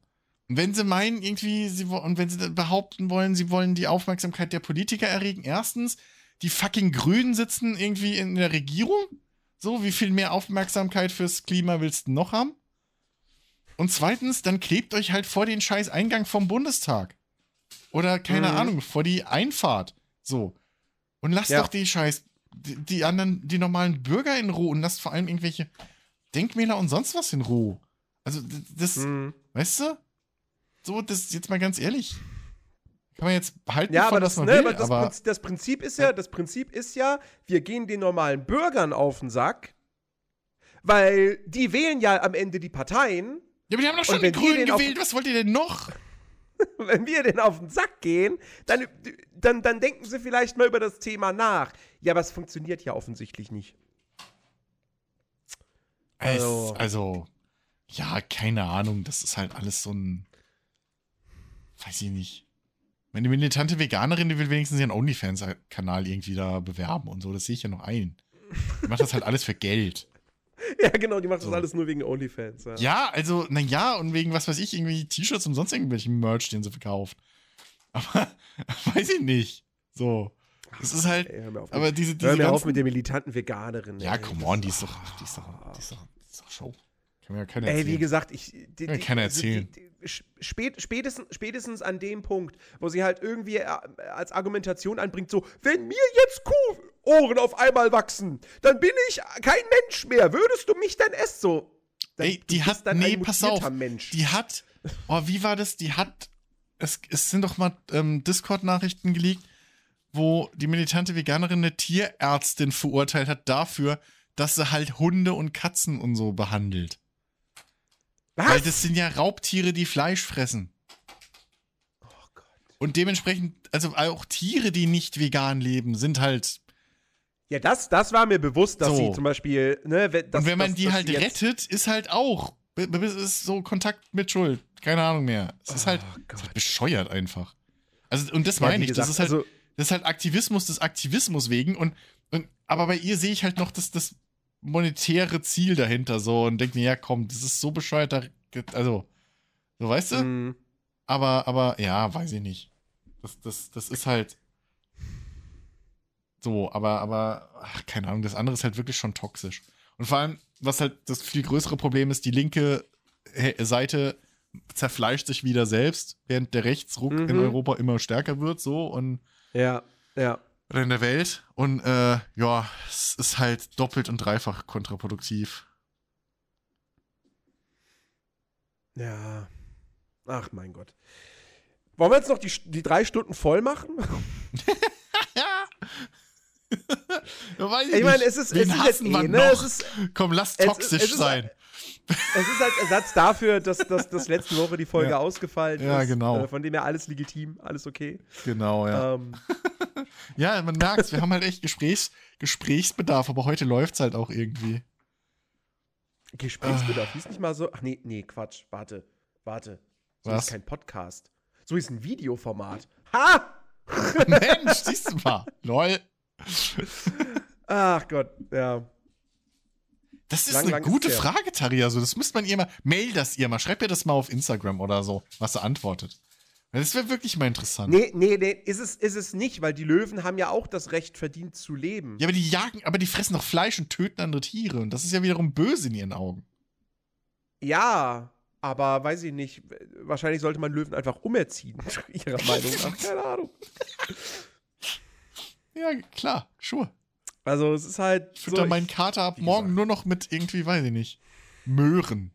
Und wenn sie meinen, irgendwie, sie, und wenn sie behaupten wollen, sie wollen die Aufmerksamkeit der Politiker erregen, erstens, die fucking Grünen sitzen irgendwie in der Regierung so, wie viel mehr Aufmerksamkeit fürs Klima willst du noch haben? Und zweitens, dann klebt euch halt vor den scheiß Eingang vom Bundestag. Oder, keine mhm. Ahnung, vor die Einfahrt. So. Und lasst ja. doch die scheiß, die, die, anderen, die normalen Bürger in Ruhe und lasst vor allem irgendwelche Denkmäler und sonst was in Ruhe. Also, das, mhm. weißt du? So, das jetzt mal ganz ehrlich. Kann man jetzt halten, ja, aber das, ne, will, das, aber Prinzip, das Prinzip ist ja, das Prinzip ist ja, wir gehen den normalen Bürgern auf den Sack, weil die wählen ja am Ende die Parteien. Ja, aber die haben doch schon die Grünen gewählt. Was wollt ihr denn noch? wenn wir denen auf den Sack gehen, dann, dann, dann denken sie vielleicht mal über das Thema nach. Ja, aber es funktioniert ja offensichtlich nicht. Also, also ja, keine Ahnung. Das ist halt alles so ein. Weiß ich nicht. Meine militante Veganerin, die will wenigstens ihren OnlyFans-Kanal irgendwie da bewerben und so. Das sehe ich ja noch ein. Die macht das halt alles für Geld. Ja, genau, die macht so. das alles nur wegen OnlyFans. Ja, ja also, naja, und wegen, was weiß ich, irgendwie T-Shirts und sonst irgendwelchen Merch, den sie verkauft. Aber, weiß ich nicht. So. Das ist halt. Ey, hör mir auf, aber diese, diese hör mir auf mit der militanten Veganerin. Ja, ey. come on, die ist doch, die ist doch, die ist doch, die ist doch Show. Kann mir ja keiner erzählen. Ey, wie gesagt, ich. Die, Kann mir keiner erzählen. Die, spät, spätestens, spätestens an dem Punkt, wo sie halt irgendwie äh, als Argumentation anbringt, so, wenn mir jetzt Kuhohren auf einmal wachsen, dann bin ich kein Mensch mehr. Würdest du mich dann essen? So. Dann, Ey, die hat, dann nee, pass auf, Mensch. die hat, oh, wie war das? Die hat, es, es sind doch mal ähm, Discord-Nachrichten geleakt, wo die militante Veganerin eine Tierärztin verurteilt hat dafür, dass sie halt Hunde und Katzen und so behandelt. Was? Weil das sind ja Raubtiere, die Fleisch fressen. Oh Gott. Und dementsprechend, also auch Tiere, die nicht vegan leben, sind halt. Ja, das, das war mir bewusst, dass so. sie zum Beispiel. Ne, das, Und wenn man das, die halt rettet, ist halt auch. Ist so Kontakt mit Schuld. Keine Ahnung mehr. Es ist, halt, oh ist halt bescheuert einfach. Also, und das ja, meine ich. Gesagt, das, ist halt, also, das ist halt Aktivismus des Aktivismus wegen. Und, und, aber bei ihr sehe ich halt noch das, das monetäre Ziel dahinter so und denke mir, ja komm, das ist so bescheuert, also, so weißt du? Mm. Aber, aber, ja, weiß ich nicht. Das, das, das ist halt so, aber, aber, ach, keine Ahnung, das andere ist halt wirklich schon toxisch. Und vor allem, was halt das viel größere Problem ist, die linke Seite zerfleischt sich wieder selbst, während der Rechtsruck mhm. in Europa immer stärker wird, so und ja, ja. Oder in der Welt. Und äh, ja, es ist halt doppelt und dreifach kontraproduktiv. Ja. Ach mein Gott. Wollen wir jetzt noch die, die drei Stunden voll machen? ja. ich, ich meine, es ist, es ist jetzt eh, ne? es ist, Komm, lass toxisch es, es sein. Es ist als Ersatz dafür, dass, dass, dass letzte Woche die Folge ja. ausgefallen ja, ist. Ja, genau. Äh, von dem her alles legitim, alles okay. Genau, ja. Ähm. ja, man merkt es, wir haben halt echt Gesprächs, Gesprächsbedarf, aber heute läuft es halt auch irgendwie. Gesprächsbedarf, hieß nicht mal so. Ach nee, nee, Quatsch, warte, warte. So Was? ist kein Podcast. So ist ein Videoformat. Ha! Mensch, siehst du mal. Lol. Ach Gott, ja. Das ist lang, eine lang gute ist Frage, Tari. Also, das müsste man ihr mal. Mail das ihr mal. Schreibt ihr das mal auf Instagram oder so, was sie antwortet. Das wäre wirklich mal interessant. Nee, nee, nee, ist es, ist es nicht, weil die Löwen haben ja auch das Recht verdient zu leben. Ja, aber die jagen, aber die fressen doch Fleisch und töten andere Tiere. Und das ist ja wiederum böse in ihren Augen. Ja, aber weiß ich nicht. Wahrscheinlich sollte man Löwen einfach umerziehen, ihrer Meinung nach. Keine Ahnung. Ja, klar, sure. Also es ist halt. Ich fütter so, meinen Kater ab morgen nur noch mit irgendwie, weiß ich nicht, Möhren.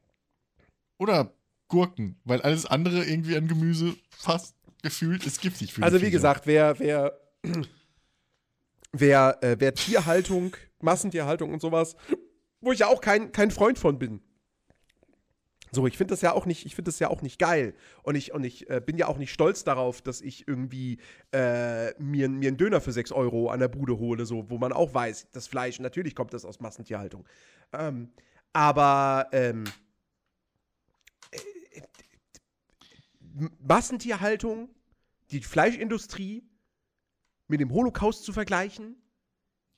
Oder Gurken, weil alles andere irgendwie an Gemüse fast gefühlt ist giftig für Also wie gesagt, wer, wer, wer, äh, wer Tierhaltung, Massentierhaltung und sowas, wo ich ja auch kein, kein Freund von bin, so, ich finde das ja auch nicht, ich finde das ja auch nicht geil. Und ich, und ich äh, bin ja auch nicht stolz darauf, dass ich irgendwie äh, mir, mir einen Döner für 6 Euro an der Bude hole, so, wo man auch weiß, das Fleisch, natürlich kommt das aus Massentierhaltung. Ähm, aber ähm, äh, Massentierhaltung, die Fleischindustrie mit dem Holocaust zu vergleichen,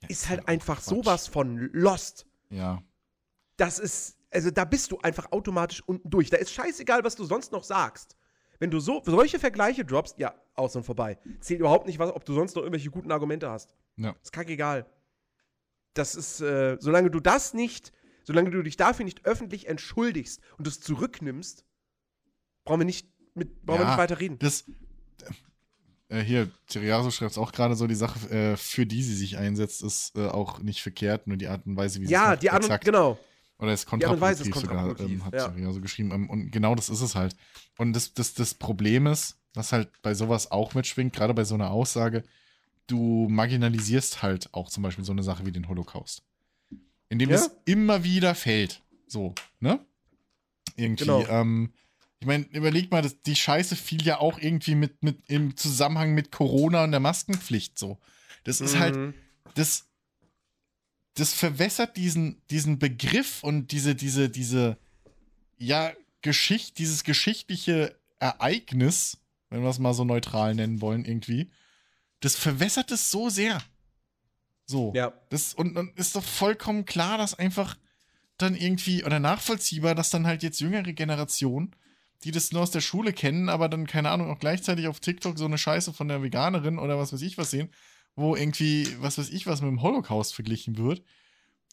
ja, ist halt einfach Quatsch. sowas von lost. Ja. Das ist, also da bist du einfach automatisch unten durch. Da ist scheißegal, was du sonst noch sagst. Wenn du so solche Vergleiche droppst, ja, aus und vorbei. Zählt überhaupt nicht, was, ob du sonst noch irgendwelche guten Argumente hast. Ja. Ist kackegal. Das ist, äh, solange du das nicht, solange du dich dafür nicht öffentlich entschuldigst und das zurücknimmst, brauchen wir nicht, mit, brauchen ja, wir nicht weiter reden. Das, äh, hier, Teriaso schreibt es auch gerade so, die Sache, äh, für die sie sich einsetzt, ist äh, auch nicht verkehrt, nur die Art und Weise, wie sie ja, es Ja, die Art und, genau. Oder ist kontraproduktiv, sogar, ähm, hat ja. ja so geschrieben. Ähm, und genau das ist es halt. Und das, das, das Problem ist, was halt bei sowas auch mitschwingt, gerade bei so einer Aussage, du marginalisierst halt auch zum Beispiel so eine Sache wie den Holocaust. Indem ja? es immer wieder fällt. So, ne? Irgendwie. Genau. Ähm, ich meine, überleg mal, das, die Scheiße fiel ja auch irgendwie mit, mit im Zusammenhang mit Corona und der Maskenpflicht so. Das ist halt, mhm. das, das verwässert diesen, diesen Begriff und diese, diese, diese, ja, Geschichte, dieses geschichtliche Ereignis, wenn wir es mal so neutral nennen wollen, irgendwie, das verwässert es so sehr. So. Ja. Das, und dann ist doch vollkommen klar, dass einfach dann irgendwie, oder nachvollziehbar, dass dann halt jetzt jüngere Generationen, die das nur aus der Schule kennen, aber dann, keine Ahnung, auch gleichzeitig auf TikTok so eine Scheiße von der Veganerin oder was weiß ich was sehen, wo irgendwie, was weiß ich, was mit dem Holocaust verglichen wird,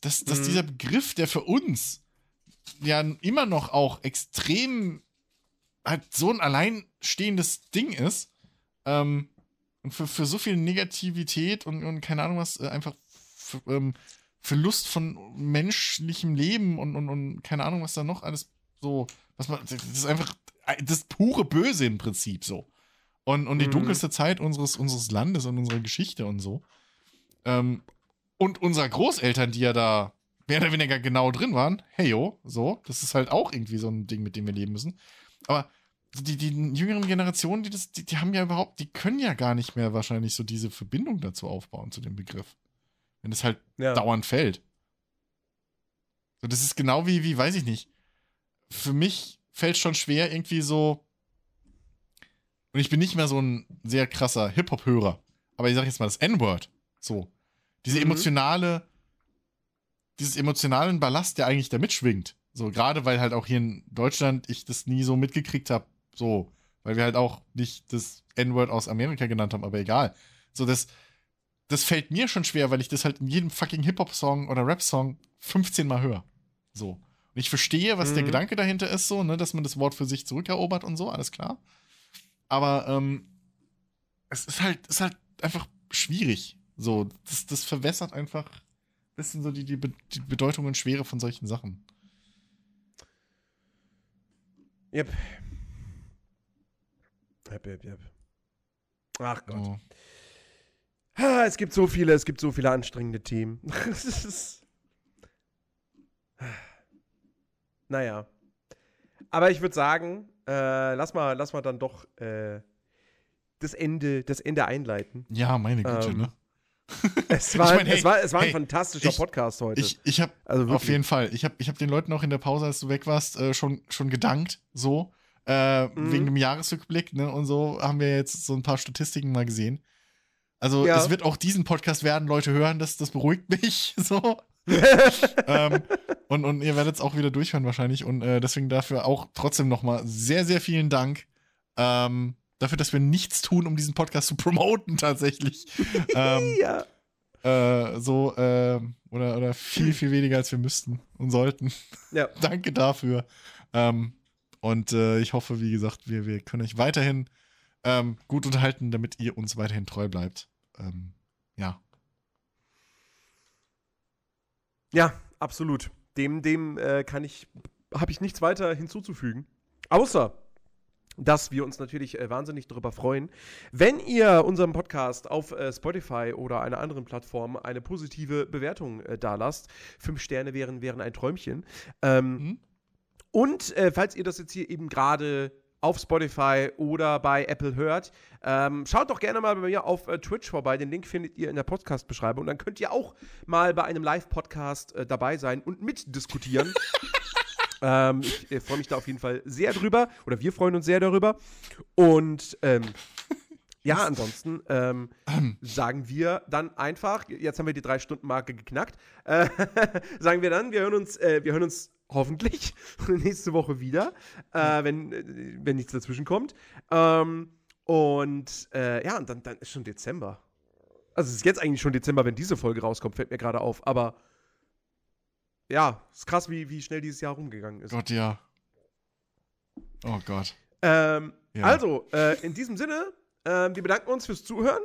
dass, dass mhm. dieser Begriff, der für uns ja immer noch auch extrem halt so ein alleinstehendes Ding ist, ähm, und für, für so viel Negativität und, und keine Ahnung was, äh, einfach für, ähm, Verlust von menschlichem Leben und, und, und keine Ahnung, was da noch alles so, was man, das ist einfach das pure Böse im Prinzip so und, und die mhm. dunkelste Zeit unseres, unseres Landes und unserer Geschichte und so. Ähm, und unserer Großeltern, die ja da mehr oder weniger genau drin waren, hey yo, so, das ist halt auch irgendwie so ein Ding, mit dem wir leben müssen. Aber die, die jüngeren Generationen, die das, die, die haben ja überhaupt, die können ja gar nicht mehr wahrscheinlich so diese Verbindung dazu aufbauen, zu dem Begriff. Wenn es halt ja. dauernd fällt. So, das ist genau wie, wie, weiß ich nicht. Für mich fällt schon schwer, irgendwie so, und ich bin nicht mehr so ein sehr krasser Hip-Hop-Hörer. Aber ich sag jetzt mal das N-Word. So. Diese mhm. emotionale, dieses emotionalen Ballast, der eigentlich da mitschwingt. So, gerade weil halt auch hier in Deutschland ich das nie so mitgekriegt habe. So, weil wir halt auch nicht das N-Word aus Amerika genannt haben, aber egal. So, das, das fällt mir schon schwer, weil ich das halt in jedem fucking Hip-Hop-Song oder Rap-Song 15 Mal höre. So. Und ich verstehe, was mhm. der Gedanke dahinter ist, so, ne, dass man das Wort für sich zurückerobert und so, alles klar. Aber ähm, es ist halt, ist halt einfach schwierig. So, das, das verwässert einfach ein bisschen so die, die, die Bedeutung und Schwere von solchen Sachen. Yep. Yep, yep, yep. Ach Gott. Oh. Ah, es gibt so viele, es gibt so viele anstrengende Themen. naja. Aber ich würde sagen, äh, lass, mal, lass mal dann doch äh, das, Ende, das Ende einleiten. Ja, meine Güte, ähm, ne? es, war, ich mein, hey, es, war, es war hey, ein fantastischer ich, Podcast heute. Ich, ich habe also auf jeden Fall, ich habe ich hab den Leuten auch in der Pause, als du weg warst, äh, schon, schon gedankt, so. Äh, mhm. Wegen dem Jahresrückblick, ne? Und so haben wir jetzt so ein paar Statistiken mal gesehen. Also ja. es wird auch diesen Podcast werden Leute hören, das, das beruhigt mich so. Ähm, und, und ihr werdet es auch wieder durchhören wahrscheinlich. Und äh, deswegen dafür auch trotzdem nochmal sehr, sehr vielen Dank. Ähm, dafür, dass wir nichts tun, um diesen Podcast zu promoten, tatsächlich. ähm, ja. Äh, so, äh, oder, oder viel, viel weniger, als wir müssten und sollten. Ja. Danke dafür. Ähm, und äh, ich hoffe, wie gesagt, wir, wir können euch weiterhin ähm, gut unterhalten, damit ihr uns weiterhin treu bleibt ähm, ja. Ja, absolut. Dem, dem äh, kann ich, habe ich nichts weiter hinzuzufügen. Außer, dass wir uns natürlich äh, wahnsinnig darüber freuen, wenn ihr unserem Podcast auf äh, Spotify oder einer anderen Plattform eine positive Bewertung äh, dalasst. Fünf Sterne wären, wären ein Träumchen. Ähm, mhm. Und äh, falls ihr das jetzt hier eben gerade auf Spotify oder bei Apple hört. Ähm, schaut doch gerne mal bei mir auf äh, Twitch vorbei. Den Link findet ihr in der Podcast-Beschreibung. Und dann könnt ihr auch mal bei einem Live-Podcast äh, dabei sein und mitdiskutieren. ähm, ich äh, freue mich da auf jeden Fall sehr drüber. Oder wir freuen uns sehr darüber. Und ähm, ja, ansonsten ähm, sagen wir dann einfach, jetzt haben wir die Drei-Stunden-Marke geknackt, äh, sagen wir dann, wir hören uns, äh, wir hören uns hoffentlich nächste Woche wieder, äh, wenn, äh, wenn nichts dazwischen kommt. Ähm, und äh, ja, und dann, dann ist schon Dezember. Also es ist jetzt eigentlich schon Dezember, wenn diese Folge rauskommt, fällt mir gerade auf. Aber ja, ist krass, wie, wie schnell dieses Jahr rumgegangen ist. Gott, ja. Oh Gott. Ähm, ja. Also, äh, in diesem Sinne, äh, wir bedanken uns fürs Zuhören.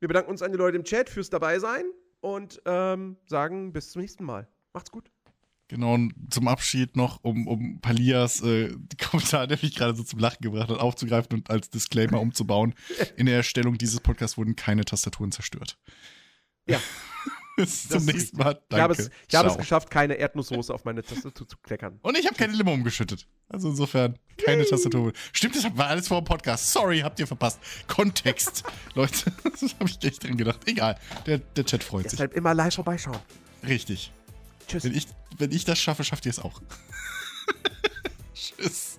Wir bedanken uns an die Leute im Chat fürs Dabeisein und ähm, sagen bis zum nächsten Mal. Macht's gut. Genau, und zum Abschied noch, um, um Palias äh, Kommentar, der mich gerade so zum Lachen gebracht hat, aufzugreifen und als Disclaimer umzubauen. In der Erstellung dieses Podcasts wurden keine Tastaturen zerstört. Ja. Bis zum nächsten Mal. Danke. Ich habe es, ich habe es geschafft, keine Erdnusssoße auf meine Tastatur zu kleckern. Und ich habe keine Limo umgeschüttet. Also insofern, keine Yay. Tastatur. Stimmt, das war alles vor dem Podcast. Sorry, habt ihr verpasst. Kontext. Leute, das habe ich echt drin gedacht. Egal, der, der Chat freut Deshalb sich. Deshalb immer live vorbeischauen. Richtig. Tschüss. Wenn ich, wenn ich das schaffe, schafft ihr es auch. Tschüss.